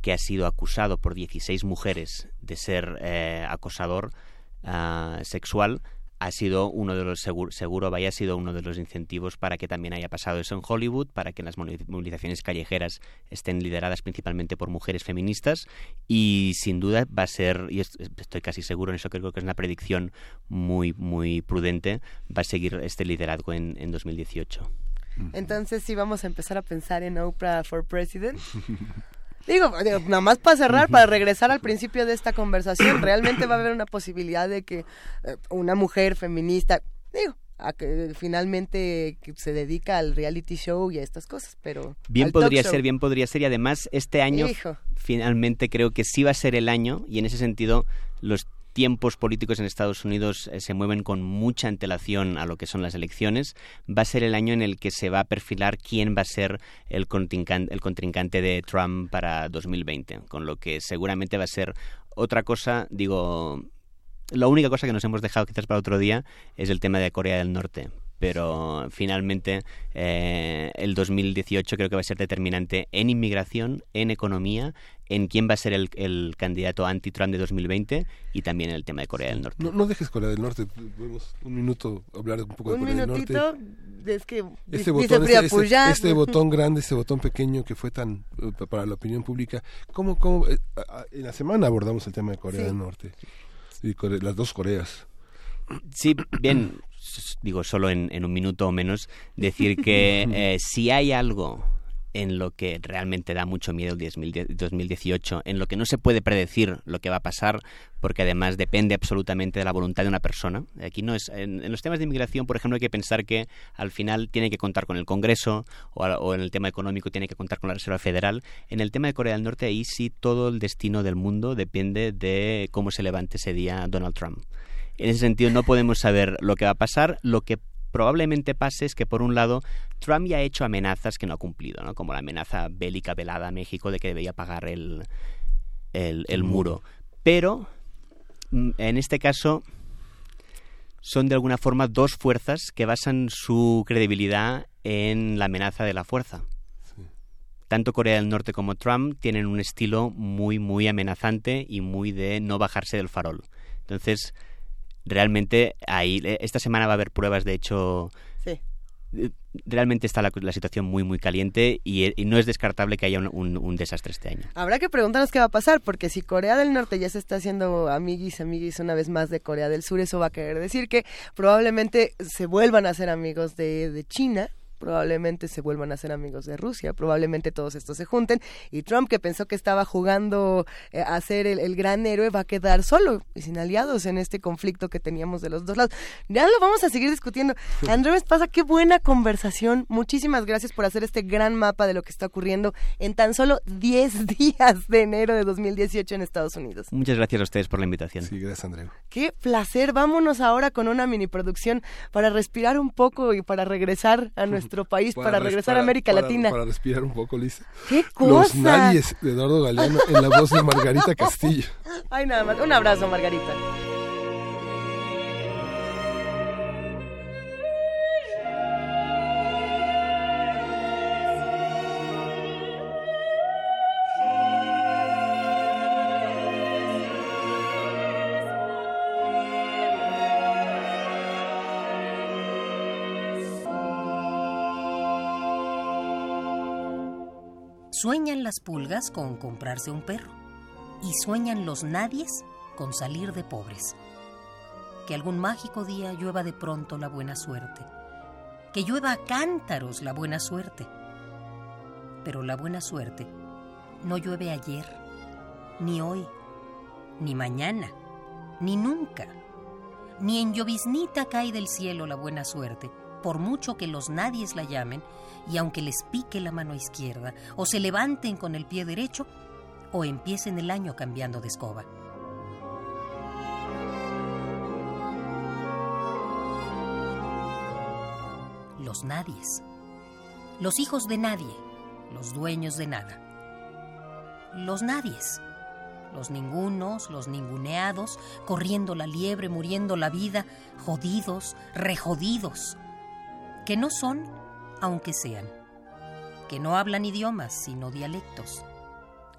que ha sido acusado por 16 mujeres de ser eh, acosador ah, sexual ha sido uno de los seguro, seguro vaya sido uno de los incentivos para que también haya pasado eso en Hollywood, para que las movilizaciones callejeras estén lideradas principalmente por mujeres feministas y sin duda va a ser y estoy casi seguro en eso creo que es una predicción muy muy prudente va a seguir este liderazgo en, en 2018. Entonces sí vamos a empezar a pensar en Oprah for President. Digo, nada más para cerrar, para regresar al principio de esta conversación, realmente va a haber una posibilidad de que eh, una mujer feminista, digo, a que finalmente se dedica al reality show y a estas cosas, pero bien podría ser, bien podría ser y además este año finalmente creo que sí va a ser el año y en ese sentido los tiempos políticos en Estados Unidos eh, se mueven con mucha antelación a lo que son las elecciones, va a ser el año en el que se va a perfilar quién va a ser el contrincante, el contrincante de Trump para 2020, con lo que seguramente va a ser otra cosa, digo, la única cosa que nos hemos dejado quizás para otro día es el tema de Corea del Norte, pero finalmente eh, el 2018 creo que va a ser determinante en inmigración, en economía, en quién va a ser el, candidato anti-Trump de 2020 y también en el tema de Corea del Norte. No, dejes Corea del Norte, podemos un minuto hablar un poco de Corea del Norte. Es que este botón, este, este, botón grande, este botón pequeño que fue tan eh, para la opinión pública, ¿cómo, cómo eh, en la semana abordamos el tema de Corea del Norte y las dos Coreas? Sí, bien, digo solo en, un minuto o menos, decir que eh, si hay algo en lo que realmente da mucho miedo el 2018, en lo que no se puede predecir lo que va a pasar, porque además depende absolutamente de la voluntad de una persona. Aquí no es en, los temas de inmigración, por ejemplo, hay que pensar que al final tiene que contar con el Congreso o, o, en el tema económico tiene que contar con la Reserva Federal. En el tema de Corea del Norte ahí sí todo el destino del mundo depende de cómo se levante ese día Donald Trump. En ese sentido no podemos saber lo que va a pasar. Lo que probablemente pase es que, por un lado, Trump ya ha hecho amenazas que no ha cumplido, ¿no? como la amenaza bélica velada a México de que debía pagar el, el, muro. Pero mm, en este caso son de alguna forma dos fuerzas que basan su credibilidad en la amenaza de la fuerza. Tanto Corea del Norte como Trump tienen un estilo muy, muy amenazante y muy de no bajarse del farol. Entonces, realmente ahí, esta semana va a haber pruebas, de hecho, Sí. eh, realmente está la, la situación muy, muy caliente y, y no es descartable que haya un, un- un desastre este año. Habrá que preguntarnos qué va a pasar, porque si Corea del Norte ya se está haciendo amiguis, amiguis una vez más de Corea del Sur, eso va a querer decir que probablemente se vuelvan a ser amigos de, de China probablemente se vuelvan a ser amigos de Rusia, probablemente todos estos se junten y Trump que pensó que estaba jugando eh, a ser el, el gran héroe va a quedar solo y sin aliados en este conflicto que teníamos de los dos lados. Ya lo vamos a seguir discutiendo. Andrés pasa, qué buena conversación. Muchísimas gracias por hacer este gran mapa de lo que está ocurriendo en tan solo 10 días de enero de 2018 en Estados Unidos. Muchas gracias a ustedes por la invitación. Sí, gracias, Andreu. Qué placer. Vámonos ahora con una mini producción para respirar un poco y para regresar a nuestro país, para, res- regresar para- a América para- Latina. Para respirar un poco, Lisa. ¡Qué Los cosa! nadies de Eduardo Galeano en la voz de Margarita Castillo. Ay, nada más. Un abrazo, Margarita. Sueñan las pulgas con comprarse un perro y sueñan los nadies con salir de pobres. Que algún mágico día llueva de pronto la buena suerte. Que llueva a cántaros la buena suerte. Pero la buena suerte no llueve ayer, ni hoy, ni mañana, ni nunca. Ni en lloviznita cae del cielo la buena suerte, por mucho que los nadies la llamen, y aunque les pique la mano izquierda, o se levanten con el pie derecho, o empiecen el año cambiando de escoba. Los nadies. Los hijos de nadie, los dueños de nada. Los nadies. Los ningunos, los ninguneados, corriendo la liebre, muriendo la vida, jodidos, rejodidos. Que no son, aunque sean. Que no hablan idiomas, sino dialectos.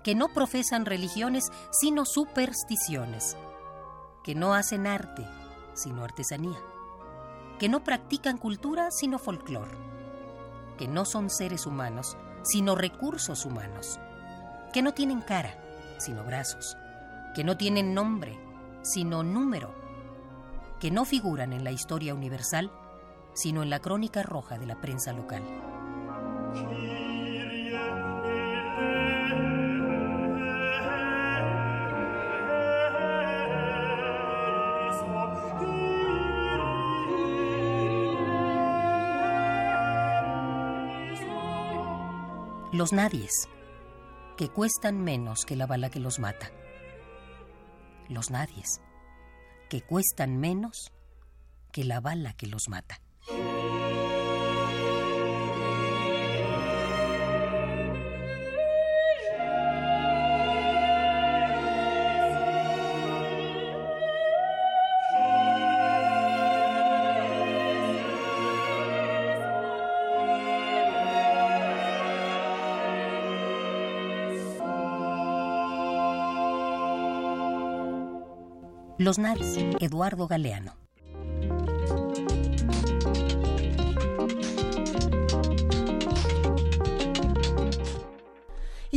Que no profesan religiones, sino supersticiones. Que no hacen arte, sino artesanía. Que no practican cultura, sino folclor. Que no son seres humanos, sino recursos humanos. Que no tienen cara, sino brazos. Que no tienen nombre, sino número. Que no figuran en la historia universal, sino en la crónica roja de la prensa local. Los nadies, que cuestan menos que la bala que los mata. Los nadies, que cuestan menos que la bala que los mata. Los nadies, Eduardo Galeano.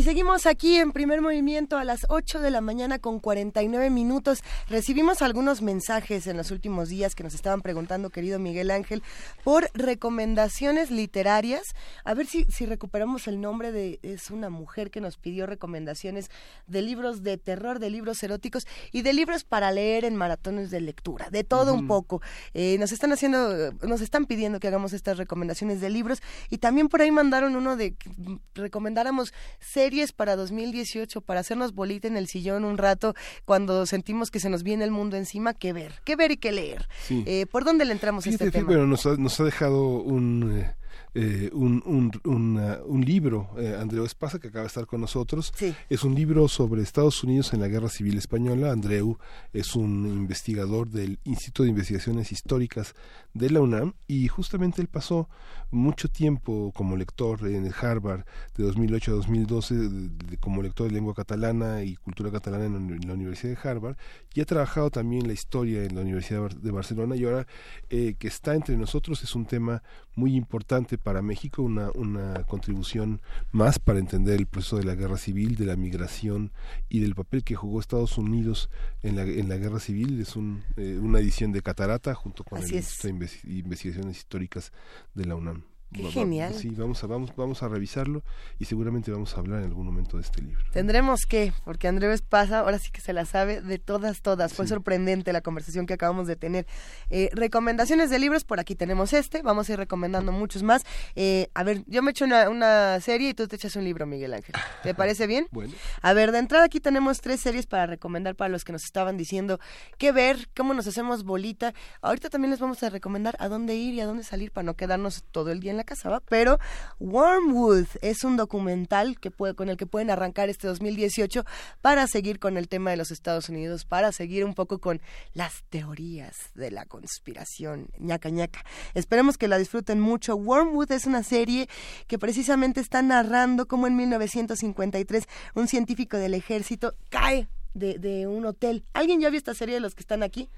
Seguimos aquí en primer movimiento a las 8 de la mañana con 49 minutos. Recibimos algunos mensajes en los últimos días que nos estaban preguntando, querido Miguel Ángel, por recomendaciones literarias. A ver si, si recuperamos el nombre de... Es una mujer que nos pidió recomendaciones de libros de terror, de libros eróticos y de libros para leer en maratones de lectura. De todo un poco. Eh, nos están haciendo, nos están pidiendo que hagamos estas recomendaciones de libros y también por ahí mandaron uno de que mm, recomendáramos series para 2018 para hacernos bolita en el sillón un rato cuando sentimos que se nos viene el mundo encima, que ver, que ver y que leer. Sí. Eh, ¿Por dónde le entramos a este tema? pero nos ha, nos ha dejado un, eh, eh, un, un, una- un libro, eh, Andreu Espasa, que acaba de estar con nosotros. Sí. Es un libro sobre Estados Unidos en la Guerra Civil Española. Andreu es un investigador del Instituto de Investigaciones Históricas de la UNAM y justamente él pasó mucho tiempo como lector en el Harvard de 2008 a 2012 de- de- como lector de lengua catalana y cultura catalana en la, uni- en la Universidad de Harvard y ha trabajado también la historia en la Universidad de Bar- de Barcelona y ahora eh, que está entre nosotros es un tema muy importante para México, una, una contribución más para entender el proceso de la guerra civil, de la migración y del papel que jugó Estados Unidos en la, en la guerra civil. Es un, eh, una edición de Catarata junto con Así el. Instituto de Inves- Investigaciones Históricas de la UNAM. Qué Va- va- genial. Sí, vamos a, vamos, vamos a revisarlo y seguramente vamos a hablar en algún momento de este libro. Tendremos que, porque Andrés pasa, ahora sí que se la sabe de todas, todas. Fue sorprendente la conversación que acabamos de tener. Eh, recomendaciones de libros, por aquí tenemos este, vamos a ir recomendando muchos más. Eh, a ver, yo me echo una, una serie y tú te echas un libro, Miguel Ángel. ¿Te parece bien? Bueno. A ver, de entrada aquí tenemos tres series para recomendar para los que nos estaban diciendo qué ver, cómo nos hacemos bolita. Ahorita también les vamos a recomendar a dónde ir y a dónde salir para no quedarnos todo el día en la casa, ¿va? Pero Wormwood es un documental que puede, con el que pueden arrancar este 2018 para seguir con el tema de los Estados Unidos, para seguir un poco con las teorías de la conspiración, ñaca ñaca. Esperemos que la disfruten mucho. Wormwood es una serie que precisamente está narrando cómo en 1953 un científico del ejército cae de, de un hotel. ¿Alguien ya vio esta serie de los que están aquí?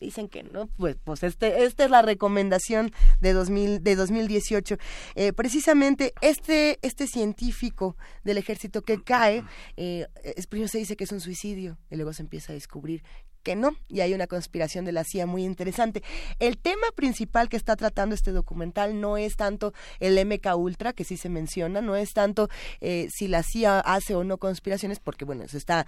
Dicen que no, pues, pues este, esta es la recomendación de, 2000, de 2018. Eh, precisamente este, este científico del ejército que cae, eh, primero se dice que es un suicidio y luego se empieza a descubrir que no, y hay una conspiración de la CIA muy interesante. El tema principal que está tratando este documental no es tanto el MK Ultra, que sí se menciona, no es tanto eh, si la CIA hace o no conspiraciones, porque bueno, eso está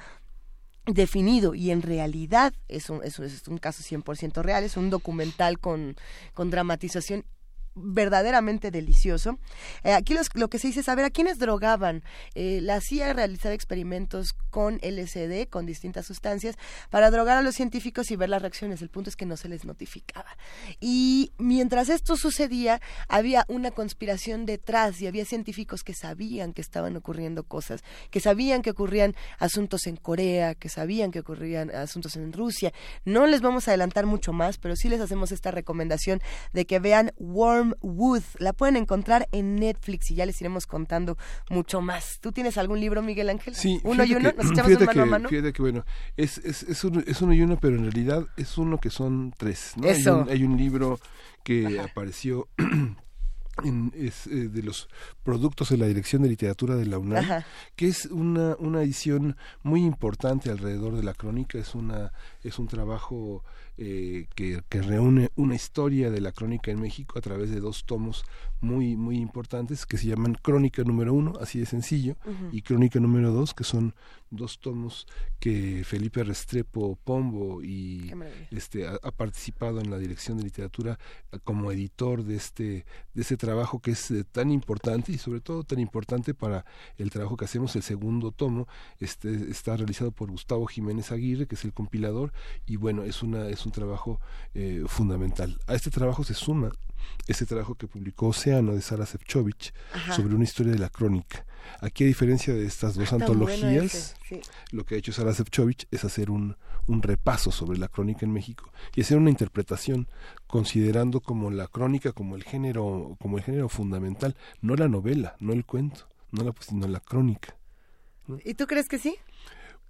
definido y en realidad es un, es, un- es un caso 100% real, es un documental con, con dramatización verdaderamente delicioso. Eh, aquí los- lo que se dice es, a ver, ¿a quiénes drogaban? Eh, la CIA realizaba experimentos con LSD, con distintas sustancias, para drogar a los científicos y ver las reacciones. El punto es que no se les notificaba. Y mientras esto sucedía, había una conspiración detrás y había científicos que sabían que estaban ocurriendo cosas, que sabían que ocurrían asuntos en Corea, que sabían que ocurrían asuntos en Rusia. No les vamos a adelantar mucho más, pero sí les hacemos esta recomendación de que vean Wormwood. La pueden encontrar en Netflix y ya les iremos contando mucho más. ¿Tú tienes algún libro, Miguel Ángel? Sí, uno y uno. que- Nos echamos un mano a mano. Fíjate que bueno, es, es, es, uno, es uno y uno, pero en realidad es uno que son tres. ¿no? Hay Eso. un- Hay, un, libro que apareció en- es eh, de los productos de la Dirección de Literatura de la UNAM, Ajá. que es una, una edición muy importante alrededor de la crónica, es una es un trabajo eh, que, que reúne una historia de la crónica en México a través de dos tomos muy muy importantes que se llaman Crónica número uno, así de sencillo, y Crónica número dos, que son dos tomos que Felipe Restrepo Pombo y este ha, ha participado en la dirección de literatura eh, como editor de este de ese trabajo que es eh, tan importante y sobre todo tan importante para el trabajo que hacemos el segundo tomo este está realizado por Gustavo Jiménez Aguirre que es el compilador y bueno es una es un trabajo eh, fundamental a este trabajo se suma ese trabajo que publicó Océano de Sara Sefcovic Ajá. sobre una historia de la crónica aquí a diferencia de estas dos Ah, bueno antologías ese, sí. lo que ha hecho Sara Sefcovic es hacer un, un repaso sobre la crónica en México y hacer una interpretación considerando como la crónica como el género como el género fundamental, no la novela, no el cuento, no la sino la crónica. ¿Y tú crees que sí?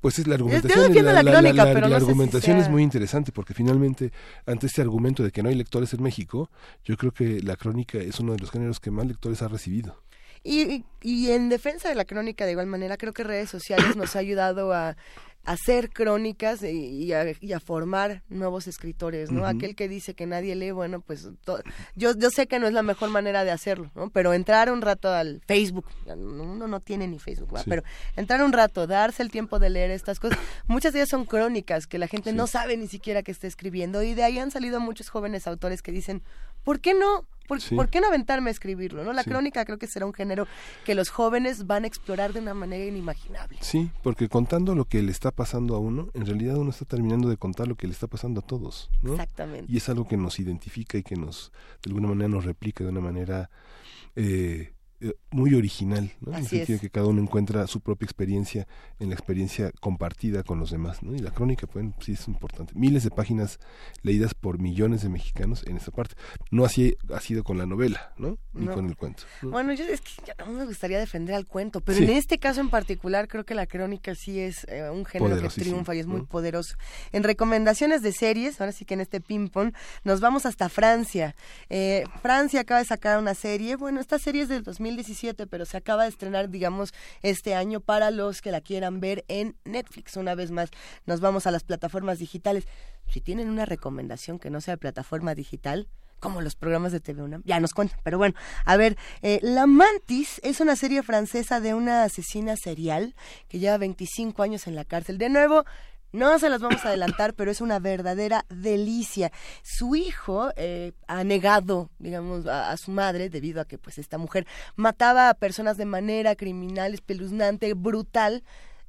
Pues es la Yo argumentación, defiendo la crónica, pero la no si argumentación es muy interesante porque finalmente ante este argumento de que no hay lectores en México, yo creo que la crónica es uno de los géneros que más lectores ha recibido. Y, y- y en defensa de la crónica, de igual manera, creo que redes sociales nos ha ayudado a hacer crónicas y, y a, y a formar nuevos escritores, ¿no? Aquel que dice que nadie lee, bueno, pues yo, yo sé que no es la mejor manera de hacerlo, ¿no? Pero entrar un rato al Facebook, uno no tiene ni Facebook. Sí. Pero entrar un rato, darse el tiempo de leer estas cosas, muchas de ellas son crónicas que la gente no sabe ni siquiera que está escribiendo y de ahí han salido muchos jóvenes autores que dicen, ¿por qué no? ¿por, Sí. ¿por qué no aventarme a escribirlo? ¿no? La Sí. crónica creo que será un género que los jóvenes van a explorar de una manera inimaginable. Sí, porque contando lo que le está pasando a uno, en realidad uno está terminando de contar lo que le está pasando a todos, ¿no? Exactamente. Y es algo que nos identifica y que nos, de alguna manera, nos replica de una manera eh, muy original, ¿no? En el sentido es. que cada uno encuentra su propia experiencia en la experiencia compartida con los demás, ¿no? Y la crónica, pues, sí es importante. Miles de páginas leídas por millones de mexicanos en esta parte. No así ha sido con la novela, ¿no? Ni No. con el cuento. ¿no? Bueno, yo es que ya no me gustaría defender al cuento, pero Sí. en este caso en particular creo que la crónica sí es eh, un género que triunfa y es muy ¿no? poderoso. En recomendaciones de series, ahora sí que en este ping pong, nos vamos hasta Francia. Eh, Francia acaba de sacar una serie, bueno, esta serie es del 2017, pero se acaba de estrenar, digamos, este año para los que la quieran ver en Netflix. Una vez más, nos vamos a las plataformas digitales. Si tienen una recomendación que no sea plataforma digital, como los programas de TV UNAM, ya nos cuentan. Pero bueno, a ver, eh, La Mantis es una serie francesa de una asesina serial que lleva 25 años en la cárcel. De nuevo, no se las vamos a adelantar, pero es una verdadera delicia. Su hijo eh, ha negado, digamos, a, a su madre debido a que, pues, esta mujer mataba a personas de manera criminal, espeluznante, brutal,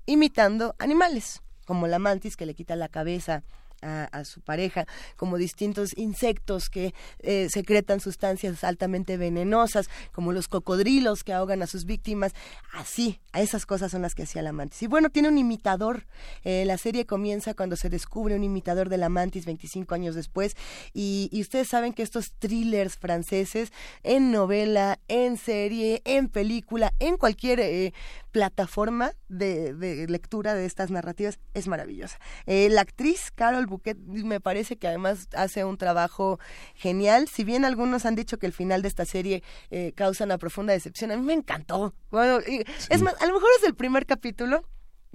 imitando animales, como la mantis que le quita la cabeza a, su pareja, como distintos insectos que eh, secretan sustancias altamente venenosas, como los cocodrilos que ahogan a sus víctimas. Así, a esas cosas son las que hacía la mantis. Y bueno, tiene un imitador. Eh, la serie comienza cuando se descubre un imitador de la mantis 25 años después. Y, y ustedes saben que estos thrillers franceses, en novela, en serie, en película, en cualquier eh, plataforma de, de lectura de estas narrativas, es maravillosa. Eh, la actriz Carol Bouquet me parece que además hace un trabajo genial. Si bien algunos han dicho que el final de esta serie eh, causa una profunda decepción, a mí me encantó. Bueno, y- es más, a lo mejor es el primer capítulo.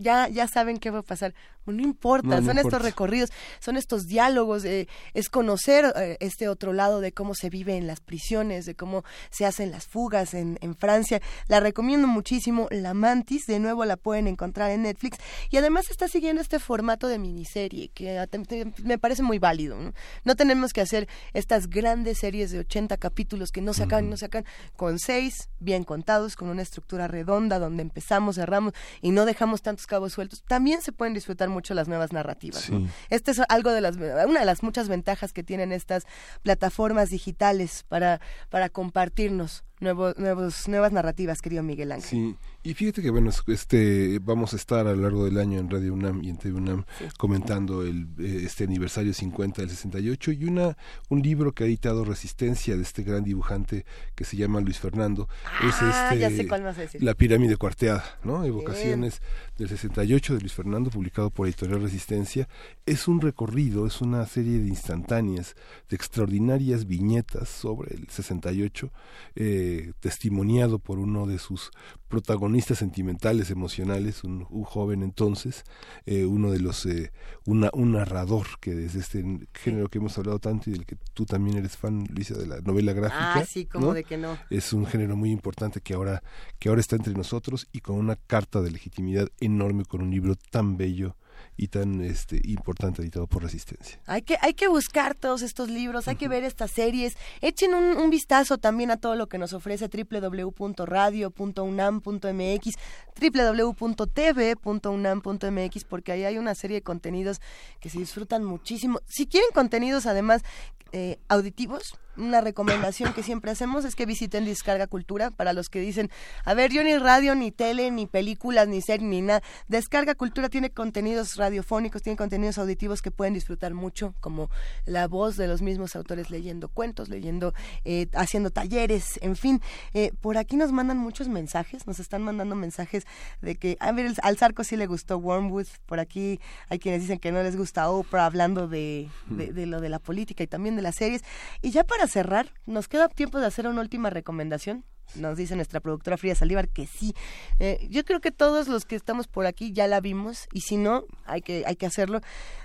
Ya, ya saben qué va a pasar. No importa, No, no son importa. estos recorridos, son estos diálogos, eh, es conocer eh, este otro lado de cómo se vive en las prisiones, de cómo se hacen las fugas en, en Francia. La recomiendo muchísimo, La Mantis, de nuevo la pueden encontrar en Netflix y además está siguiendo este formato de miniserie que a- te- te- me parece muy válido. ¿no? No tenemos que hacer estas grandes series de 80 capítulos que no se acaban no se acaban, con seis bien contados, con una estructura redonda donde empezamos, cerramos y no dejamos tantos cabos sueltos. También se pueden disfrutar mucho las nuevas narrativas. ¿no? Sí. Este es algo de las una de las muchas ventajas que tienen estas plataformas digitales para para compartirnos nuevos nuevos nuevas narrativas, querido Miguel Ángel. Sí, y fíjate que bueno, es- este vamos a estar a lo largo del año en Radio UNAM y en TV UNAM comentando el eh, este aniversario 50 del 68 y una un libro que ha editado Resistencia de este gran dibujante que se llama Luis Fernando es Ah, este ya sé cuál vas a decir. La pirámide cuarteada, ¿no? Evocaciones del 68 de Luis Fernando publicado por Editorial Resistencia. Es un recorrido, es una serie de instantáneas, de extraordinarias viñetas sobre el 68 eh, testimoniado por uno de sus protagonistas sentimentales, emocionales, un, un joven entonces, eh, uno de los, eh, una, un narrador que desde este género que hemos hablado tanto y del que tú también eres fan, Luisa, de la novela gráfica. Ah, sí, como de que no. Es un género muy importante que ahora, que ahora está entre nosotros y con una carta de legitimidad enorme, con un libro tan bello y tan este, importante editado por Resistencia. Hay que, hay que buscar todos estos libros, hay que ver estas series. Echen un, un vistazo también a todo lo que nos ofrece www.radio.unam.mx, www.tv.unam.mx, porque ahí hay una serie de contenidos que se disfrutan muchísimo. Si quieren contenidos además eh, auditivos, una recomendación que siempre hacemos es que visiten Descarga Cultura para los que dicen, a ver, yo ni radio, ni tele, ni películas, ni serie, ni nada. Descarga Cultura tiene contenidos radiofónicos, tiene contenidos auditivos que pueden disfrutar mucho, como la voz de los mismos autores leyendo cuentos, leyendo, eh, haciendo talleres, en fin. Eh, por aquí nos mandan muchos mensajes, nos están mandando mensajes de que, a ver, al Zarco sí le gustó Wormwood, por aquí hay quienes dicen que no les gusta Oprah, hablando de, de, de lo de la política y también de las series. Y ya para cerrar, nos queda tiempo de hacer una última recomendación. Nos dice nuestra productora Frida Saldívar que sí. Eh, yo creo que todos los que estamos por aquí ya la vimos y si no, hay que, hay que hacerlo.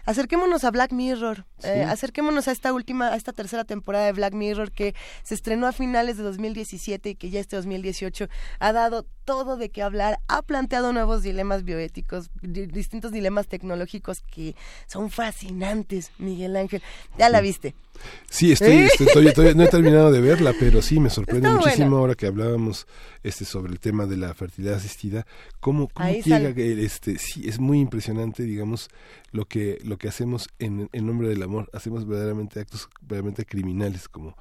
Acerquémonos a Black Mirror. Eh, acerquémonos a esta última, a esta tercera temporada de Black Mirror que se estrenó a finales de 2017 y que ya este 2018 ha dado todo de qué hablar, ha planteado nuevos dilemas bioéticos, distintos dilemas tecnológicos que son fascinantes, Miguel Ángel. ¿Ya la viste? Sí, estoy, ¿Eh? todavía, no he terminado de verla, pero sí me sorprende muchísimo ahora que hablábamos este sobre el tema de la fertilidad asistida, cómo, cómo llega este sí es muy impresionante, digamos, lo que lo que hacemos en, en nombre del amor, hacemos verdaderamente actos verdaderamente criminales como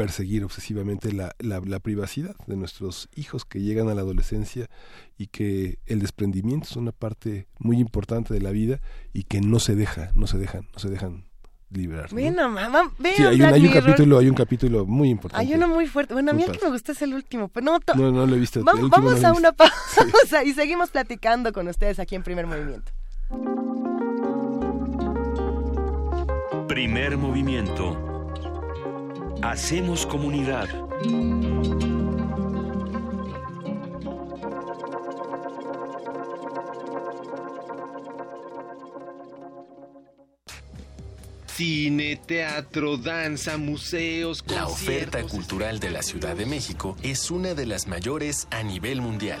perseguir obsesivamente la, la, privacidad de nuestros hijos que llegan a la adolescencia y que el desprendimiento es una parte muy importante de la vida y que no se deja, no se dejan, no se dejan liberar. Bueno, mamá, sí, hay, un, capítulo, hay un capítulo muy importante. Hay uno muy fuerte. Bueno, a mí el que me gusta es el último, pero no, no, no lo he visto. vamos a una pausa y seguimos platicando con ustedes aquí en Primer Movimiento. Primer Movimiento Hacemos comunidad. Cine, teatro, danza, museos, La oferta cultural de la Ciudad de México es una de las mayores a nivel mundial.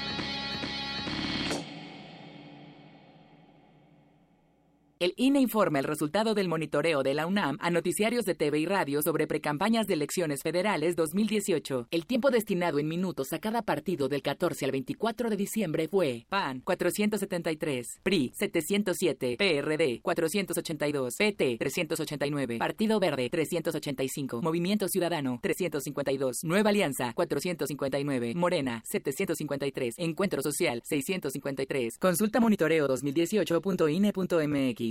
El INE informa el resultado del monitoreo de la UNAM a noticiarios de TV y radio sobre precampañas de elecciones federales 2018. El tiempo destinado en minutos a cada partido del 14 al 24 de diciembre fue PAN 473, PRI 707, PRD 482, PT 389, Partido Verde 385, Movimiento Ciudadano 352, Nueva Alianza 459, Morena 753, Encuentro Social 653. Consulta monitoreo 2018.ine.mx.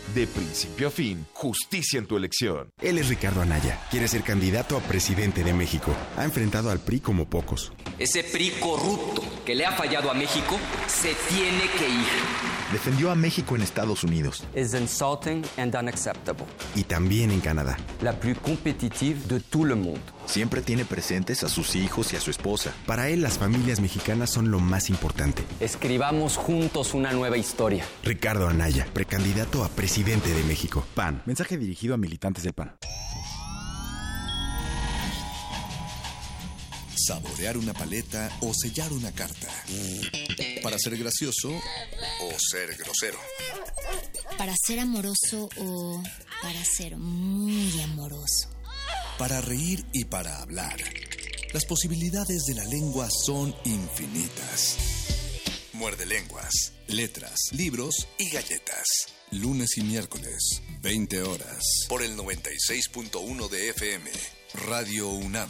De principio a fin, justicia en tu elección. Él es Ricardo Anaya. Quiere ser candidato a presidente de México. Ha enfrentado al PRI como pocos. Ese PRI corrupto que le ha fallado a México se tiene que ir. Defendió a México en Estados Unidos. Es insulting and unacceptable. Y también en Canadá. La plus competitive de todo el mundo. Siempre tiene presentes a sus hijos y a su esposa. Para él, las familias mexicanas son lo más importante. Escribamos juntos una nueva historia. Ricardo Anaya, precandidato a presidente de México. PAN. Mensaje dirigido a militantes del PAN. Saborear una paleta o sellar una carta. Para ser gracioso o ser grosero. Para ser amoroso o para ser muy amoroso para reír y para hablar. Las posibilidades de la lengua son infinitas. Muerde lenguas, letras, libros y galletas. Lunes y miércoles, 20 horas. Por el 96.1 de FM, Radio UNAM.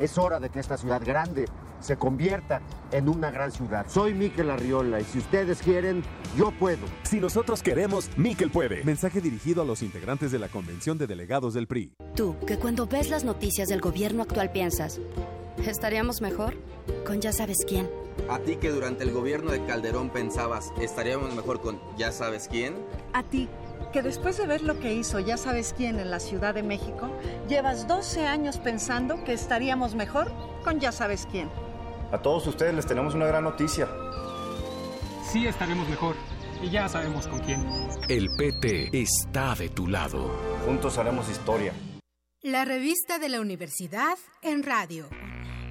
Es hora de que esta ciudad grande se convierta en una gran ciudad. Soy Miquel Arriola y si ustedes quieren, yo puedo. Si nosotros queremos, Miquel puede. Mensaje dirigido a los integrantes de la Convención de Delegados del PRI. Tú, que cuando ves las noticias del gobierno actual piensas, ¿estaríamos mejor? Con ya sabes quién. A ti que durante el gobierno de Calderón pensabas, estaríamos mejor con ya sabes quién. A ti que después de ver lo que hizo ya sabes quién en la Ciudad de México, llevas 12 años pensando que estaríamos mejor con ya sabes quién. A todos ustedes les tenemos una gran noticia. Sí estaremos mejor y ya sabemos con quién. El PT está de tu lado. Juntos haremos historia. La revista de la universidad en radio.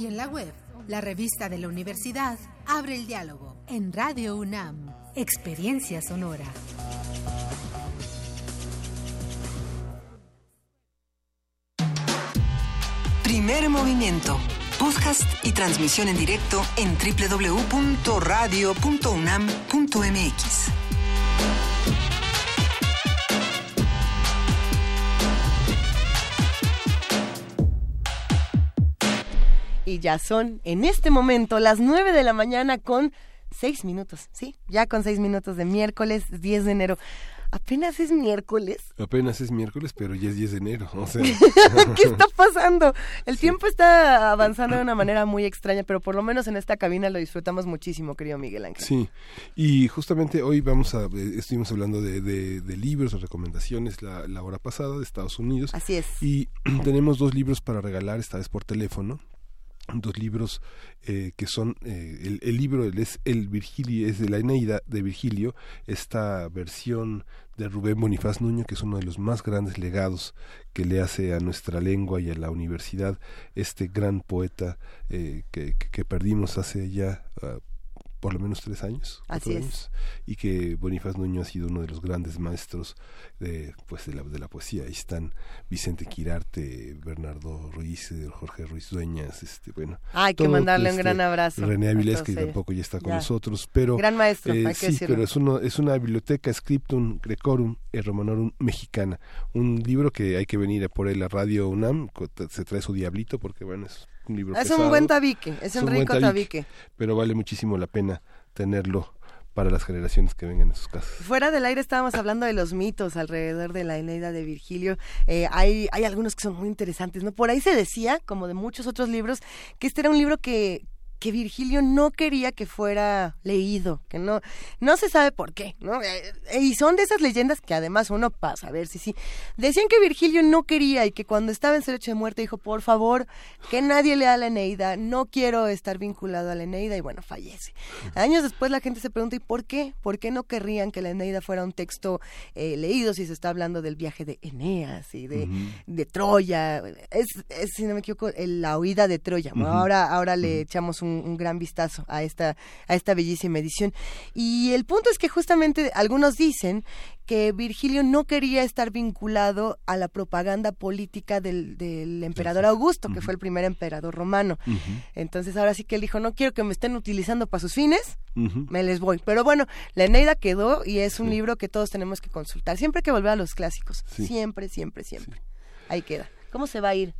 y en la web. La revista de la universidad abre el diálogo en Radio UNAM. Experiencia sonora. Primer movimiento. Podcast y transmisión en directo en www.radio.unam.mx. Y ya son en este momento las 9 de la mañana con 6 minutos, ¿sí? Ya con 6 minutos de miércoles 10 de enero. Apenas es miércoles. Apenas es miércoles, pero ya es 10 de enero. O sea. ¿Qué está pasando? El tiempo está avanzando de una manera muy extraña, pero por lo menos en esta cabina lo disfrutamos muchísimo, querido Miguel Ángel. Sí, y justamente hoy vamos a, eh, estuvimos hablando de, de, de libros, de recomendaciones la, la hora pasada de Estados Unidos. Así es. Y tenemos dos libros para regalar, esta vez por teléfono dos libros eh, que son eh, el, el, libro es el Virgilio es de la Eneida de Virgilio. Esta versión de Rubén Bonifaz Nuño que es uno de los más grandes legados que le hace a nuestra lengua y a la universidad este gran poeta eh, que, que, perdimos hace ya uh, por lo menos tres años, Así años y que Bonifaz Nuño ha sido uno de los grandes maestros de, pues, de, la, de la poesía. Ahí están Vicente Quirarte, Bernardo Ruiz, Jorge Ruiz Dueñas, este, bueno. Hay que mandarle este, un gran abrazo. René Avilés, que tampoco ya está con ya. nosotros, pero... Gran maestro, eh, hay sí, pero es, uno, es una biblioteca Scriptum Grecorum e Romanorum mexicana. Un libro que hay que venir a por él a Radio UNAM, se trae su diablito porque, bueno, es un libro es pesado, un buen tabique, es, un rico tabique, tabique. Pero vale muchísimo la pena tenerlo para las generaciones que vengan a sus casas. Fuera del aire estábamos hablando de los mitos alrededor de la Eneida de Virgilio. Eh, hay, hay algunos que son muy interesantes, ¿no? Por ahí se decía, como de muchos otros libros, que este era un libro que, que Virgilio no quería que fuera leído, que no, no se sabe por qué, ¿no? Y son de esas leyendas que además uno pasa, a ver si sí. Decían que Virgilio no quería y que cuando estaba en su lecho de muerte dijo, por favor, que nadie lea la Eneida, no quiero estar vinculado a la Eneida y bueno, fallece. Años después la gente se pregunta, ¿y por qué? ¿Por qué no querrían que la Eneida fuera un texto eh, leído si se está hablando del viaje de Eneas y de, uh -huh. de Troya? Es, es, si no me equivoco, la huida de Troya. Uh -huh. Ahora, ahora le uh -huh. echamos un un, gran vistazo a esta, a esta bellísima edición. Y el punto es que justamente algunos dicen que Virgilio no quería estar vinculado a la propaganda política del, del emperador Augusto, que uh -huh. fue el primer emperador romano. Uh -huh. Entonces ahora sí que él dijo, no quiero que me estén utilizando para sus fines, uh -huh. me les voy. Pero bueno, la Eneida quedó y es un sí. libro que todos tenemos que consultar. Siempre hay que volver a los clásicos. Sí. Siempre, siempre, siempre. Sí. Ahí queda. ¿Cómo se va a ir?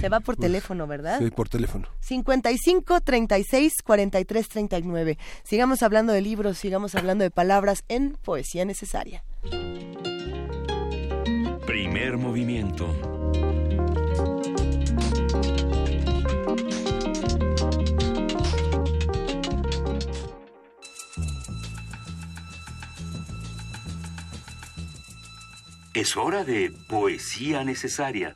Se va por teléfono, ¿verdad? Sí, por teléfono. 55 36 43 39. Sigamos hablando de libros, sigamos hablando de palabras en Poesía Necesaria. Primer movimiento. Es hora de Poesía Necesaria.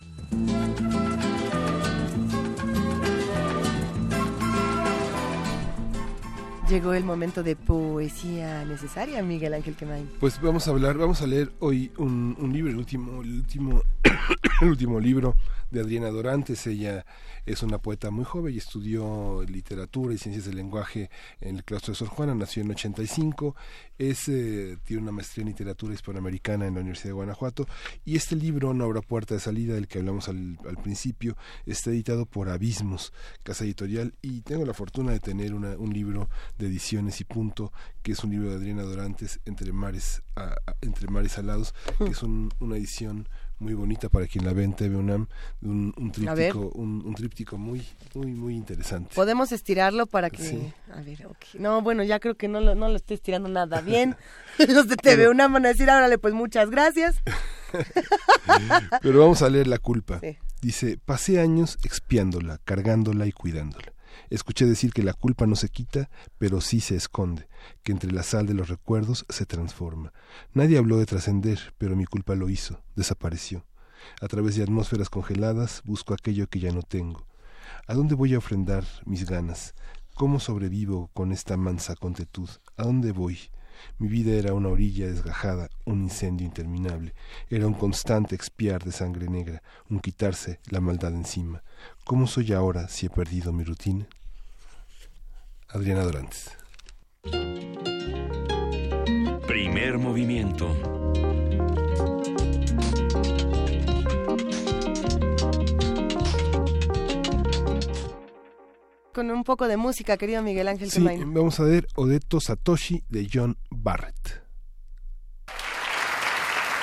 Llegó el momento de poesía necesaria, Miguel Ángel Quemain. Pues vamos a hablar, vamos a leer hoy un, un libro, el último, el último el último libro de Adriana Dorantes. Ella es una poeta muy joven y estudió literatura y ciencias del lenguaje en el claustro de Sor Juana. Nació en 85. Es, eh, tiene una maestría en literatura hispanoamericana en la Universidad de Guanajuato. Y este libro, No habrá puerta de salida, del que hablamos al, al principio, está editado por Abismos, casa editorial. Y tengo la fortuna de tener una, un libro de ediciones y punto, que es un libro de Adriana Dorantes, Entre Mares, a- a- entre mares Alados, que es un- una edición muy bonita para quien la ve en TV UNAM, un, un tríptico, un, un tríptico muy, muy, muy interesante. Podemos estirarlo para que... Sí. A ver, ok. No, bueno, ya creo que no lo, no lo estoy estirando nada bien. Los de TV una van a decir, árale, pues muchas gracias. Pero vamos a leer la culpa. Sí. Dice, pasé años expiándola, cargándola y cuidándola. Escuché decir que la culpa no se quita, pero sí se esconde, que entre la sal de los recuerdos se transforma. Nadie habló de trascender, pero mi culpa lo hizo, desapareció. A través de atmósferas congeladas busco aquello que ya no tengo. ¿A dónde voy a ofrendar mis ganas? ¿Cómo sobrevivo con esta mansa contetud? ¿A dónde voy? Mi vida era una orilla desgajada, un incendio interminable. Era un constante expiar de sangre negra, un quitarse la maldad encima. ¿Cómo soy ahora si he perdido mi rutina? Adriana Dorantes. Primer movimiento. Con un poco de música, querido Miguel Ángel Sí, Gemain. vamos a ver Odeto Satoshi de John Barrett.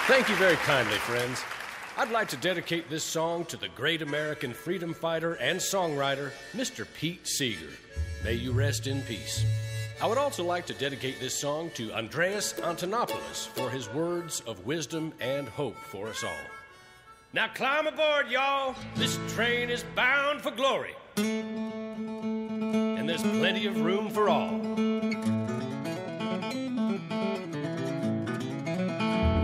Thank you very kindly, friends. I'd like to dedicate this song to the great American freedom fighter and songwriter, Mr. Pete Seeger. May you rest in peace. I would also like to dedicate this song to Andreas Antonopoulos for his words of wisdom and hope for us all. Now climb aboard, y'all. This train is bound for glory. And there's plenty of room for all.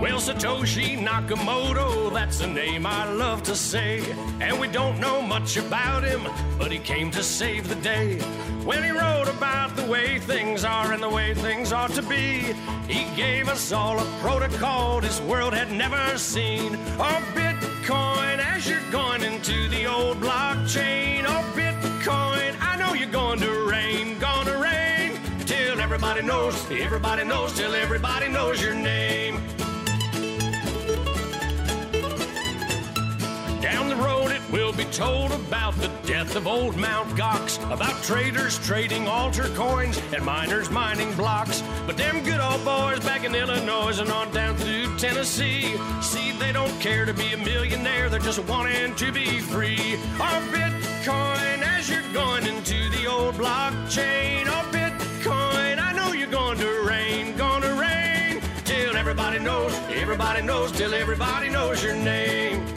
Well, Satoshi Nakamoto, that's a name I love to say. And we don't know much about him, but he came to save the day. When he wrote about the way things are and the way things ought to be, he gave us all a protocol this world had never seen. Oh, Bitcoin, as you're going into the old blockchain. Oh, Bitcoin, I know you're going to rain, gonna rain. Till everybody knows, everybody knows, till everybody knows your name. Told about the death of old Mount Gox, about traders trading altar coins and miners mining blocks. But them good old boys back in Illinois and on down through Tennessee, see, they don't care to be a millionaire, they're just wanting to be free. Our Bitcoin, as you're going into the old blockchain, our Bitcoin, I know you're going to rain, gonna rain, till everybody knows, everybody knows, till everybody knows your name.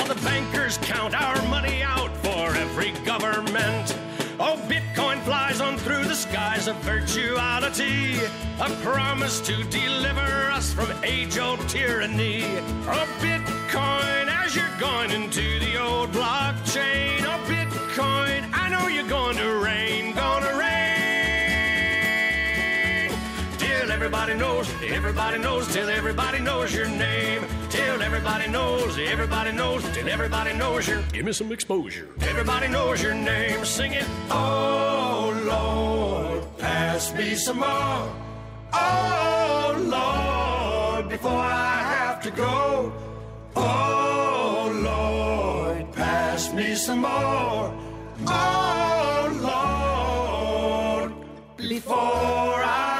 While the bankers count our money out for every government. Oh, Bitcoin flies on through the skies of virtuality, a promise to deliver us from age old tyranny. Oh, Bitcoin, as you're going into the old blockchain. Oh, Bitcoin, I know you're going to rain, gonna rain. Everybody knows, everybody knows, till everybody knows your name. Till everybody knows, everybody knows, till everybody knows your. Give me some exposure. Everybody knows your name. Sing it. Oh Lord, pass me some more. Oh Lord, before I have to go. Oh Lord, pass me some more. Oh Lord, before I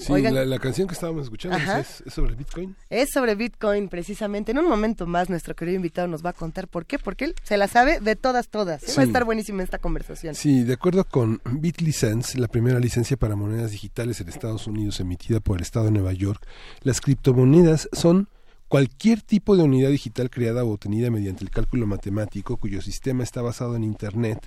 Sí, Oigan. la, la canción que estábamos escuchando es, es sobre Bitcoin. Es sobre Bitcoin, precisamente. En un momento más, nuestro querido invitado nos va a contar por qué, porque él se la sabe de todas, todas. Va a Sí. estar buenísima esta conversación. Sí, de acuerdo con BitLicense, la primera licencia para monedas digitales en Estados Unidos emitida por el Estado de Nueva York, las criptomonedas son cualquier tipo de unidad digital creada o obtenida mediante el cálculo matemático cuyo sistema está basado en Internet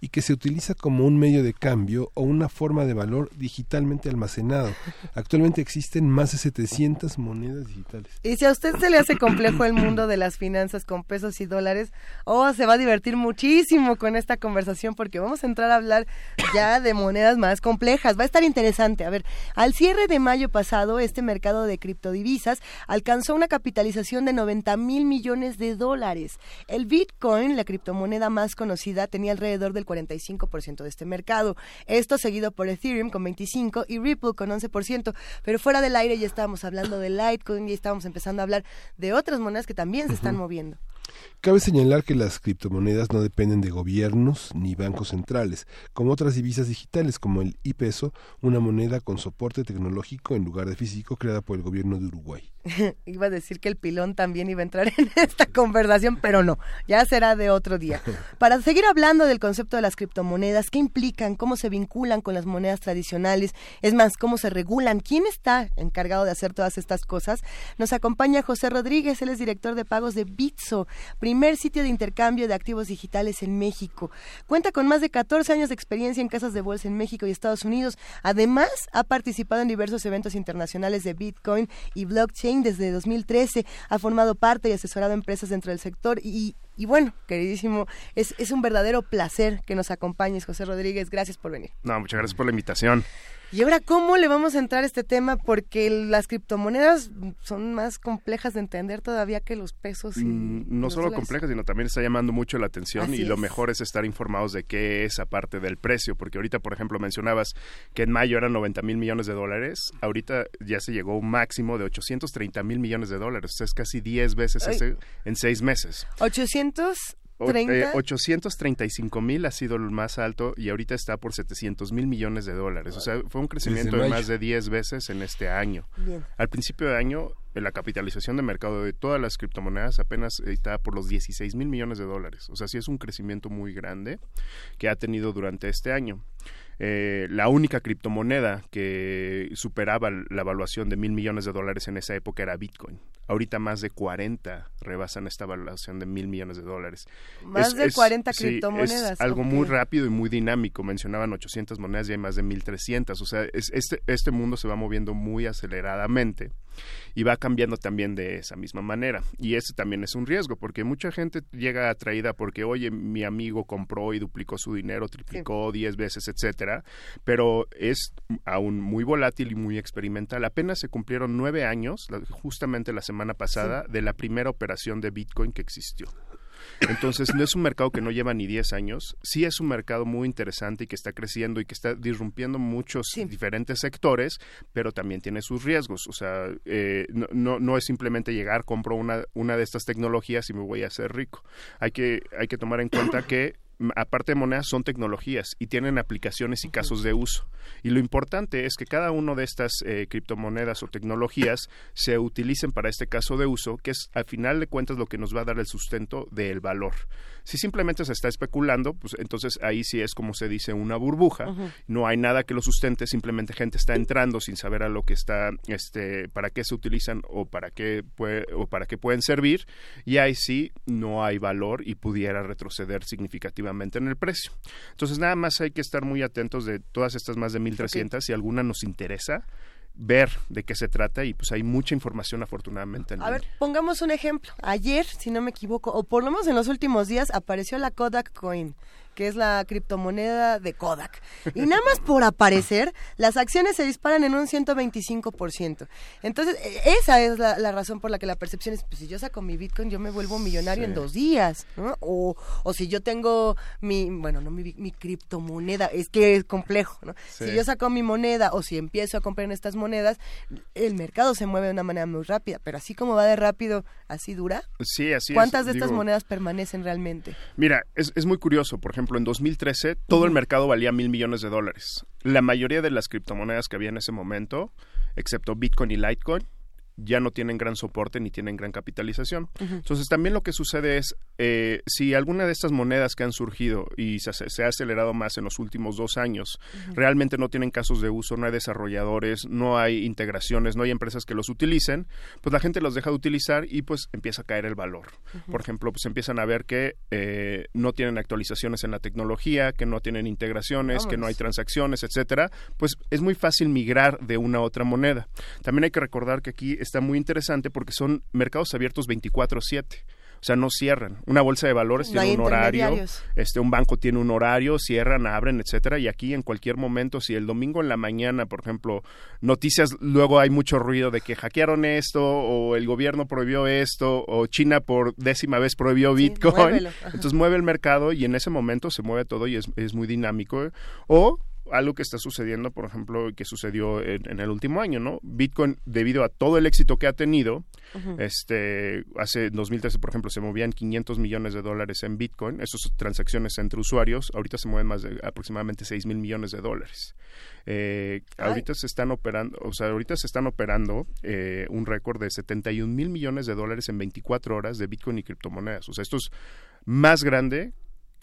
y que se utiliza como un medio de cambio o una forma de valor digitalmente almacenado. Actualmente existen más de 700 monedas digitales. Y si a usted se le hace complejo el mundo de las finanzas con pesos y dólares, oh, se va a divertir muchísimo con esta conversación porque vamos a entrar a hablar ya de monedas más complejas. Va a estar interesante. A ver, al cierre de mayo pasado, este mercado de criptodivisas alcanzó una capitalización de 90 mil millones de dólares. El Bitcoin, la criptomoneda más conocida, tenía alrededor del 45% de este mercado. Esto seguido por Ethereum con 25% y Ripple con 11%. Pero fuera del aire ya estábamos hablando de Litecoin y estábamos empezando a hablar de otras monedas que también se están moviendo. Cabe señalar que las criptomonedas no dependen de gobiernos ni bancos centrales, como otras divisas digitales como el iPeso, una moneda con soporte tecnológico en lugar de físico creada por el gobierno de Uruguay. iba a decir que el pilón también iba a entrar en esta conversación, pero no, ya será de otro día. Para seguir hablando del concepto de las criptomonedas, qué implican, cómo se vinculan con las monedas tradicionales, es más, cómo se regulan, quién está encargado de hacer todas estas cosas, nos acompaña José Rodríguez, él es director de pagos de Bitso, primer sitio de intercambio de activos digitales en México. Cuenta con más de 14 años de experiencia en casas de bolsa en México y Estados Unidos. Además, ha participado en diversos eventos internacionales de Bitcoin y blockchain desde 2013. Ha formado parte y asesorado empresas dentro del sector y, y bueno, queridísimo, es, es un verdadero placer que nos acompañes, José Rodríguez. Gracias por venir. No, muchas gracias por la invitación. Y ahora, ¿cómo le vamos a entrar a este tema? Porque las criptomonedas son más complejas de entender todavía que los pesos. Y mm, no solo complejas, sino también está llamando mucho la atención y lo mejor es estar informados de qué es aparte del precio, porque ahorita, por ejemplo, mencionabas que en mayo eran 90 mil millones de dólares, ahorita ya se llegó a un máximo de 830 mil millones de dólares, o sea, es casi 10 veces ese, en seis meses. 800 30. 835 mil ha sido el más alto y ahorita está por 700 mil millones de dólares. O sea, fue un crecimiento de más de 10 veces en este año. Bien. Al principio de año, la capitalización de mercado de todas las criptomonedas apenas está por los 16 mil millones de dólares. O sea, sí es un crecimiento muy grande que ha tenido durante este año. Eh, la única criptomoneda que superaba la evaluación de mil millones de dólares en esa época era Bitcoin. Ahorita más de 40 rebasan esta evaluación de mil millones de dólares. Más de 40 sí, criptomonedas, Es algo muy rápido y muy dinámico. Mencionaban 800 monedas y hay más de 1300. O sea, es- este, este mundo se va moviendo muy aceleradamente y va cambiando también de esa misma manera. Y ese también es un riesgo, porque mucha gente llega atraída porque, oye, mi amigo compró y duplicó su dinero, triplicó 10 veces, etcétera, pero es aún muy volátil y muy experimental. Apenas se cumplieron nueve años, justamente la semana pasada, de la primera operación de Bitcoin que existió. Entonces, no es un mercado que no lleva ni 10 años, sí es un mercado muy interesante y que está creciendo y que está disrumpiendo muchos diferentes sectores, pero también tiene sus riesgos. O sea, eh, no, no, no es simplemente llegar, compro una, una de estas tecnologías y me voy a hacer rico. Hay que, hay que tomar en cuenta que aparte de monedas, son tecnologías y tienen aplicaciones y casos de uso. Y lo importante es que cada una de estas eh, criptomonedas o tecnologías se utilicen para este caso de uso, que es al final de cuentas lo que nos va a dar el sustento del valor. Si simplemente se está especulando, pues entonces ahí sí es como se dice una burbuja. No hay nada que lo sustente, simplemente gente está entrando sin saber a lo que está, este, para qué se utilizan o para qué puede- o para qué pueden servir. Y ahí sí no hay valor y pudiera retroceder significativamente en el precio. Entonces nada más hay que estar muy atentos de todas estas más de 1300 si alguna nos interesa ver de qué se trata y pues hay mucha información afortunadamente en A ver, pongamos un ejemplo. Ayer, si no me equivoco, o por lo menos en los últimos días, apareció la Kodak Coin, que es la criptomoneda de Kodak. Y nada más por aparecer, las acciones se disparan en un 125%. Entonces, e- esa es la, la razón por la que la percepción es, pues si yo saco mi Bitcoin, yo me vuelvo millonario Sí. en dos días, ¿no? O, o si yo tengo mi, bueno, no mi, mi criptomoneda, es que es complejo, ¿no? Sí. Si yo saco mi moneda o si empiezo a comprar en estas monedas, el mercado se mueve de una manera muy rápida, pero así como va de rápido, así dura. Sí, así es. ¿Cuántas de estas monedas permanecen realmente? Mira, es, es muy curioso. Por ejemplo, ejemplo, en 2013 todo el mercado valía mil millones de dólares. La mayoría de las criptomonedas que había en ese momento, excepto Bitcoin y Litecoin, ya no tienen gran soporte ni tienen gran capitalización. Entonces también lo que sucede es, eh, si alguna de estas monedas que han surgido y se, se ha acelerado más en los últimos dos años, realmente no tienen casos de uso, no hay desarrolladores, no hay integraciones, no hay empresas que los utilicen, pues la gente los deja de utilizar y pues empieza a caer el valor. Por ejemplo, pues empiezan a ver que eh, no tienen actualizaciones en la tecnología, que no tienen integraciones, que no hay transacciones, etcétera, pues es muy fácil migrar de una a otra moneda. También hay que recordar que aquí está muy interesante porque son mercados abiertos 24/7. O sea, no cierran. Una bolsa de valores No tiene un horario, este un banco tiene un horario, cierran, abren, etcétera, y aquí en cualquier momento si el domingo en la mañana, por ejemplo, noticias luego hay mucho ruido de que hackearon esto o el gobierno prohibió esto o China por décima vez prohibió Bitcoin. Entonces mueve el mercado y en ese momento se mueve todo y es, es muy dinámico. ¿eh? O algo que está sucediendo, por ejemplo, que sucedió en, en el último año, ¿no? Bitcoin, debido a todo el éxito que ha tenido, Ujú. este, hace 2013, por ejemplo, se movían 500 millones de dólares en Bitcoin, esas transacciones entre usuarios, ahorita se mueven más de aproximadamente 6 mil millones de dólares. Eh, ahorita se están operando, o sea, ahorita se están operando eh, un récord de 71 mil millones de dólares en 24 horas de Bitcoin y criptomonedas. O sea, esto es más grande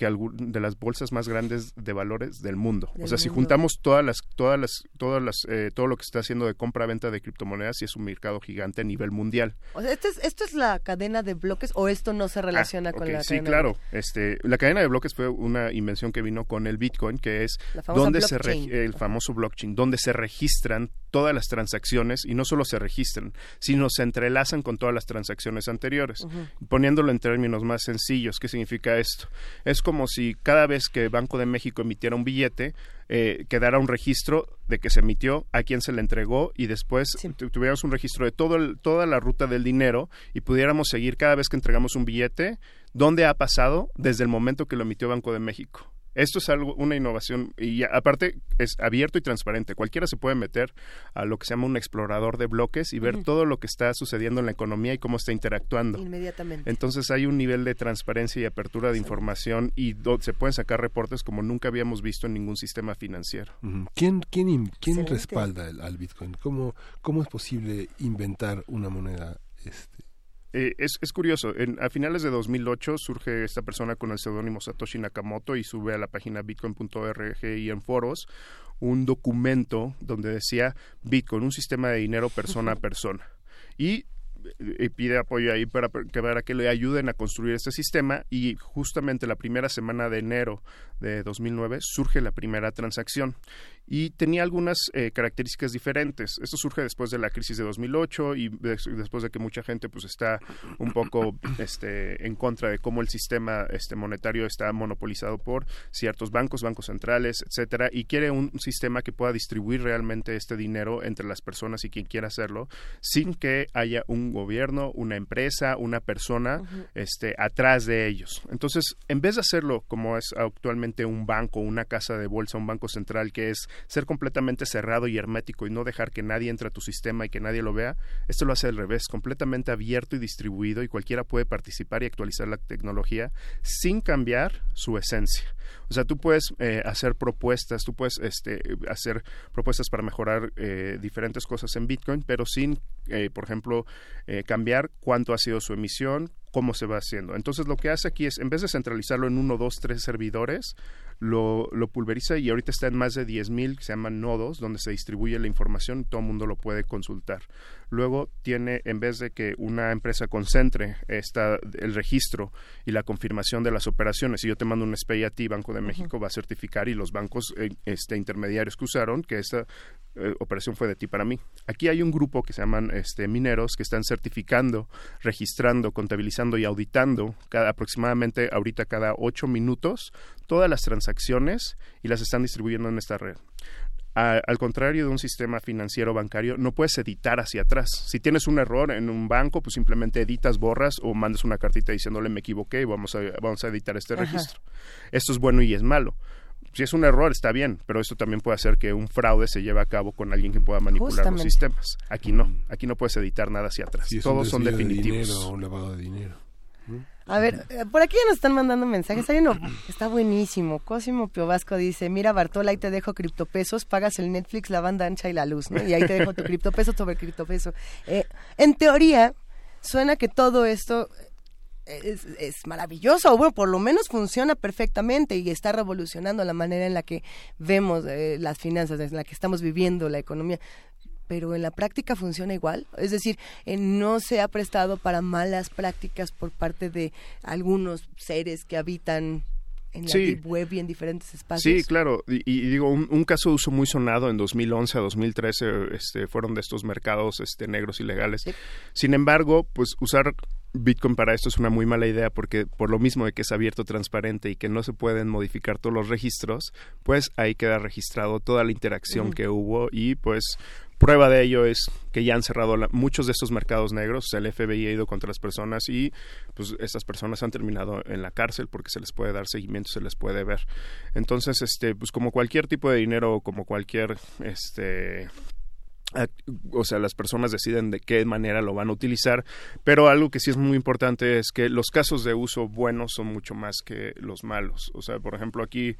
que de las bolsas más grandes de valores del mundo. Del o sea, si juntamos todas las, todas las, todas las, eh, todo lo que se está haciendo de compra-venta de criptomonedas, y es un mercado gigante a nivel mundial. O sea, ¿esto es, ¿esto es la cadena de bloques o esto no se relaciona Ah, con ok, la sí, cadena de claro. Este, la cadena de bloques fue una invención que vino con el Bitcoin, que es donde se el famoso blockchain, donde se registran todas las transacciones y no solo se registran, sino se entrelazan con todas las transacciones anteriores. Poniéndolo en términos más sencillos, ¿qué significa esto? Es como si cada vez que Banco de México emitiera un billete, eh, quedara un registro de que se emitió, a quién se le entregó y después tu- tuviéramos un registro de todo el- toda la ruta del dinero y pudiéramos seguir cada vez que entregamos un billete dónde ha pasado desde el momento que lo emitió Banco de México. Esto es algo, una innovación y aparte es abierto y transparente. Cualquiera se puede meter a lo que se llama un explorador de bloques y ver todo lo que está sucediendo en la economía y cómo está interactuando. Inmediatamente. Entonces hay un nivel de transparencia y apertura de información y se pueden sacar reportes como nunca habíamos visto en ningún sistema financiero. ¿Quién, quién, in- quién respalda el- al Bitcoin? ¿Cómo, ¿Cómo es posible inventar una moneda? Este? Eh, es, es curioso, en, a finales de 2008 surge esta persona con el seudónimo Satoshi Nakamoto y sube a la página bitcoin.org y en foros un documento donde decía Bitcoin, un sistema de dinero persona a persona. Y y pide apoyo ahí para que, para que le ayuden a construir este sistema y justamente la primera semana de enero de 2009 surge la primera transacción y tenía algunas eh, características diferentes. Esto surge después de la crisis de 2008 y des- después de que mucha gente pues está un poco este, en contra de cómo el sistema este, monetario está monopolizado por ciertos bancos, bancos centrales, etcétera, y quiere un sistema que pueda distribuir realmente este dinero entre las personas y quien quiera hacerlo sin que haya un gobierno, una empresa, una persona este, atrás de ellos. Entonces, en vez de hacerlo como es actualmente un banco, una casa de bolsa, un banco central, que es ser completamente cerrado y hermético y no dejar que nadie entre a tu sistema y que nadie lo vea, esto lo hace al revés, completamente abierto y distribuido y cualquiera puede participar y actualizar la tecnología sin cambiar su esencia. O sea, tú puedes eh, hacer propuestas, tú puedes este, hacer propuestas para mejorar eh, diferentes cosas en Bitcoin, pero sin, eh, por ejemplo, eh, cambiar cuánto ha sido su emisión, cómo se va haciendo. Entonces, lo que hace aquí es, en vez de centralizarlo en uno, dos, tres servidores, lo, lo pulveriza y ahorita está en más de 10.000 que se llaman nodos, donde se distribuye la información y todo el mundo lo puede consultar. Luego tiene, en vez de que una empresa concentre esta, el registro y la confirmación de las operaciones, y yo te mando un SPAY a ti, Banco de México va a certificar y los bancos eh, este, intermediarios que usaron que esta eh, operación fue de ti para mí. Aquí hay un grupo que se llaman este, mineros que están certificando, registrando, contabilizando y auditando cada, aproximadamente ahorita cada ocho minutos todas las transacciones y las están distribuyendo en esta red. A- al contrario de un sistema financiero bancario, no puedes editar hacia atrás. Si tienes un error en un banco, pues simplemente editas, borras o mandas una cartita diciéndole me equivoqué y vamos a, vamos a editar este Ajá. registro. Esto es bueno y es malo. Si es un error, está bien, pero esto también puede hacer que un fraude se lleve a cabo con alguien que pueda manipular Justamente. los sistemas. Aquí no, aquí no puedes editar nada hacia atrás. Todos son desvío de definitivos. dinero o un lavado de dinero. A ver, eh, por aquí ya nos están mandando mensajes. Hay uno, está buenísimo. Cosimo Piovasco dice, mira Bartola, ahí te dejo criptopesos, pagas el Netflix, la banda ancha y la luz, ¿no? Y ahí te dejo tu criptopeso sobre criptopeso. Eh, en teoría, suena que todo esto es, es maravilloso, o bueno, por lo menos funciona perfectamente y está revolucionando la manera en la que vemos eh, las finanzas, en la que estamos viviendo la economía pero en la práctica funciona igual. Es decir, eh, no se ha prestado para malas prácticas por parte de algunos seres que habitan en la Sí. web y en diferentes espacios. Sí, claro. Y, y digo, un, un caso de uso muy sonado en 2011 a 2013 este, fueron de estos mercados este, negros ilegales. Sin embargo, pues usar Bitcoin para esto es una muy mala idea porque por lo mismo de que es abierto, transparente y que no se pueden modificar todos los registros, pues ahí queda registrado toda la interacción que hubo y pues prueba de ello es que ya han cerrado muchos de estos mercados negros, el FBI ha ido contra las personas y pues estas personas han terminado en la cárcel porque se les puede dar seguimiento, se les puede ver. Entonces, este, pues como cualquier tipo de dinero como cualquier este o sea, las personas deciden de qué manera lo van a utilizar, pero algo que sí es muy importante es que los casos de uso buenos son mucho más que los malos. O sea, por ejemplo, aquí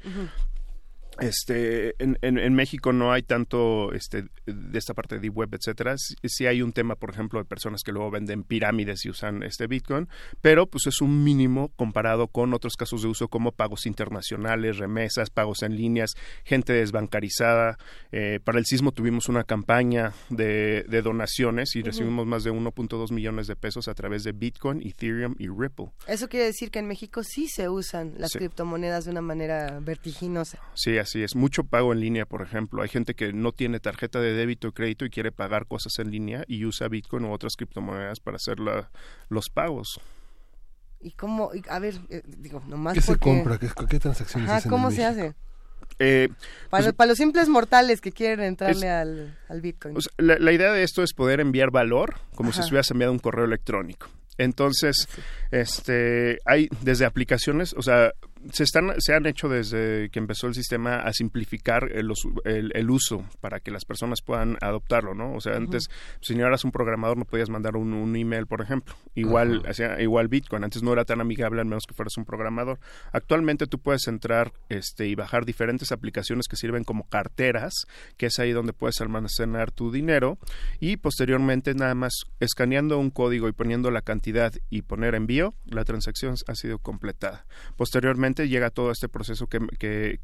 este en, en, en México no hay tanto este de esta parte de deep web etcétera sí, sí hay un tema por ejemplo de personas que luego venden pirámides y usan este bitcoin pero pues es un mínimo comparado con otros casos de uso como pagos internacionales remesas pagos en líneas gente desbancarizada Eh, para el sismo tuvimos una campaña de, de donaciones y recibimos más de 1.2 millones de pesos a través de bitcoin ethereum y ripple Eso quiere decir que en México sí se usan las Sí. criptomonedas de una manera vertiginosa. Sí, así es. Mucho pago en línea, por ejemplo. Hay gente que no tiene tarjeta de débito o crédito y quiere pagar cosas en línea y usa Bitcoin u otras criptomonedas para hacer la- los pagos. ¿Y cómo? y- a ver, eh, digo, nomás ¿Qué se compra? ¿Qué, qué transacciones Ajá, hacen en ¿cómo se México? hace? Eh, Para, pues, para los simples mortales que quieren entrarle Es- al, al Bitcoin. o sea, la, la idea de esto es poder enviar valor como si Ajá. estuvieras enviando un correo electrónico. Entonces, este, hay desde aplicaciones, o sea, se están, se han hecho desde que empezó el sistema a simplificar el, el- el uso para que las personas puedan adoptarlo, ¿no? O sea, antes, si no eras un programador, no podías mandar un, un email, por ejemplo. Igual, hacía- igual Bitcoin, antes no era tan amigable al menos que fueras un programador. Actualmente tú puedes entrar este, y bajar diferentes aplicaciones que sirven como carteras, que es ahí donde puedes almacenar tu dinero y posteriormente nada más escaneando un código y poniendo la cantidad y poner envío, la transacción ha sido completada. Posteriormente llega todo este proceso que, que,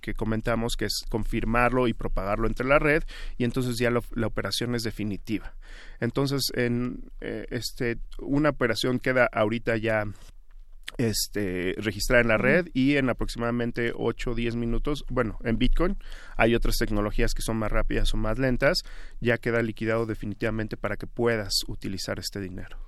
que- comentamos, que es confirmarlo y propagarlo entre la red y entonces ya la operación es definitiva. Entonces, en eh, este, una operación queda ahorita ya este, registrada en la red y en aproximadamente 8 o 10 minutos, bueno, en Bitcoin hay otras tecnologías que son más rápidas o más lentas, ya queda liquidado definitivamente para que puedas utilizar este dinero.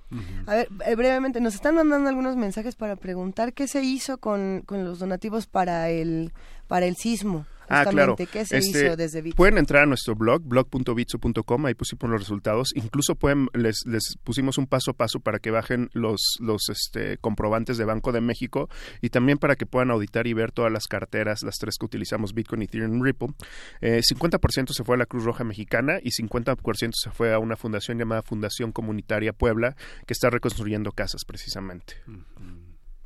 A ver, eh, brevemente, nos están mandando algunos mensajes para preguntar qué se hizo con, con los donativos para el, para el sismo. Ah, claro. ¿Qué se Este, hizo desde Bitcoin? Pueden entrar a nuestro blog, blog.bitso.com, ahí pusimos los resultados. Incluso pueden, les, les pusimos un paso a paso para que bajen los, los este, comprobantes de Banco de México y también para que puedan auditar y ver todas las carteras, las tres que utilizamos, Bitcoin, Ethereum, Ripple. Eh, 50% se fue a la Cruz Roja Mexicana y 50% se fue a una fundación llamada Fundación Comunitaria Puebla, que está reconstruyendo casas precisamente.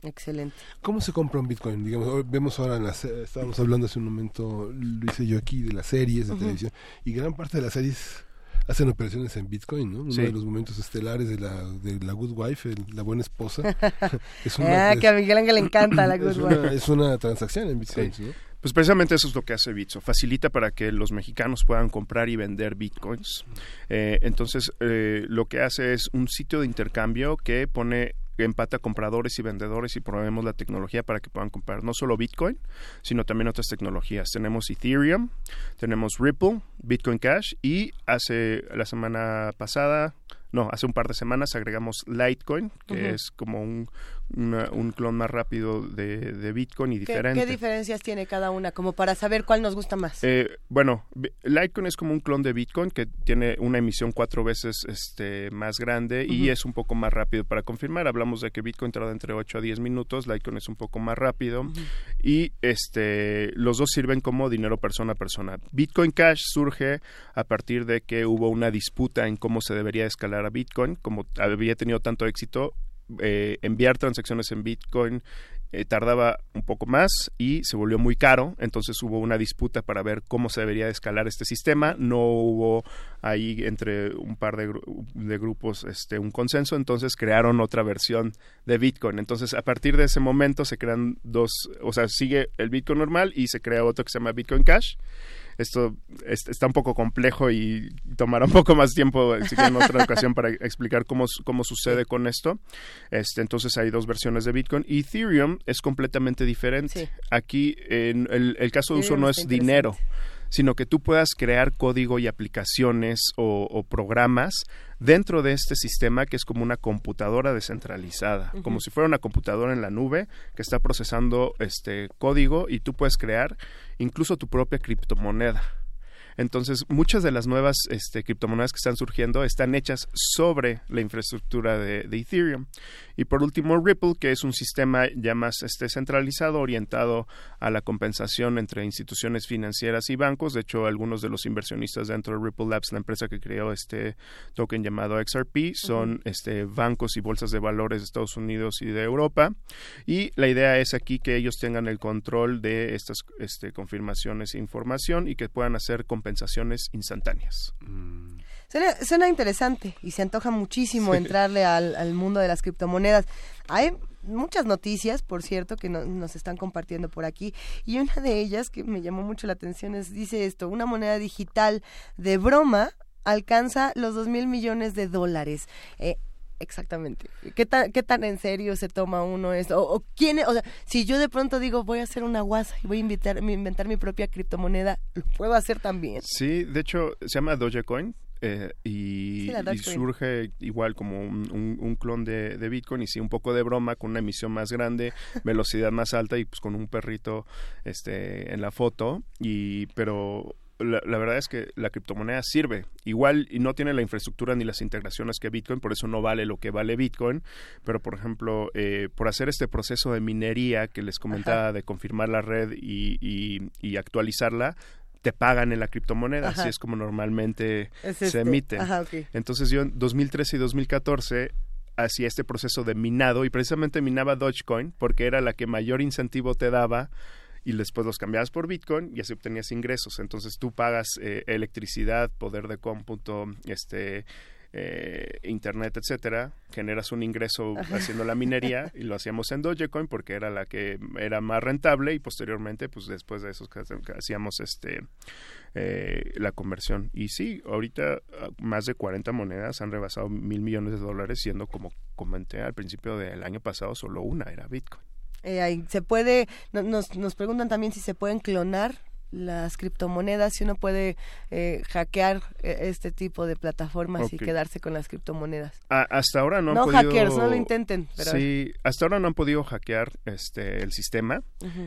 Excelente. ¿Cómo se compra un Bitcoin? Digamos, vemos ahora en las, estábamos hablando hace un momento, lo hice yo aquí, de las series de televisión, y gran parte de las series hacen operaciones en Bitcoin, ¿no? Uno Sí. de los momentos estelares de la, de la Good Wife, el- la buena esposa. Ah, que a Miguel Ángel le encanta la es Good una, Wife. es una transacción en Bitcoin, Sí. ¿no? Pues precisamente eso es lo que hace Bitso. Facilita para que los mexicanos puedan comprar y vender bitcoins. Eh, entonces, eh, lo que hace es un sitio de intercambio que pone empata compradores y vendedores y proveemos la tecnología para que puedan comprar no solo Bitcoin, sino también otras tecnologías. Tenemos Ethereum, tenemos Ripple, Bitcoin Cash y hace la semana pasada, no, hace un par de semanas agregamos Litecoin, que es como un, una- un clon más rápido de, de Bitcoin y ¿Qué, diferente. qué diferencias tiene cada una? Como para saber cuál nos gusta más. Eh, bueno, Litecoin es como un clon de Bitcoin que tiene una emisión cuatro veces este, más grande y es un poco más rápido para confirmar. Hablamos de que Bitcoin tarda entre 8 a 10 minutos, Litecoin es un poco más rápido y este, los dos sirven como dinero persona a persona. Bitcoin Cash surge a partir de que hubo una disputa en cómo se debería escalar Bitcoin, como había tenido tanto éxito eh, enviar transacciones en Bitcoin eh, tardaba un poco más y se volvió muy caro, entonces hubo una disputa para ver cómo se debería escalar este sistema, no hubo ahí entre un par de, de grupos este, un consenso, entonces crearon otra versión de Bitcoin, entonces a partir de ese momento se crean dos, o sea, sigue el Bitcoin normal y se crea otro que se llama Bitcoin Cash, esto es- está un poco complejo y tomará un poco más tiempo si en otra ocasión para explicar cómo, cómo sucede con esto. Este, entonces hay dos versiones de Bitcoin. Ethereum es completamente diferente. Aquí en el, el caso de uso no es dinero sino que tú puedas crear código y aplicaciones o, o programas dentro de este sistema que es como una computadora descentralizada, como si fuera una computadora en la nube que está procesando este código y tú puedes crear incluso tu propia criptomoneda. Entonces, muchas de las nuevas este, criptomonedas que están surgiendo están hechas sobre la infraestructura de, de Ethereum. Y por último, Ripple, que es un sistema ya más este, centralizado, orientado a la compensación entre instituciones financieras y bancos. De hecho, algunos de los inversionistas dentro de Ripple Labs, la empresa que creó este token llamado XRP, son este, bancos y bolsas de valores de Estados Unidos y de Europa. Y la idea es aquí que ellos tengan el control de estas este, confirmaciones e información y que puedan hacer compensaciones instantáneas. Suena, suena interesante y se antoja muchísimo Sí. entrarle al, al mundo de las criptomonedas. Hay muchas noticias, por cierto, que no- nos están compartiendo por aquí y una de ellas que me llamó mucho la atención es, dice esto, una moneda digital de broma alcanza los dos mil millones de dólares. Eh, Exactamente. ¿Qué tan, ¿Qué tan en serio se toma uno esto? O, o quién, o sea, si yo de pronto digo voy a hacer una guasa y voy a invitar, inventar mi propia criptomoneda, ¿lo puedo hacer también? Sí, de hecho se llama Dogecoin. eh, y, Sí, surge igual como un, un- un clon de, de Bitcoin y sí un poco de broma con una emisión más grande velocidad más alta y pues con un perrito este en la foto y pero la, la verdad es que la criptomoneda sirve igual y no tiene la infraestructura ni las integraciones que Bitcoin por eso no vale lo que vale Bitcoin pero por ejemplo eh, por hacer este proceso de minería que les comentaba de confirmar la red y, y- y actualizarla te pagan en la criptomoneda, Ajá. así es como normalmente Es se emite. ajá, ok. Entonces yo en 2013 y 2014 hacía este proceso de minado y precisamente minaba Dogecoin porque era la que mayor incentivo te daba y después los cambiabas por Bitcoin y así obtenías ingresos. Entonces tú pagas eh, electricidad, poder de cómputo, este eh, internet, etcétera, generas un ingreso haciendo la minería y lo hacíamos en Dogecoin porque era la que era más rentable y posteriormente, pues después de eso hacíamos este eh, la conversión. Y sí, ahorita ah, más de 40 monedas han rebasado mil millones de dólares, siendo como comenté al principio del año pasado, solo una era Bitcoin. Eh, se puede, no- nos, nos preguntan también si se pueden clonar las criptomonedas, si uno puede eh, hackear eh, este tipo de plataformas y quedarse con las criptomonedas. A- hasta ahora no han No podido... hackers, no lo intenten, pero- Sí, hasta ahora no han podido hackear este el sistema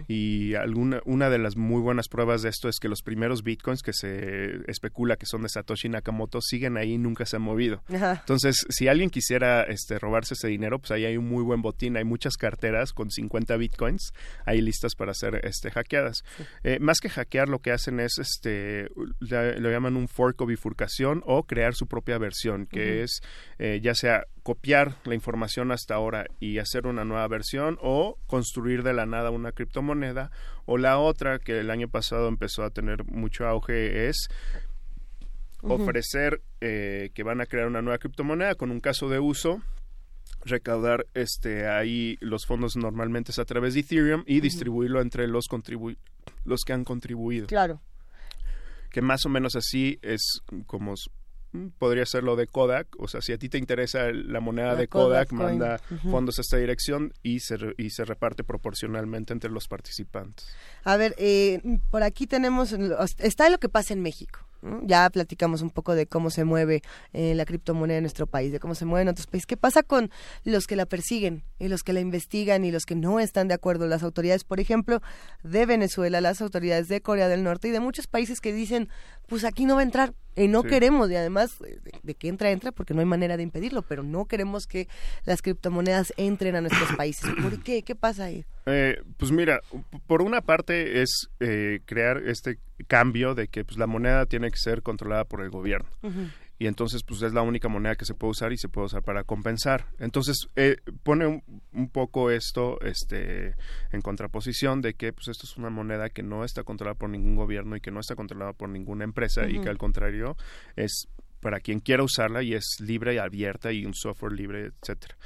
y alguna una de las muy buenas pruebas de esto es que los primeros bitcoins que se especula que son de Satoshi Nakamoto siguen ahí y nunca se han movido. Ajá. Entonces, si alguien quisiera este robarse ese dinero, pues ahí hay un muy buen botín, hay muchas carteras con 50 bitcoins ahí listas para ser este hackeadas. Eh, más que hackear lo que hacen es este lo llaman un fork o bifurcación o crear su propia versión, que es eh, ya sea copiar la información hasta ahora y hacer una nueva versión o construir de la nada una criptomoneda. O la otra que el año pasado empezó a tener mucho auge es ofrecer eh, que van a crear una nueva criptomoneda con un caso de uso recaudar este ahí los fondos normalmente es a través de Ethereum y distribuirlo entre los contribu los que han contribuido Claro. que más o menos así es como podría ser lo de Kodak, o sea, si a ti te interesa la moneda La de Kodak, manda fondos a esta dirección y se, re- y se reparte proporcionalmente entre los participantes. A ver, eh, por aquí tenemos, está lo que pasa en México. Ya platicamos un poco de cómo se mueve eh, la criptomoneda en nuestro país, de cómo se mueve en otros países. ¿Qué pasa con los que la persiguen y los que la investigan y los que no están de acuerdo? Las autoridades, por ejemplo, de Venezuela, las autoridades de Corea del Norte y de muchos países que dicen, pues aquí no va a entrar y no Sí. queremos, y además eh, de, de que entra, entra, porque no hay manera de impedirlo, pero no queremos que las criptomonedas entren a nuestros países. ¿Por qué? ¿Qué pasa ahí? Eh, pues mira, por una parte es eh, crear este cambio de que pues, la moneda tiene que ser controlada por el gobierno. Ujú. Y entonces pues es la única moneda que se puede usar y se puede usar para compensar. Entonces eh, pone un, un, poco esto este en contraposición de que pues esto es una moneda que no está controlada por ningún gobierno y que no está controlada por ninguna empresa y que al contrario es para quien quiera usarla y es libre y abierta y un software libre, etcétera.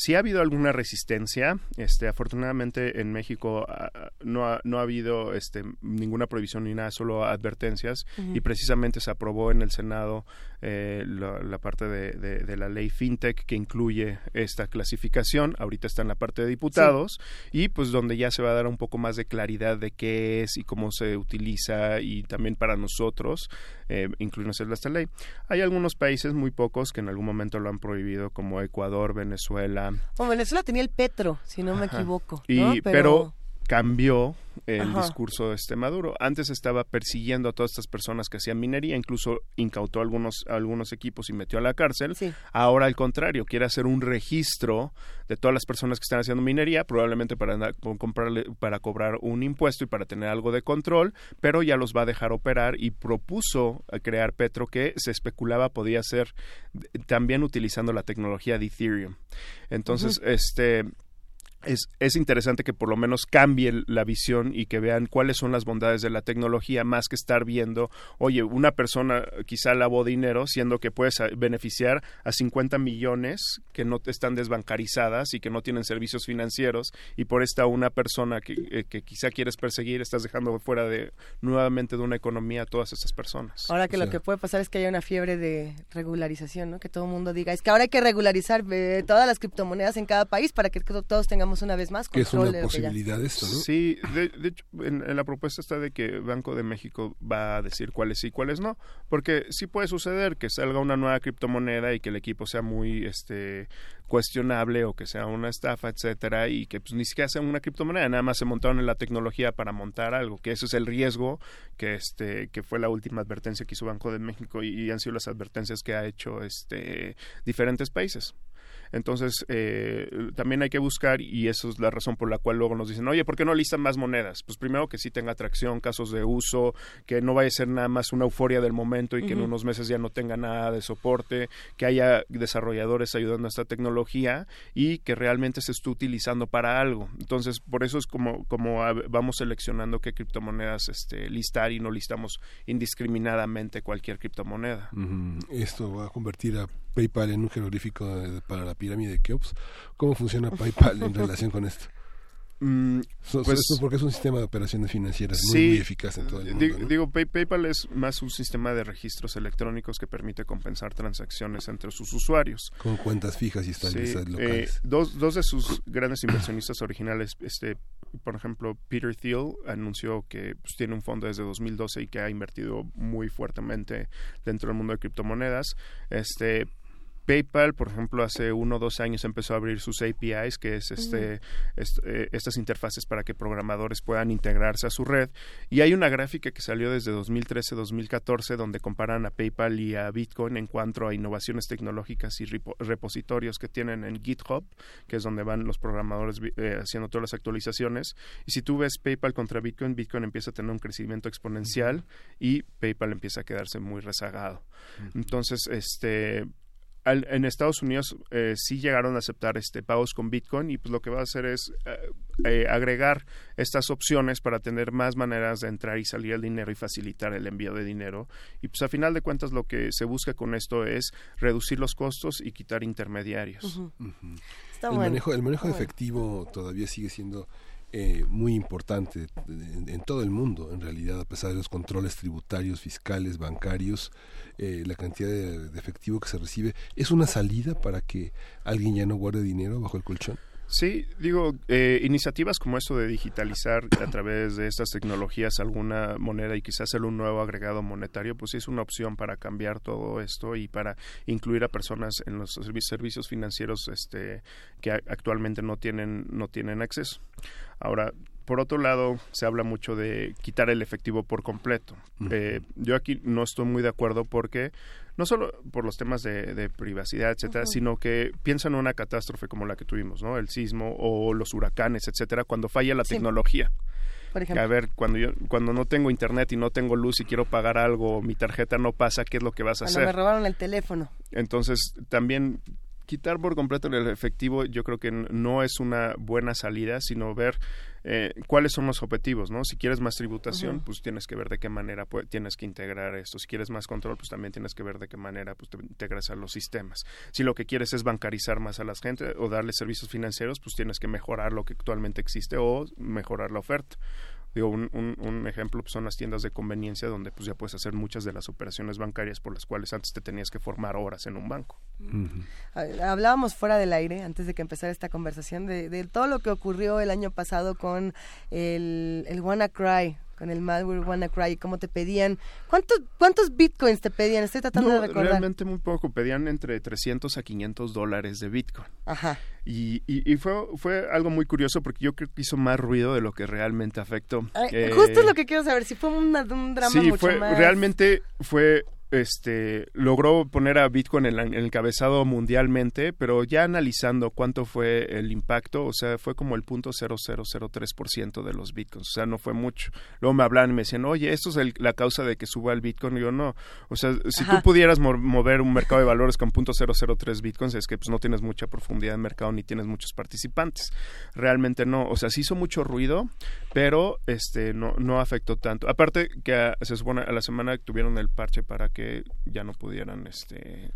Si ha habido alguna resistencia, este, afortunadamente en México uh, no, ha, no ha habido este, ninguna prohibición ni nada, solo advertencias uh -huh. y precisamente se aprobó en el Senado eh, la, la, parte de, de, de, la ley FinTech que incluye esta clasificación. Ahorita está en la parte de diputados sí. y pues donde ya se va a dar un poco más de claridad de qué es y cómo se utiliza y también para nosotros eh, incluirnos en esta ley. Hay algunos países, muy pocos, que en algún momento lo han prohibido como Ecuador, Venezuela, bueno, Venezuela tenía el Petro, si no me equivoco. Pero... pero cambió el Ajá. discurso de este Maduro. Antes estaba persiguiendo a todas estas personas que hacían minería, incluso incautó algunos, algunos equipos y metió a la cárcel. Sí. Ahora, al contrario, quiere hacer un registro de todas las personas que están haciendo minería, probablemente para, comprarle, para cobrar un impuesto y para tener algo de control, pero ya los va a dejar operar y propuso crear Petro que se especulaba podía ser también utilizando la tecnología de Ethereum. Entonces, este es, es, interesante que por lo menos cambie la visión y que vean cuáles son las bondades de la tecnología más que estar viendo, oye, una persona quizá lavó dinero, siendo que puedes beneficiar a 50 millones que no están desbancarizadas y que no tienen servicios financieros y por esta una persona que, eh, que quizá quieres perseguir estás dejando fuera de nuevamente de una economía a todas estas personas. Ahora que lo que puede pasar es que haya una fiebre de regularización, ¿no? Que todo el mundo diga, es que ahora hay que regularizar eh, todas las criptomonedas en cada país para que todos tengamos una vez más que es una posibilidad esto, ¿no? Sí, de, de hecho, en, en, la propuesta está de que Banco de México va a decir cuáles sí y cuáles no, porque sí puede suceder que salga una nueva criptomoneda y que el equipo sea muy este cuestionable o que sea una estafa, etcétera, y que pues, ni siquiera sea una criptomoneda, nada más se montaron en la tecnología para montar algo, que eso es el riesgo que este que fue la última advertencia que hizo Banco de México y, y han sido las advertencias que ha hecho este diferentes países. Entonces, eh, también hay que buscar, y eso es la razón por la cual luego nos dicen, oye, ¿por qué no listan más monedas? Pues primero que sí tenga atracción, casos de uso, que no vaya a ser nada más una euforia del momento y que uh -huh. en unos meses ya no tenga nada de soporte, que haya desarrolladores ayudando a esta tecnología y que realmente se esté utilizando para algo. Entonces, por eso es como, como vamos seleccionando qué criptomonedas este, listar y no listamos indiscriminadamente cualquier criptomoneda. Uh -huh. Esto va a convertir a PayPal en un jeroglífico para la pirámide de Keops. ¿Cómo funciona PayPal en relación con esto? Mm, so, pues, esto porque es un sistema de operaciones financieras sí, muy, muy, eficaz en todo el mundo. Digo, ¿no? digo Pay, PayPal es más un sistema de registros electrónicos que permite compensar transacciones entre sus usuarios. Con cuentas fijas y estabilidades sí, locales. Eh, dos, dos de sus grandes inversionistas originales, este, por ejemplo, Peter Thiel anunció que pues, tiene un fondo desde 2012 y que ha invertido muy fuertemente dentro del mundo de criptomonedas. Este, PayPal, por ejemplo, hace uno o dos años empezó a abrir sus APIs, que es este, est eh, estas interfaces para que programadores puedan integrarse a su red. Y hay una gráfica que salió desde 2013-2014 donde comparan a PayPal y a Bitcoin en cuanto a innovaciones tecnológicas y repo repositorios que tienen en GitHub, que es donde van los programadores eh, haciendo todas las actualizaciones. Y si tú ves PayPal contra Bitcoin, Bitcoin empieza a tener un crecimiento exponencial y PayPal empieza a quedarse muy rezagado. Entonces, este al, en Estados Unidos eh, sí llegaron a aceptar este pagos con Bitcoin y pues lo que va a hacer es eh, eh, agregar estas opciones para tener más maneras de entrar y salir el dinero y facilitar el envío de dinero y pues a final de cuentas lo que se busca con esto es reducir los costos y quitar intermediarios. Uh -huh. Uh -huh. el, bueno. manejo, el manejo efectivo bueno. todavía sigue siendo eh, muy importante en, todo el mundo, en realidad, a pesar de los controles tributarios, fiscales, bancarios, eh, la cantidad de, de, efectivo que se recibe, ¿es una salida para que alguien ya no guarde dinero bajo el colchón? Sí, digo, eh, iniciativas como esto de digitalizar a través de estas tecnologías alguna moneda y quizás hacer un nuevo agregado monetario, pues sí es una opción para cambiar todo esto y para incluir a personas en los servicios financieros este, que actualmente no tienen, no tienen acceso. Ahora, por otro lado, se habla mucho de quitar el efectivo por completo. Eh, yo aquí no estoy muy de acuerdo porque no solo por los temas de, de privacidad, etcétera, uh -huh. sino que piensan en una catástrofe como la que tuvimos, ¿no? El sismo o los huracanes, etcétera, cuando falla la sí. tecnología. Por ejemplo. A ver, cuando yo cuando no tengo internet y no tengo luz y quiero pagar algo, mi tarjeta no pasa, ¿qué es lo que vas a Cuando hacer? me robaron el teléfono. Entonces, también quitar por completo el efectivo yo creo que no es una buena salida, sino ver eh, cuáles son los objetivos, ¿no? Si quieres más tributación, pues tienes que ver de qué manera pue- tienes que integrar esto. Si quieres más control, pues también tienes que ver de qué manera pues, te integras a los sistemas. Si lo que quieres es bancarizar más a la gente o darle servicios financieros, pues tienes que mejorar lo que actualmente existe o mejorar la oferta. Digo, un, un, ejemplo pues, son las tiendas de conveniencia donde pues ya puedes hacer muchas de las operaciones bancarias por las cuales antes te tenías que formar horas en un banco. Hablábamos fuera del aire, antes de que empezara esta conversación, de, de todo lo que ocurrió el año pasado con el, el WannaCry, con el malware WannaCry, cómo te pedían. ¿Cuántos, ¿Cuántos bitcoins te pedían? Estoy tratando No, de recordar. realmente muy poco, pedían entre 300 a 500 dólares de Bitcoin. Ajá. Y, y, y fue, fue algo muy curioso porque yo creo que hizo más ruido de lo que realmente afectó. Ay, Eh, Justo es lo que quiero saber, si fue una- un drama sí, mucho fue, más... realmente fue, este, logró poner a Bitcoin en, la- en el cabezado mundialmente, pero ya analizando cuánto fue el impacto, o sea, fue como el punto 0003% de los Bitcoins, o sea, no fue mucho. Luego me hablan y me decían, oye, esto es el- la causa de que suba el Bitcoin, y yo no, o sea, si Ajá. tú pudieras mo- mover un mercado de valores con punto 003 Bitcoins, es que pues no tienes mucha profundidad en mercado ni tienes muchos participantes. Realmente no, o sea, sí hizo mucho ruido, pero este no no afectó tanto. Aparte que a- se supone a la semana tuvieron el parche para que ya no pudieran este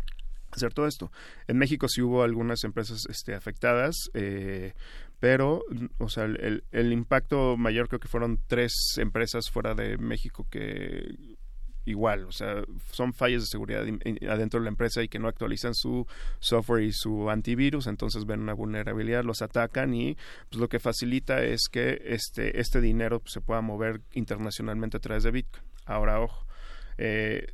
hacer todo esto. En México sí hubo algunas empresas este, afectadas, eh, pero, o sea, el, impacto mayor creo que fueron tres empresas fuera de México que igual, o sea, son fallas de seguridad adentro de la empresa y que no actualizan su software y su antivirus, entonces ven una vulnerabilidad, los atacan y pues lo que facilita es que este este dinero pues, se pueda mover internacionalmente a través de Bitcoin. Ahora, ojo, eh,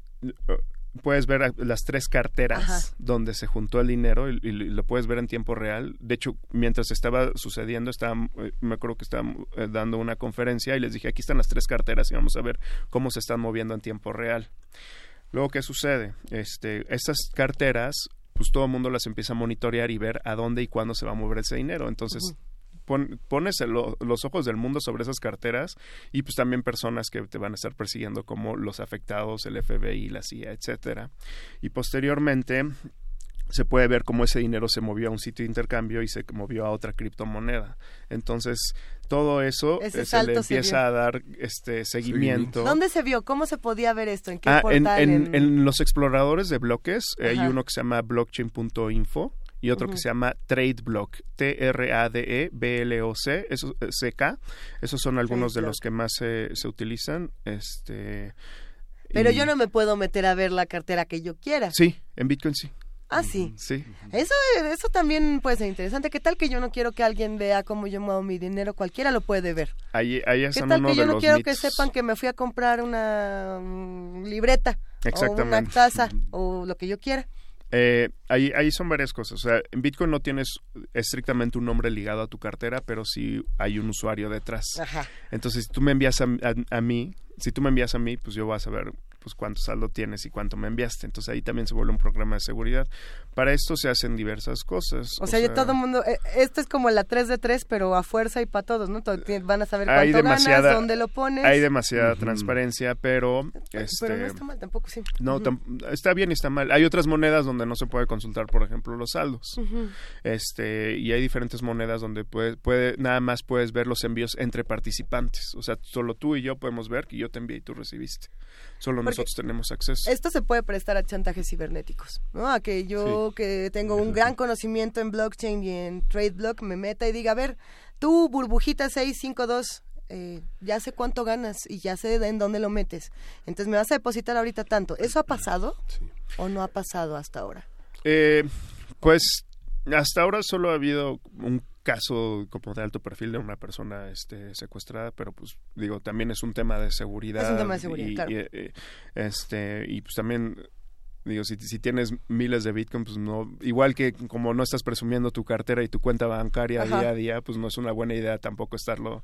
puedes ver las tres carteras Ajá. donde se juntó el dinero y, y lo puedes ver en tiempo real. De hecho, mientras estaba sucediendo, estaba, eh, me acuerdo que estaba eh, dando una conferencia y les dije, aquí están las tres carteras y vamos a ver cómo se están moviendo en tiempo real. Luego, ¿qué sucede? Este, estas carteras, pues todo el mundo las empieza a monitorear y ver a dónde y cuándo se va a mover ese dinero. Entonces, pon- pones el- los ojos del mundo sobre esas carteras y pues también personas que te van a estar persiguiendo como los afectados, el FBI, la CIA, etcétera. Y posteriormente se puede ver cómo ese dinero se movió a un sitio de intercambio y se movió a otra criptomoneda. Entonces, todo eso Ese eh, se le empieza a dar este seguimiento. ¿Dónde se vio? ¿Cómo se podía ver esto? ¿En qué Ah, en, portal? en- en los exploradores de bloques eh, hay uno que se llama blockchain.info y otro que se llama TradeBlock, T-R-A-D-E-B-L-O-C, eso, eh, C-K. Esos son algunos de los que más se, se utilizan. Este, Pero y- yo no me puedo meter a ver la cartera que yo quiera. Sí, en Bitcoin sí. Ah, sí. Sí. Eso, eso también puede ser interesante. ¿Qué tal que yo no quiero que alguien vea cómo yo muevo mi dinero? Cualquiera lo puede ver. Ahí, ahí ¿Qué tal uno que yo no quiero mitos. que sepan que me fui a comprar una mm, libreta o una taza o lo que yo quiera? Eh, ahí, ahí son varias cosas. O sea, en Bitcoin no tienes estrictamente un nombre ligado a tu cartera, pero sí hay un usuario detrás. Ajá. Entonces, si tú me envías a, a- a mí, si tú me envías a mí, pues yo voy a saber pues cuánto saldo tienes y cuánto me enviaste. Entonces ahí también se vuelve un programa de seguridad. Para esto se hacen diversas cosas. O sea, ya todo el mundo, eh, esto es como la 3 de 3, pero a fuerza y para todos, ¿no? Van a saber cuánto hay demasiada, ganas, dónde lo pones. Hay demasiada transparencia, pero... Este, Pero no está mal tampoco, sí. no, tam- está bien y está mal. Hay otras monedas donde no se puede consultar, por ejemplo, los saldos. Este, y hay diferentes monedas donde puede, puede, nada más puedes ver los envíos entre participantes. O sea, solo tú y yo podemos ver que yo te envié y tú recibiste. Solo Porque nosotros tenemos acceso. Esto se puede prestar a chantajes cibernéticos, ¿no? A que yo que tengo un gran conocimiento en blockchain y en TradeBlock me meta y diga, a ver, tú burbujita 652, eh, ya sé cuánto ganas y ya sé en dónde lo metes. Entonces me vas a depositar ahorita tanto. ¿Eso ha pasado o no ha pasado hasta ahora? Eh, pues hasta ahora solo ha habido un caso como de alto perfil de una persona este, secuestrada, pero pues digo, también es un tema de seguridad. Es un tema de seguridad, y, claro. y, eh, este, y pues también digo, si, si tienes miles de Bitcoin, pues no, igual que como no estás presumiendo tu cartera y tu cuenta bancaria Ajá. día a día, pues no es una buena idea tampoco estarlo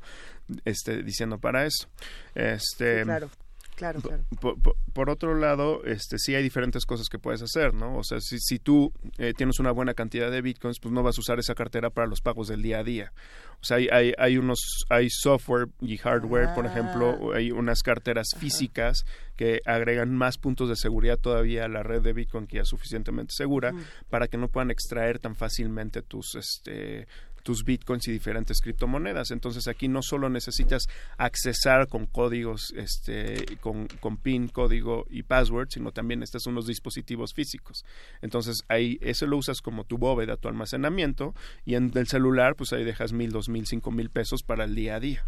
este, diciendo para eso. Este, Sí, claro. Claro, claro. Por, por- por otro lado, este, sí hay diferentes cosas que puedes hacer, ¿no? O sea, si, si tú eh, tienes una buena cantidad de bitcoins, pues no vas a usar esa cartera para los pagos del día a día. O sea, hay, hay, hay unos, hay software y hardware, por ejemplo, o hay unas carteras físicas que agregan más puntos de seguridad todavía a la red de Bitcoin que ya es suficientemente segura para que no puedan extraer tan fácilmente tus, este, tus bitcoins y diferentes criptomonedas. Entonces aquí no solo necesitas accesar con códigos, este, con, con PIN, código y password, sino también estos son unos dispositivos físicos. Entonces ahí eso lo usas como tu bóveda, tu almacenamiento, y en el celular pues ahí dejas mil, dos mil, cinco mil pesos para el día a día.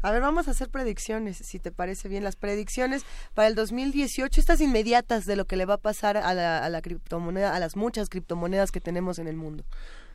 A ver, vamos a hacer predicciones, si te parece bien. Las predicciones para el 2018, estas inmediatas de lo que le va a pasar a la, a la criptomoneda, a las muchas criptomonedas que tenemos en el mundo.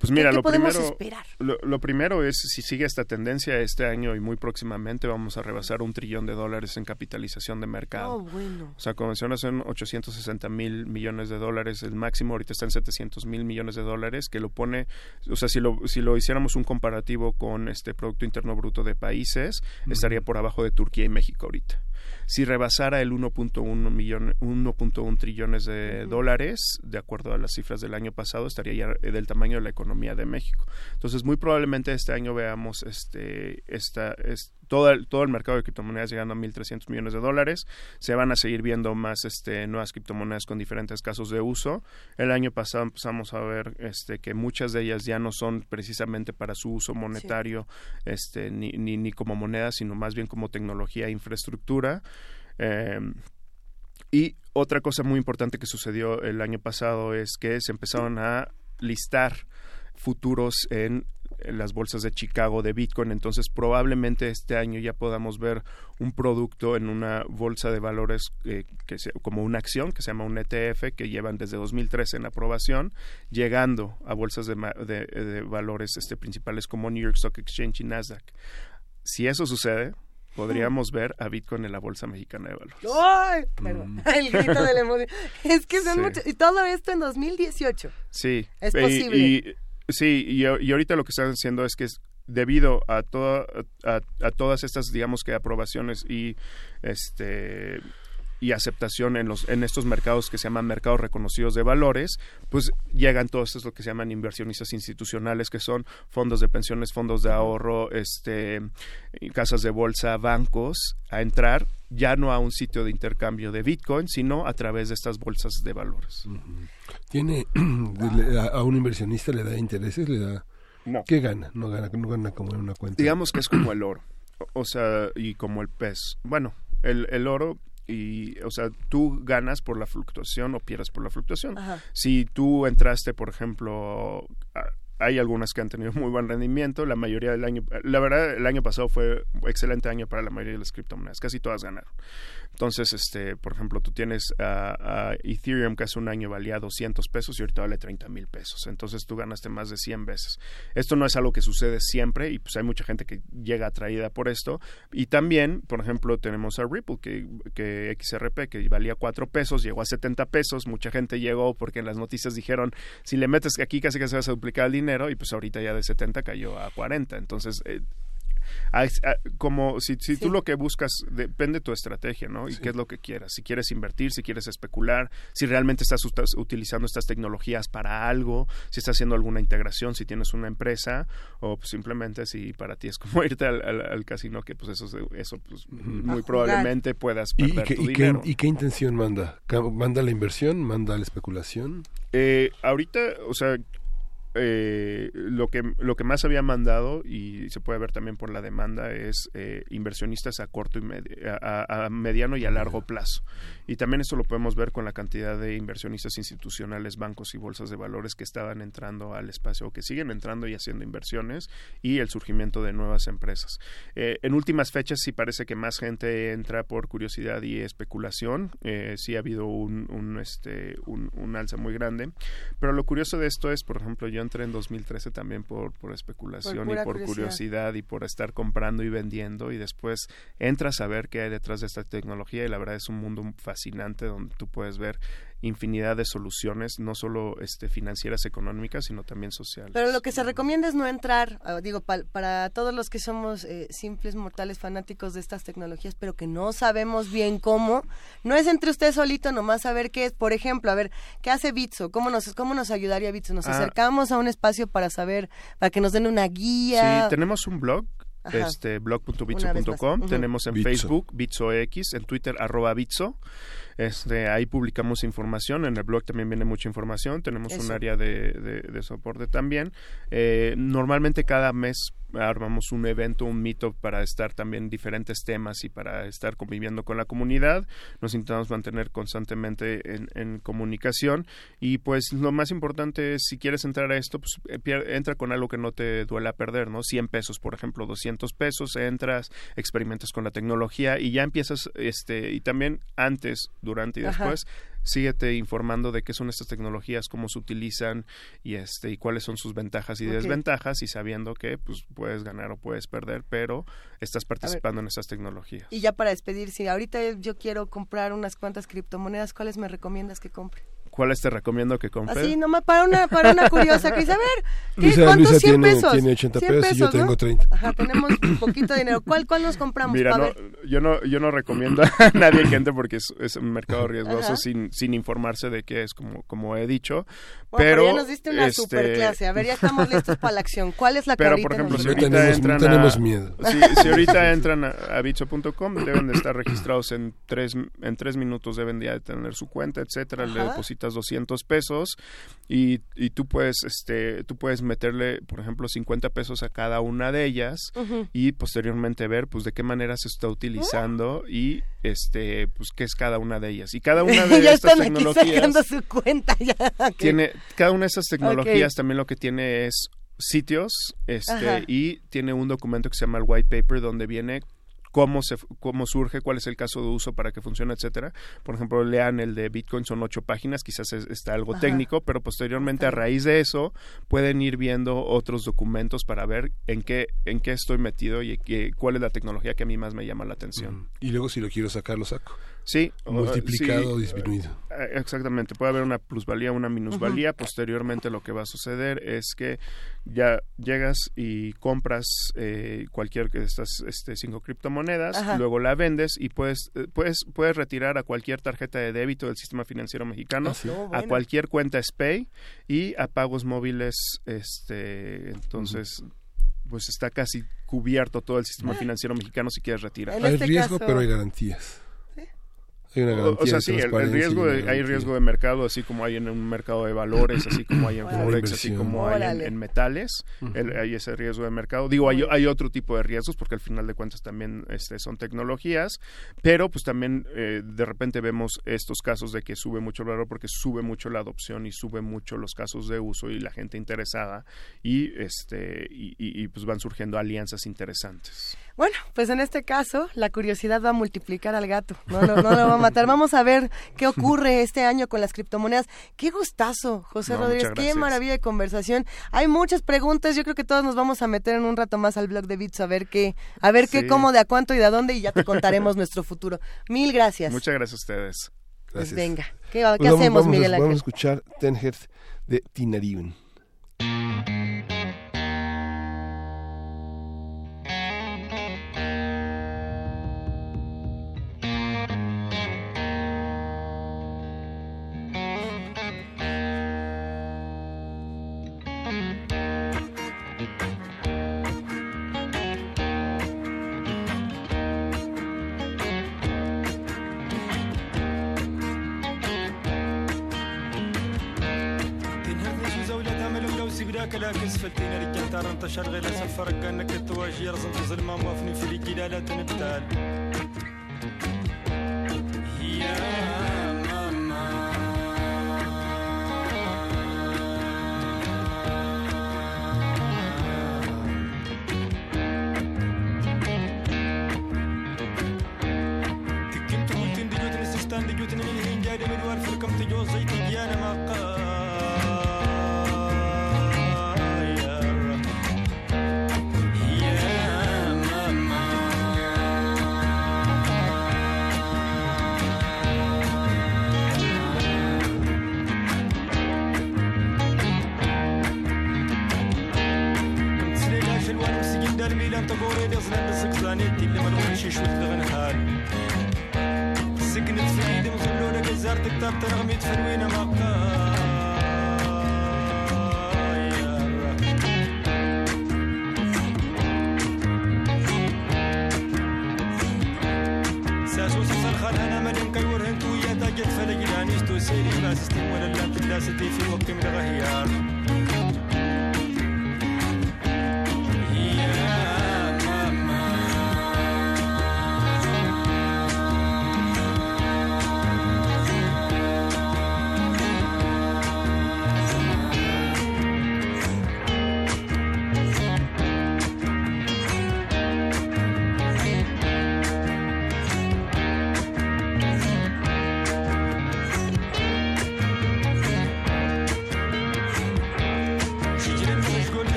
Pues mira, ¿Qué- qué lo podemos primero, esperar? Lo, lo primero es si sigue esta tendencia este año y muy próximamente vamos a rebasar un trillón de dólares en capitalización de mercado. Oh, bueno. O sea, como mencionas, son 860 mil millones de dólares. El máximo ahorita está en 700 mil millones de dólares, que lo pone, o sea, si lo, si lo hiciéramos un comparativo con este Producto Interno Bruto de países, estaría por abajo de Turquía y México ahorita. Si rebasara el 1.1 millón, 1.1 trillones de dólares, de acuerdo a las cifras del año pasado, estaría ya del tamaño de la economía de México. Entonces, muy probablemente este año veamos este, esta, es, todo, el, todo el mercado de criptomonedas llegando a 1.300 millones de dólares. Se van a seguir viendo más este, nuevas criptomonedas con diferentes casos de uso. El año pasado empezamos a ver este, que muchas de ellas ya no son precisamente para su uso monetario este, ni, ni, ni como moneda, sino más bien como tecnología e infraestructura. Eh, y otra cosa muy importante que sucedió el año pasado es que se empezaron a listar futuros en las bolsas de Chicago de Bitcoin, entonces probablemente este año ya podamos ver un producto en una bolsa de valores eh, que se- como una acción que se llama un ETF que llevan desde 2013 en aprobación, llegando a bolsas de, ma- de- de valores este, principales como New York Stock Exchange y Nasdaq. Si eso sucede, podríamos ver a Bitcoin en la bolsa mexicana de valores. ¡Ay! Perdón, el grito de la emoción. Es que son Sí. muchos. Y todo esto en 2018. Sí. Es Y- posible. Y, sí, y, ahorita lo que están haciendo es que debido a, toda, a, todas estas, digamos que aprobaciones y este y aceptación en los en estos mercados que se llaman mercados reconocidos de valores, pues llegan todos estos lo que se llaman inversionistas institucionales que son fondos de pensiones, fondos de ahorro, este casas de bolsa, bancos a entrar ya no a un sitio de intercambio de Bitcoin, sino a través de estas bolsas de valores. a, a un inversionista le da intereses le da No. qué gana no gana no gana como en una cuenta digamos que es como el oro, o sea, y como el pez. Bueno, el, el oro y, o sea, tú ganas por la fluctuación o pierdes por la fluctuación. Ajá. Si tú entraste, por ejemplo, a- hay algunas que han tenido muy buen rendimiento, la mayoría del año, la verdad, el año pasado fue un excelente año para la mayoría de las criptomonedas, casi todas ganaron. Entonces, este, por ejemplo, tú tienes a, Ethereum que hace un año valía 200 pesos y ahorita vale 30 mil pesos. Entonces tú ganaste más de 100 veces. Esto no es algo que sucede siempre y pues hay mucha gente que llega atraída por esto. Y también, por ejemplo, tenemos a Ripple que, que XRP que valía 4 pesos, llegó a 70 pesos. Mucha gente llegó porque en las noticias dijeron, si le metes aquí casi que se vas a duplicar el dinero y pues ahorita ya de 70 cayó a 40. Entonces... Eh, a- a- como si, si tú lo que buscas depende de tu estrategia, ¿no? Y qué es lo que quieras. Si quieres invertir, si quieres especular, si realmente estás utilizando estas tecnologías para algo, si estás haciendo alguna integración, si tienes una empresa o pues, simplemente si para ti es como irte al, al- al casino, que pues eso, eso pues, muy probablemente puedas ¿Y, perder qué, tu y qué- dinero. y qué intención manda manda la inversión manda la especulación Eh, ahorita, o sea, eh, lo que lo que más había mandado y se puede ver también por la demanda es eh, inversionistas a corto y medi- a, mediano y a largo plazo. Y también esto lo podemos ver con la cantidad de inversionistas institucionales bancos y bolsas de valores que estaban entrando al espacio o que siguen entrando y haciendo inversiones y el surgimiento de nuevas empresas. Eh, en últimas fechas sí parece que más gente entra por curiosidad y especulación. Eh, sí ha habido un, un, este un, un alza muy grande. Pero lo curioso de esto es por ejemplo yo entré en 2013 también por, por especulación Por y por curiosidad. curiosidad y por estar comprando y vendiendo y después entras a ver qué hay detrás de esta tecnología y la verdad es un mundo fascinante donde tú puedes ver infinidad de soluciones, no solo este, financieras, económicas, sino también sociales. Pero lo que se recomienda es no entrar, ah, digo, pa- para todos los que somos eh, simples mortales fanáticos de estas tecnologías, pero que no sabemos bien cómo, no es entre usted solito nomás saber qué es. Por ejemplo, a ver, ¿qué hace Bitso? ¿Cómo nos, cómo nos ayudaría Bitso? Nos Ah. acercamos a un espacio para saber, para que nos den una guía. Sí, tenemos un blog, Ajá. este blog.bitso.com, más. Ujú. tenemos en Bitso. Facebook, BitsoX, en Twitter, arroba Bitso. Este, ahí publicamos información, en el blog también viene mucha información, tenemos un área de, de- de soporte también. Eh, normalmente cada mes armamos un evento, un meetup para estar también diferentes temas y para estar conviviendo con la comunidad. Nos intentamos mantener constantemente en, en comunicación y pues lo más importante es si quieres entrar a esto, pues eh, entra con algo que no te duela perder, ¿no? 100 pesos, por ejemplo, 200 pesos, entras, experimentas con la tecnología y ya empiezas, este, y también antes, durante y Ajá. Síguete informando de qué son estas tecnologías, cómo se utilizan y este y cuáles son sus ventajas y desventajas y sabiendo que pues puedes ganar o puedes perder, pero estás participando en estas tecnologías. Y ya para despedir, si ahorita yo quiero comprar unas cuantas criptomonedas, ¿cuáles me recomiendas que compre? ¿Cuáles te recomiendo que compres? Así, nomás para una, para una curiosa que dice, a ver, ¿qué, Luisa- ¿cuántos? Luisa 100 tiene- pesos. tiene 80 100 pesos y yo ¿no? tengo 30. Ajá, tenemos un poquito de dinero. ¿Cuál, cuál nos compramos? Mira, no, yo no, yo no recomiendo a nadie que entre porque es, es un mercado riesgoso sin, sin informarse de qué es, como, como he dicho. Bueno, pero, ya nos diste una este, super clase. A ver, ya estamos listos para la acción. ¿Cuál es la que Pero, ahorita por ejemplo, nos si ahorita tenemos- entran no tenemos a, miedo. Si, si ahorita entran a, a bitso.com, deben de estar registrados en tres, en tres minutos, deben ya de tener su cuenta, etcétera. Le Ajá. Depositas 200 pesos y, y tú puedes, este, tú puedes meterle, por ejemplo, 50 pesos a cada una de ellas y posteriormente ver, pues, de qué manera se está utilizando y, este, pues, qué es cada una de ellas. Y cada una de ya estas están aquí tecnologías sacando su cuenta. Ya. tiene cada una de esas tecnologías también lo que tiene es sitios este Ajá. y tiene un documento que se llama el white paper donde viene cómo se cómo surge cuál es el caso de uso para que funcione etcétera por ejemplo lean el de Bitcoin son ocho páginas quizás es- está algo Ajá. técnico pero posteriormente a raíz de eso pueden ir viendo otros documentos para ver en qué en qué estoy metido y qué- cuál es la tecnología que a mí más me llama la atención Y luego si lo quiero sacar, lo saco. Sí, o- Multiplicado sí, o disminuido. eh, Exactamente, puede haber una plusvalía, una minusvalía. Posteriormente lo que va a suceder es que ya llegas y compras eh, cualquier de estas este, cinco criptomonedas, Ajá. luego la vendes y puedes, eh, puedes, puedes retirar a cualquier tarjeta de débito del sistema financiero mexicano, Ah, sí. No, a bueno. cualquier cuenta SPAY y a pagos móviles. este Entonces, pues está casi cubierto todo el sistema financiero mexicano si quieres retirar. Hay este riesgo, caso- pero hay garantías. Hay una O- garantía O sea, sí, el- riesgo de- hay riesgo de mercado, así como hay en un mercado de valores, así como hay en. Forex, así como hay en, metales, el- hay ese riesgo de mercado. Digo, hay, hay otro tipo de riesgos, porque al final de cuentas también este, son tecnologías, pero pues también eh, de repente vemos estos casos de que sube mucho el valor porque sube mucho la adopción y sube mucho los casos de uso y la gente interesada y este y, y- y, pues van surgiendo alianzas interesantes. Bueno, pues en este caso, la curiosidad va a multiplicar al gato. No lo, no lo va a matar. Vamos a ver qué ocurre este año con las criptomonedas. Qué gustazo, José No, Rodríguez. Qué maravilla de conversación. Hay muchas preguntas. Yo creo que todos nos vamos a meter en un rato más al blog de Bits a ver qué, a ver qué, cómo, de a cuánto y de a dónde y ya te contaremos nuestro futuro. Mil gracias. Muchas gracias a ustedes. Pues venga. ¿Qué, Pues qué vamos- hacemos, vamos Miguel Vamos a Ángel? escuchar Ten Hertz de Tinariun.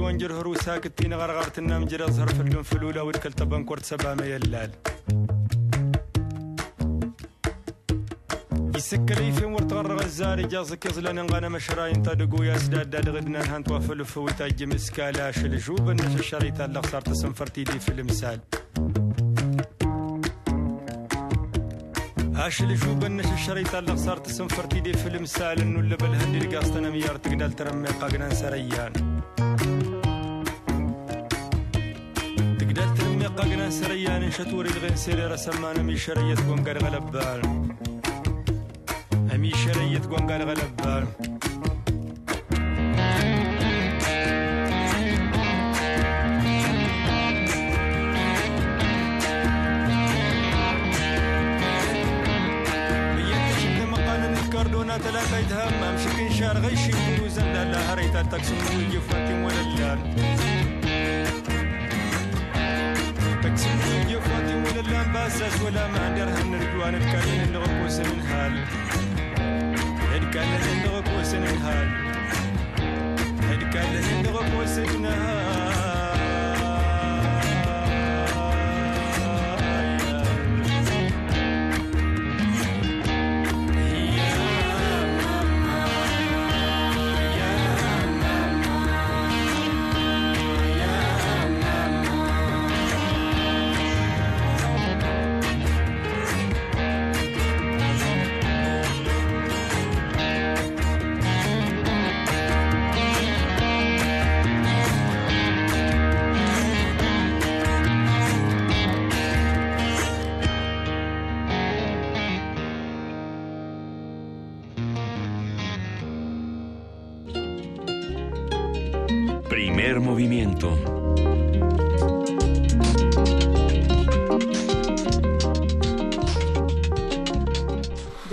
الوانجر هرو ساكتين غرغرت النام جرى ظهر في اللون فلولة والكل طبان كورت سبا ما يلال يسكري في ورت غرغ الزاري جازك يزلن انغانا مشراين تدقو يا سداد داد غدنا نهان توافل فويتا جم اسكالا شلجوب النش الشريطة اللي خسرت سنفرتي دي في المثال هاش اللي شو بنش الشريطة اللي خسرت سنفرتي دي في المثال انه اللي بالهندي القاستنا ميار تقدر ترمي قاقنا سريان. غين سرياني شتوري الغين سيري رسمان مي شريت تكون قال غلبال مي شرية تكون قال غلبال كاردونا ثلاثة يتهمم. شكين شار غيشي بروزن لا هريتا تاكسون ويجي فاتي ولا اللان فاتي ولا لا ولا ما عندي رهن نرجوان نتكلم نغك وسن نهال نتكلم نغك وسن نهال نتكلم نغك وسن نهال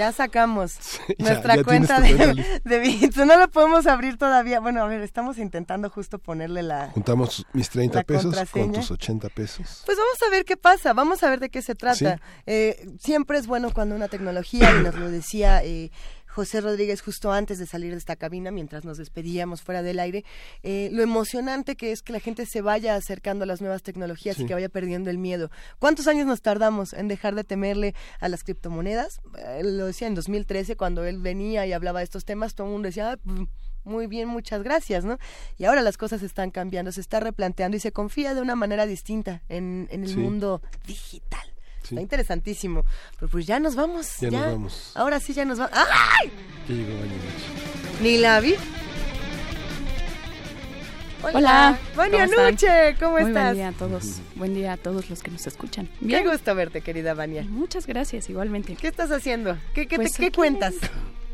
Ya sacamos ya- nuestra ya cuenta tienes tu de, cuenta de bits. No la podemos abrir todavía. Bueno, a ver, estamos intentando justo ponerle la... Juntamos mis 30 La pesos con tus 80 pesos. Pues vamos a ver qué pasa, vamos a ver de qué se trata. Sí. Eh, siempre es bueno cuando una tecnología, y nos lo decía eh, José Rodríguez justo antes de salir de esta cabina, mientras nos despedíamos fuera del aire, eh, lo emocionante que es que la gente se vaya acercando a las nuevas tecnologías y que vaya perdiendo el miedo. ¿Cuántos años nos tardamos en dejar de temerle a las criptomonedas? Eh, lo decía en 2013, cuando él venía y hablaba de estos temas, todo el mundo decía... "Ah, muy bien, muchas gracias, ¿no? Y ahora las cosas están cambiando, se está replanteando y se confía de una manera distinta en, en el Sí. mundo digital. Está interesantísimo. Pero pues ya nos vamos. Ya nos vamos. Ahora sí ya nos vamos. ¡Ay! Llegó. Ni la vi. Hola. ¿cómo están? Nuche, ¿cómo Muy estás? Buen día a todos. Buen día a todos los que nos escuchan. Qué gusto verte, querida Vania. Muchas gracias, igualmente. ¿Qué estás haciendo? ¿Qué, qué, Pues te- qué cuentas?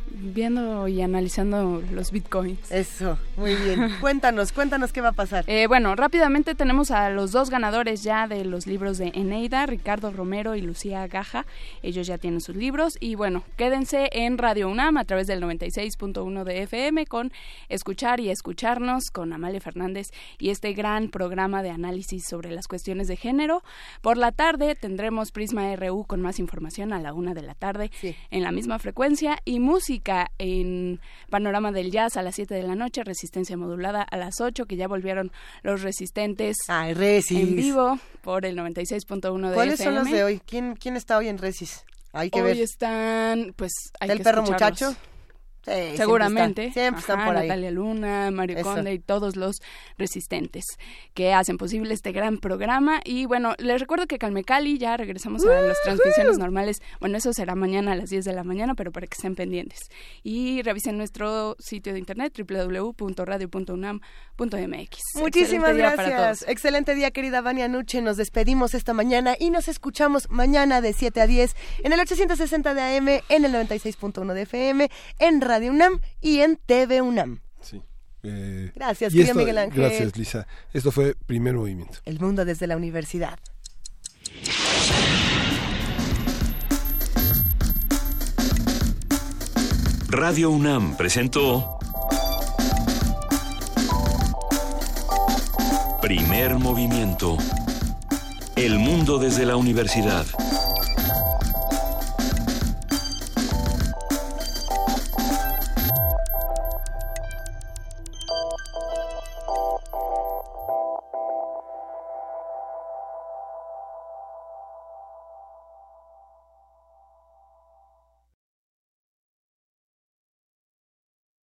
Viendo y analizando los bitcoins. Eso, muy bien. cuéntanos, cuéntanos qué va a pasar. Eh, bueno, rápidamente tenemos a los dos ganadores ya de los libros de Eneida, Ricardo Romero y Lucía Gaja. Ellos ya tienen sus libros y bueno, quédense en Radio UNAM a través del 96.1 de FM con Escuchar y Escucharnos con Amalia Fernández y este gran programa de análisis sobre las cuestiones de género. Por la tarde tendremos Prisma RU con más información a la una de la tarde en la misma frecuencia y música en Panorama del Jazz a las 7 de la noche, Resistencia Modulada a las 8, que ya volvieron los resistentes Resis. en vivo por el 96.1 de ¿Cuáles son los FM. de hoy? ¿Quién, quién está hoy en Resis? Hay que Hoy ver. están, pues, hay ¿El que perro muchacho? Sí, siempre Seguramente. están, siempre están Ajá, por ahí. Natalia Luna, Mario Eso. Conde y todos los resistentes que hacen posible este gran programa. Y bueno, les recuerdo que Calmecali ya regresamos a las transmisiones normales. Bueno, eso será mañana a las 10 de la mañana, pero para que estén pendientes. Y revisen nuestro sitio de internet www.radio.unam.mx. Muchísimas Excelente día para gracias. todos. Excelente día, querida Vania Nuche. Nos despedimos esta mañana y nos escuchamos mañana de 7 a 10 en el 860 de AM, en el 96.1 de FM, en Radio UNAM y en TV UNAM. Eh, Gracias, querido esto- Miguel Ángel. Gracias, Lisa. Esto fue Primer Movimiento. El mundo desde la universidad. Radio UNAM presentó Primer Movimiento. El mundo desde la universidad.